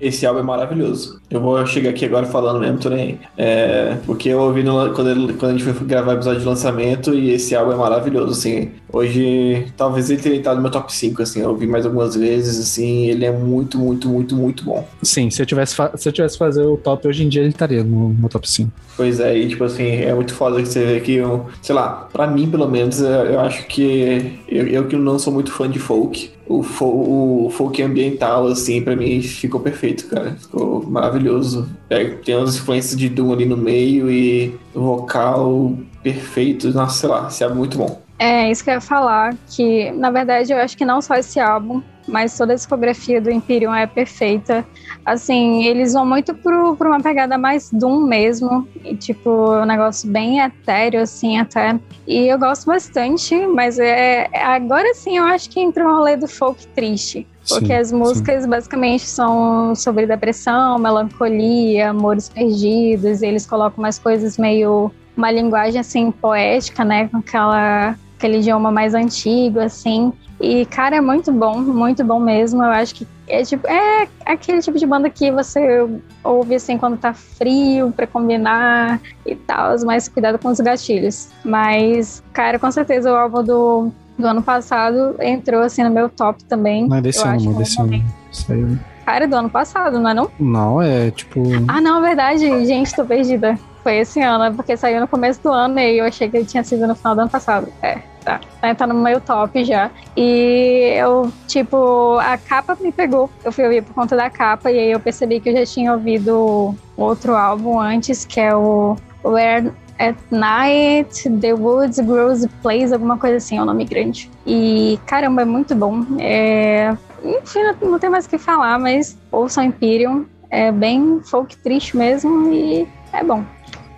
Esse álbum é maravilhoso. Eu vou chegar aqui agora falando mesmo, tô nem. É, porque eu ouvi no- quando, ele- quando a gente foi gravar o episódio de lançamento e esse álbum é maravilhoso, assim. Hoje, talvez ele tenha entrado no meu top 5, assim. Eu ouvi mais algumas vezes, assim. Ele é muito, muito, muito, muito bom. Sim, se eu tivesse, se eu tivesse que fazer o top hoje em dia, ele estaria no, no top 5. Pois é, e tipo assim, é muito foda que você vê que, eu, sei lá, pra mim pelo menos, eu eu acho que eu, eu que não sou muito fã de folk, o, o folk ambiental, assim, pra mim ficou perfeito, cara. Ficou maravilhoso. É, tem umas influências de Doom ali no meio e vocal perfeito. Nossa, sei lá, esse álbum é muito bom. É, isso que eu ia falar, que na verdade eu acho que não só esse álbum, mas toda a discografia do Imperium é perfeita. Assim, eles vão muito pro, pra uma pegada mais Doom mesmo, e tipo, um negócio bem etéreo, assim, até. E eu gosto bastante, mas é agora sim eu acho que entra o rolê do folk triste. Porque Sim, as músicas basicamente são sobre depressão, melancolia, amores perdidos, e eles colocam umas coisas meio. uma linguagem assim poética, né? Com aquela, aquele idioma mais antigo, assim. E, cara, é muito bom, muito bom mesmo. Eu acho que é tipo, é aquele tipo de banda que você ouve assim quando tá frio pra combinar e tal, mas cuidado com os gatilhos. Mas, cara, com certeza o álbum do, do ano passado entrou assim no meu top também. Não é desse Eu ano, um desse ano. Aí. Cara, do ano passado, não é não? Não, é tipo. Ah, não, é verdade, gente, tô perdida. Foi esse ano, é porque saiu no começo do ano e eu achei que tinha sido no final do ano passado. É, tá. Tá, no meu top já. E eu, tipo, a capa me pegou. Eu fui ouvir por conta da capa e aí eu percebi que eu já tinha ouvido outro álbum antes, que é o Where at Night, The Woods Grows Plays, alguma coisa assim, é um nome grande. E caramba, é muito bom. É... Enfim, não, não tem mais o que falar, mas ouçam Imperium. É bem folk triste mesmo e é bom.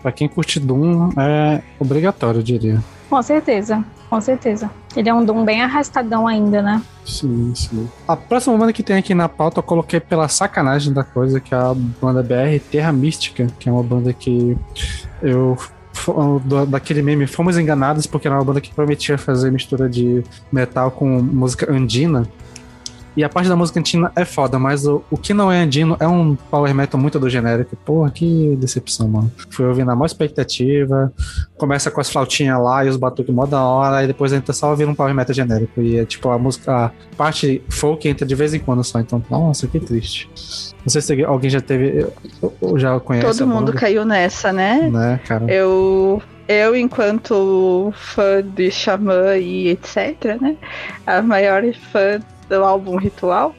Pra quem curte Doom, é obrigatório, eu diria. Com certeza, com certeza. Ele é um Doom bem arrastadão ainda, né? Sim, sim. A próxima banda que tem aqui na pauta eu coloquei pela sacanagem da coisa, que é a banda BR Terra Mística, que é uma banda que eu. Daquele meme, fomos enganados porque era uma banda que prometia fazer mistura de metal com música andina. E a parte da música andina é foda, mas o, o que não é andino é um power metal muito do genérico. Porra, que decepção, mano. Fui ouvindo na maior expectativa, começa com as flautinhas lá e os batuques mó da hora, aí depois entra só ouvindo um power metal genérico. E é tipo a música, a parte folk entra de vez em quando só. Então, nossa, que triste. Não sei se alguém já teve, ou já conhece. Todo a mundo caiu nessa, né? Né, cara? Eu, eu, enquanto fã de Xamã e etc., né? A maior fã do álbum Ritual.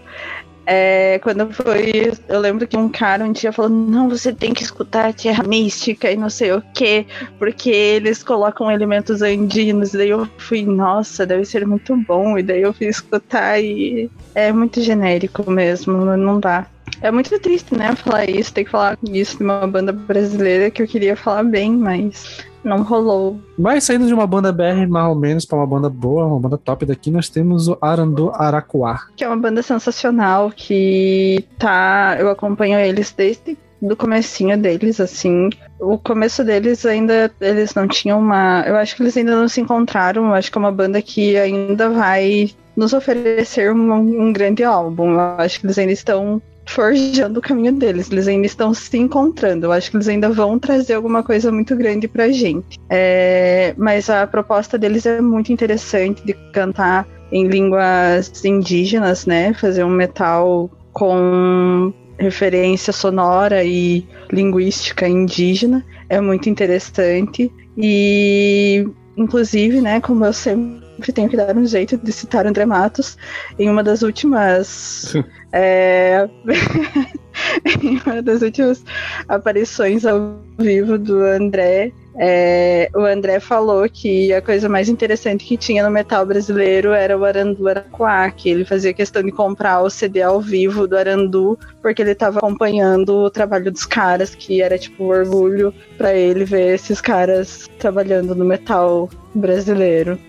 É, quando foi. Eu lembro que um cara um dia falou: Não, você tem que escutar Terra Mística e não sei o que, porque eles colocam elementos andinos. Daí eu fui, nossa, deve ser muito bom. E daí eu fui escutar e é muito genérico mesmo, não dá. É muito triste, né, falar isso, ter que falar isso de uma banda brasileira que eu queria falar bem, mas não rolou. Mas saindo de uma banda BR mais ou menos pra uma banda boa, uma banda top daqui, nós temos o Arandu Araquá. Que é uma banda sensacional que tá. Eu acompanho eles desde do comecinho deles, assim. O começo deles ainda eles não tinham uma. Eu acho que eles ainda não se encontraram. Eu acho que é uma banda que ainda vai nos oferecer um, um grande álbum. Eu acho que eles ainda estão forjando o caminho deles, eles ainda estão se encontrando. Eu acho que eles ainda vão trazer alguma coisa muito grande pra gente. É, mas a proposta deles é muito interessante de cantar em línguas indígenas, né? Fazer um metal com referência sonora e linguística indígena é muito interessante e inclusive, né, como eu sempre tenho que dar um jeito de citar André Matos em uma das últimas é, em uma das últimas aparições ao vivo do André é, o André falou que a coisa mais interessante que tinha no metal brasileiro era o Arandu Araquá, que ele fazia questão de comprar o CD ao vivo do Arandu, porque ele estava acompanhando o trabalho dos caras, que era tipo um orgulho para ele ver esses caras trabalhando no metal brasileiro.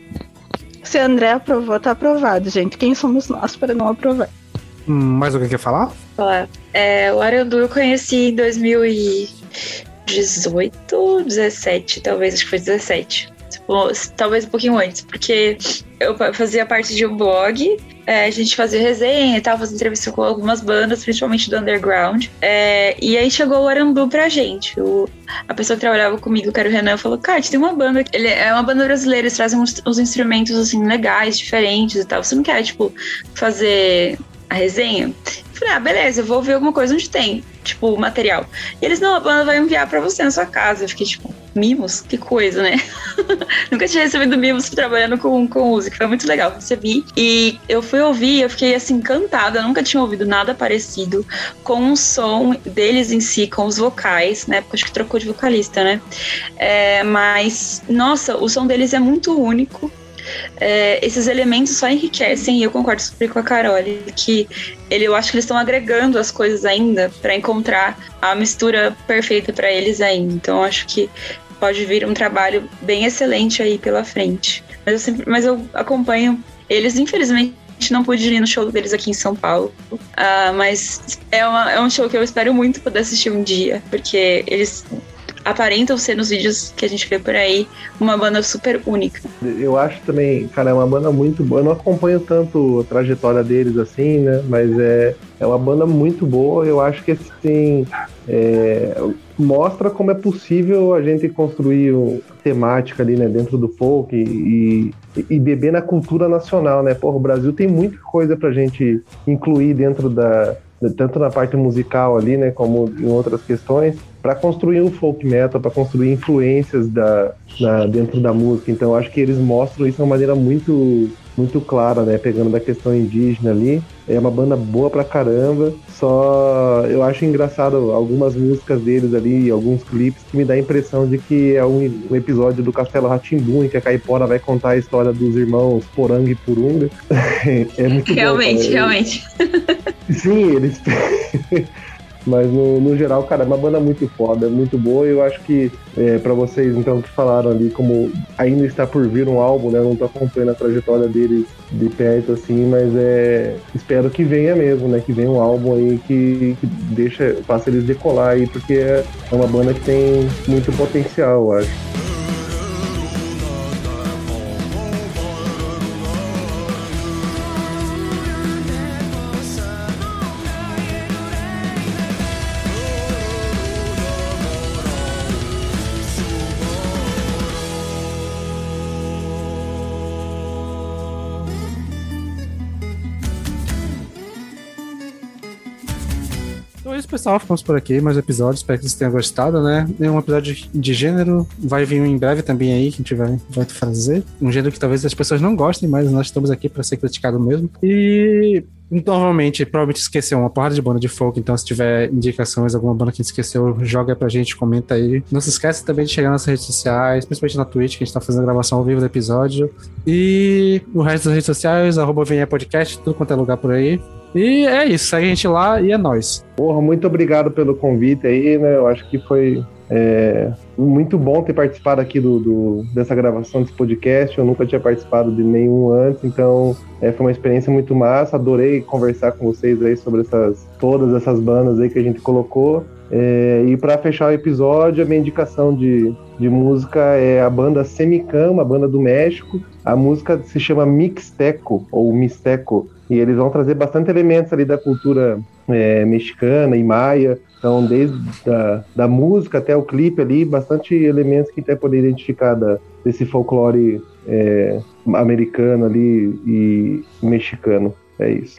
Se o André aprovou, tá aprovado, gente. Quem somos nós para não aprovar? Hum, mais alguém quer falar? Falar. É, o Arandu eu conheci em 2000 e 18, 17, talvez, acho que foi 17. Talvez um pouquinho antes, porque eu fazia parte de um blog, é, a gente fazia resenha e tal, fazia entrevista com algumas bandas, principalmente do underground. É, e aí chegou o Arandu pra gente. O, a pessoa que trabalhava comigo, que era o Renan, falou: Cara, tem uma banda, ele é uma banda brasileira, eles trazem uns, uns instrumentos assim legais, diferentes e tal. Você não quer, tipo, fazer a resenha? Falei, ah, beleza, eu vou ver alguma coisa onde tem, tipo, material. E eles, não, a banda vai enviar pra você na sua casa. Eu fiquei, tipo, mimos? Que coisa, né? Nunca tinha recebido mimos trabalhando com, com música. Foi muito legal, recebi. E eu fui ouvir, eu fiquei, assim, encantada. Nunca tinha ouvido nada parecido com o som deles em si, com os vocais, né? Porque acho que trocou de vocalista, né? É, mas, nossa, o som deles é muito único é, esses elementos só enriquecem, e eu concordo super com a Carol, que ele, eu acho que eles estão agregando as coisas ainda para encontrar a mistura perfeita para eles ainda. Então acho que pode vir um trabalho bem excelente aí pela frente. Mas eu, sempre, mas eu acompanho eles, infelizmente não pude ir no show deles aqui em São Paulo. Uh, mas é, uma, é um show que eu espero muito poder assistir um dia, porque eles aparentam ser nos vídeos que a gente vê por aí uma banda super única. Eu acho também, cara, é uma banda muito boa. Eu não acompanho tanto a trajetória deles assim, né? Mas é, é uma banda muito boa. Eu acho que assim é, mostra como é possível a gente construir temática ali, né, dentro do folk e, e, e beber na cultura nacional, né? Porra, o Brasil tem muita coisa pra gente incluir dentro da tanto na parte musical ali, né, como em outras questões para construir um folk metal, para construir influências da, na, dentro da música. Então acho que eles mostram isso de uma maneira muito muito clara, né? Pegando da questão indígena ali. É uma banda boa pra caramba. Só eu acho engraçado algumas músicas deles ali, alguns clipes, que me dá a impressão de que é um, um episódio do Castelo Ratimbun, em que a Caipora vai contar a história dos irmãos Poranga e Purunga. é muito Realmente, bom, realmente. Sim, eles. Mas no, no, geral, cara, é uma banda muito foda, muito boa. E eu acho que é, para vocês, então, que falaram ali, como ainda está por vir um álbum, né? Eu não tô acompanhando a trajetória deles de perto, assim, mas é. Espero que venha mesmo, né? Que venha um álbum aí que, que deixa, faça eles decolar aí, porque é uma banda que tem muito potencial, eu acho. Pessoal, ficamos por aqui, mais episódios, espero que vocês tenham gostado, né? É um episódio de gênero, vai vir em breve também aí, que a gente vai, vai fazer. Um gênero que talvez as pessoas não gostem, mas nós estamos aqui para ser criticado mesmo. E Normalmente, provavelmente esqueceu uma porrada de banda de folk, então se tiver indicações, alguma banda que a gente esqueceu, joga pra gente, comenta aí. Não se esqueça também de chegar nas redes sociais, principalmente na Twitch, que a gente tá fazendo a gravação ao vivo do episódio. E o resto das redes sociais, arroba Podcast, tudo quanto é lugar por aí. E é isso, segue a gente lá e é nóis. Porra, muito obrigado pelo convite aí, né? Eu acho que foi é, muito bom ter participado aqui do, do, dessa gravação desse podcast. Eu nunca tinha participado de nenhum antes, então é, foi uma experiência muito massa. Adorei conversar com vocês aí sobre essas, todas essas bandas aí que a gente colocou. É, e para fechar o episódio, a minha indicação de, de música é a banda Semicam, uma banda do México. A música se chama Mixteco, ou Misteco E eles vão trazer bastante elementos ali da cultura é, mexicana e maia. Então, desde da, da música até o clipe ali, bastante elementos que até poder identificar da, desse folclore é, americano ali e mexicano. É isso.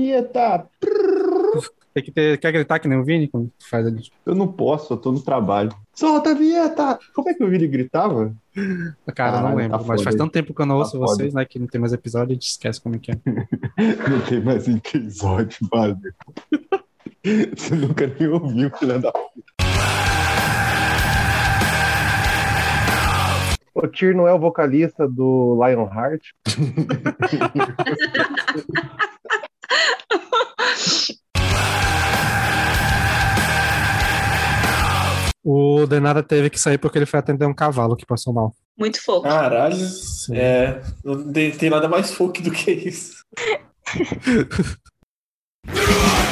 Vinheta! Tem que ter, quer gritar que nem o Vini quando faz ali? Eu não posso, eu tô no trabalho. Solta a vinheta! Como é que o Vini gritava? Cara, eu não lembro, tá mas faz tanto tempo que eu não ouço Tá foda. vocês, né, que não tem mais episódio, a gente esquece como é que é. Não tem mais episódio, mano. Você nunca nem ouviu, filha da O Tyr não é o vocalista do Lionheart? O Denara teve que sair porque ele foi atender um cavalo que passou mal. Muito fofo. Caralho. É. Não tem, nada mais folk do que isso.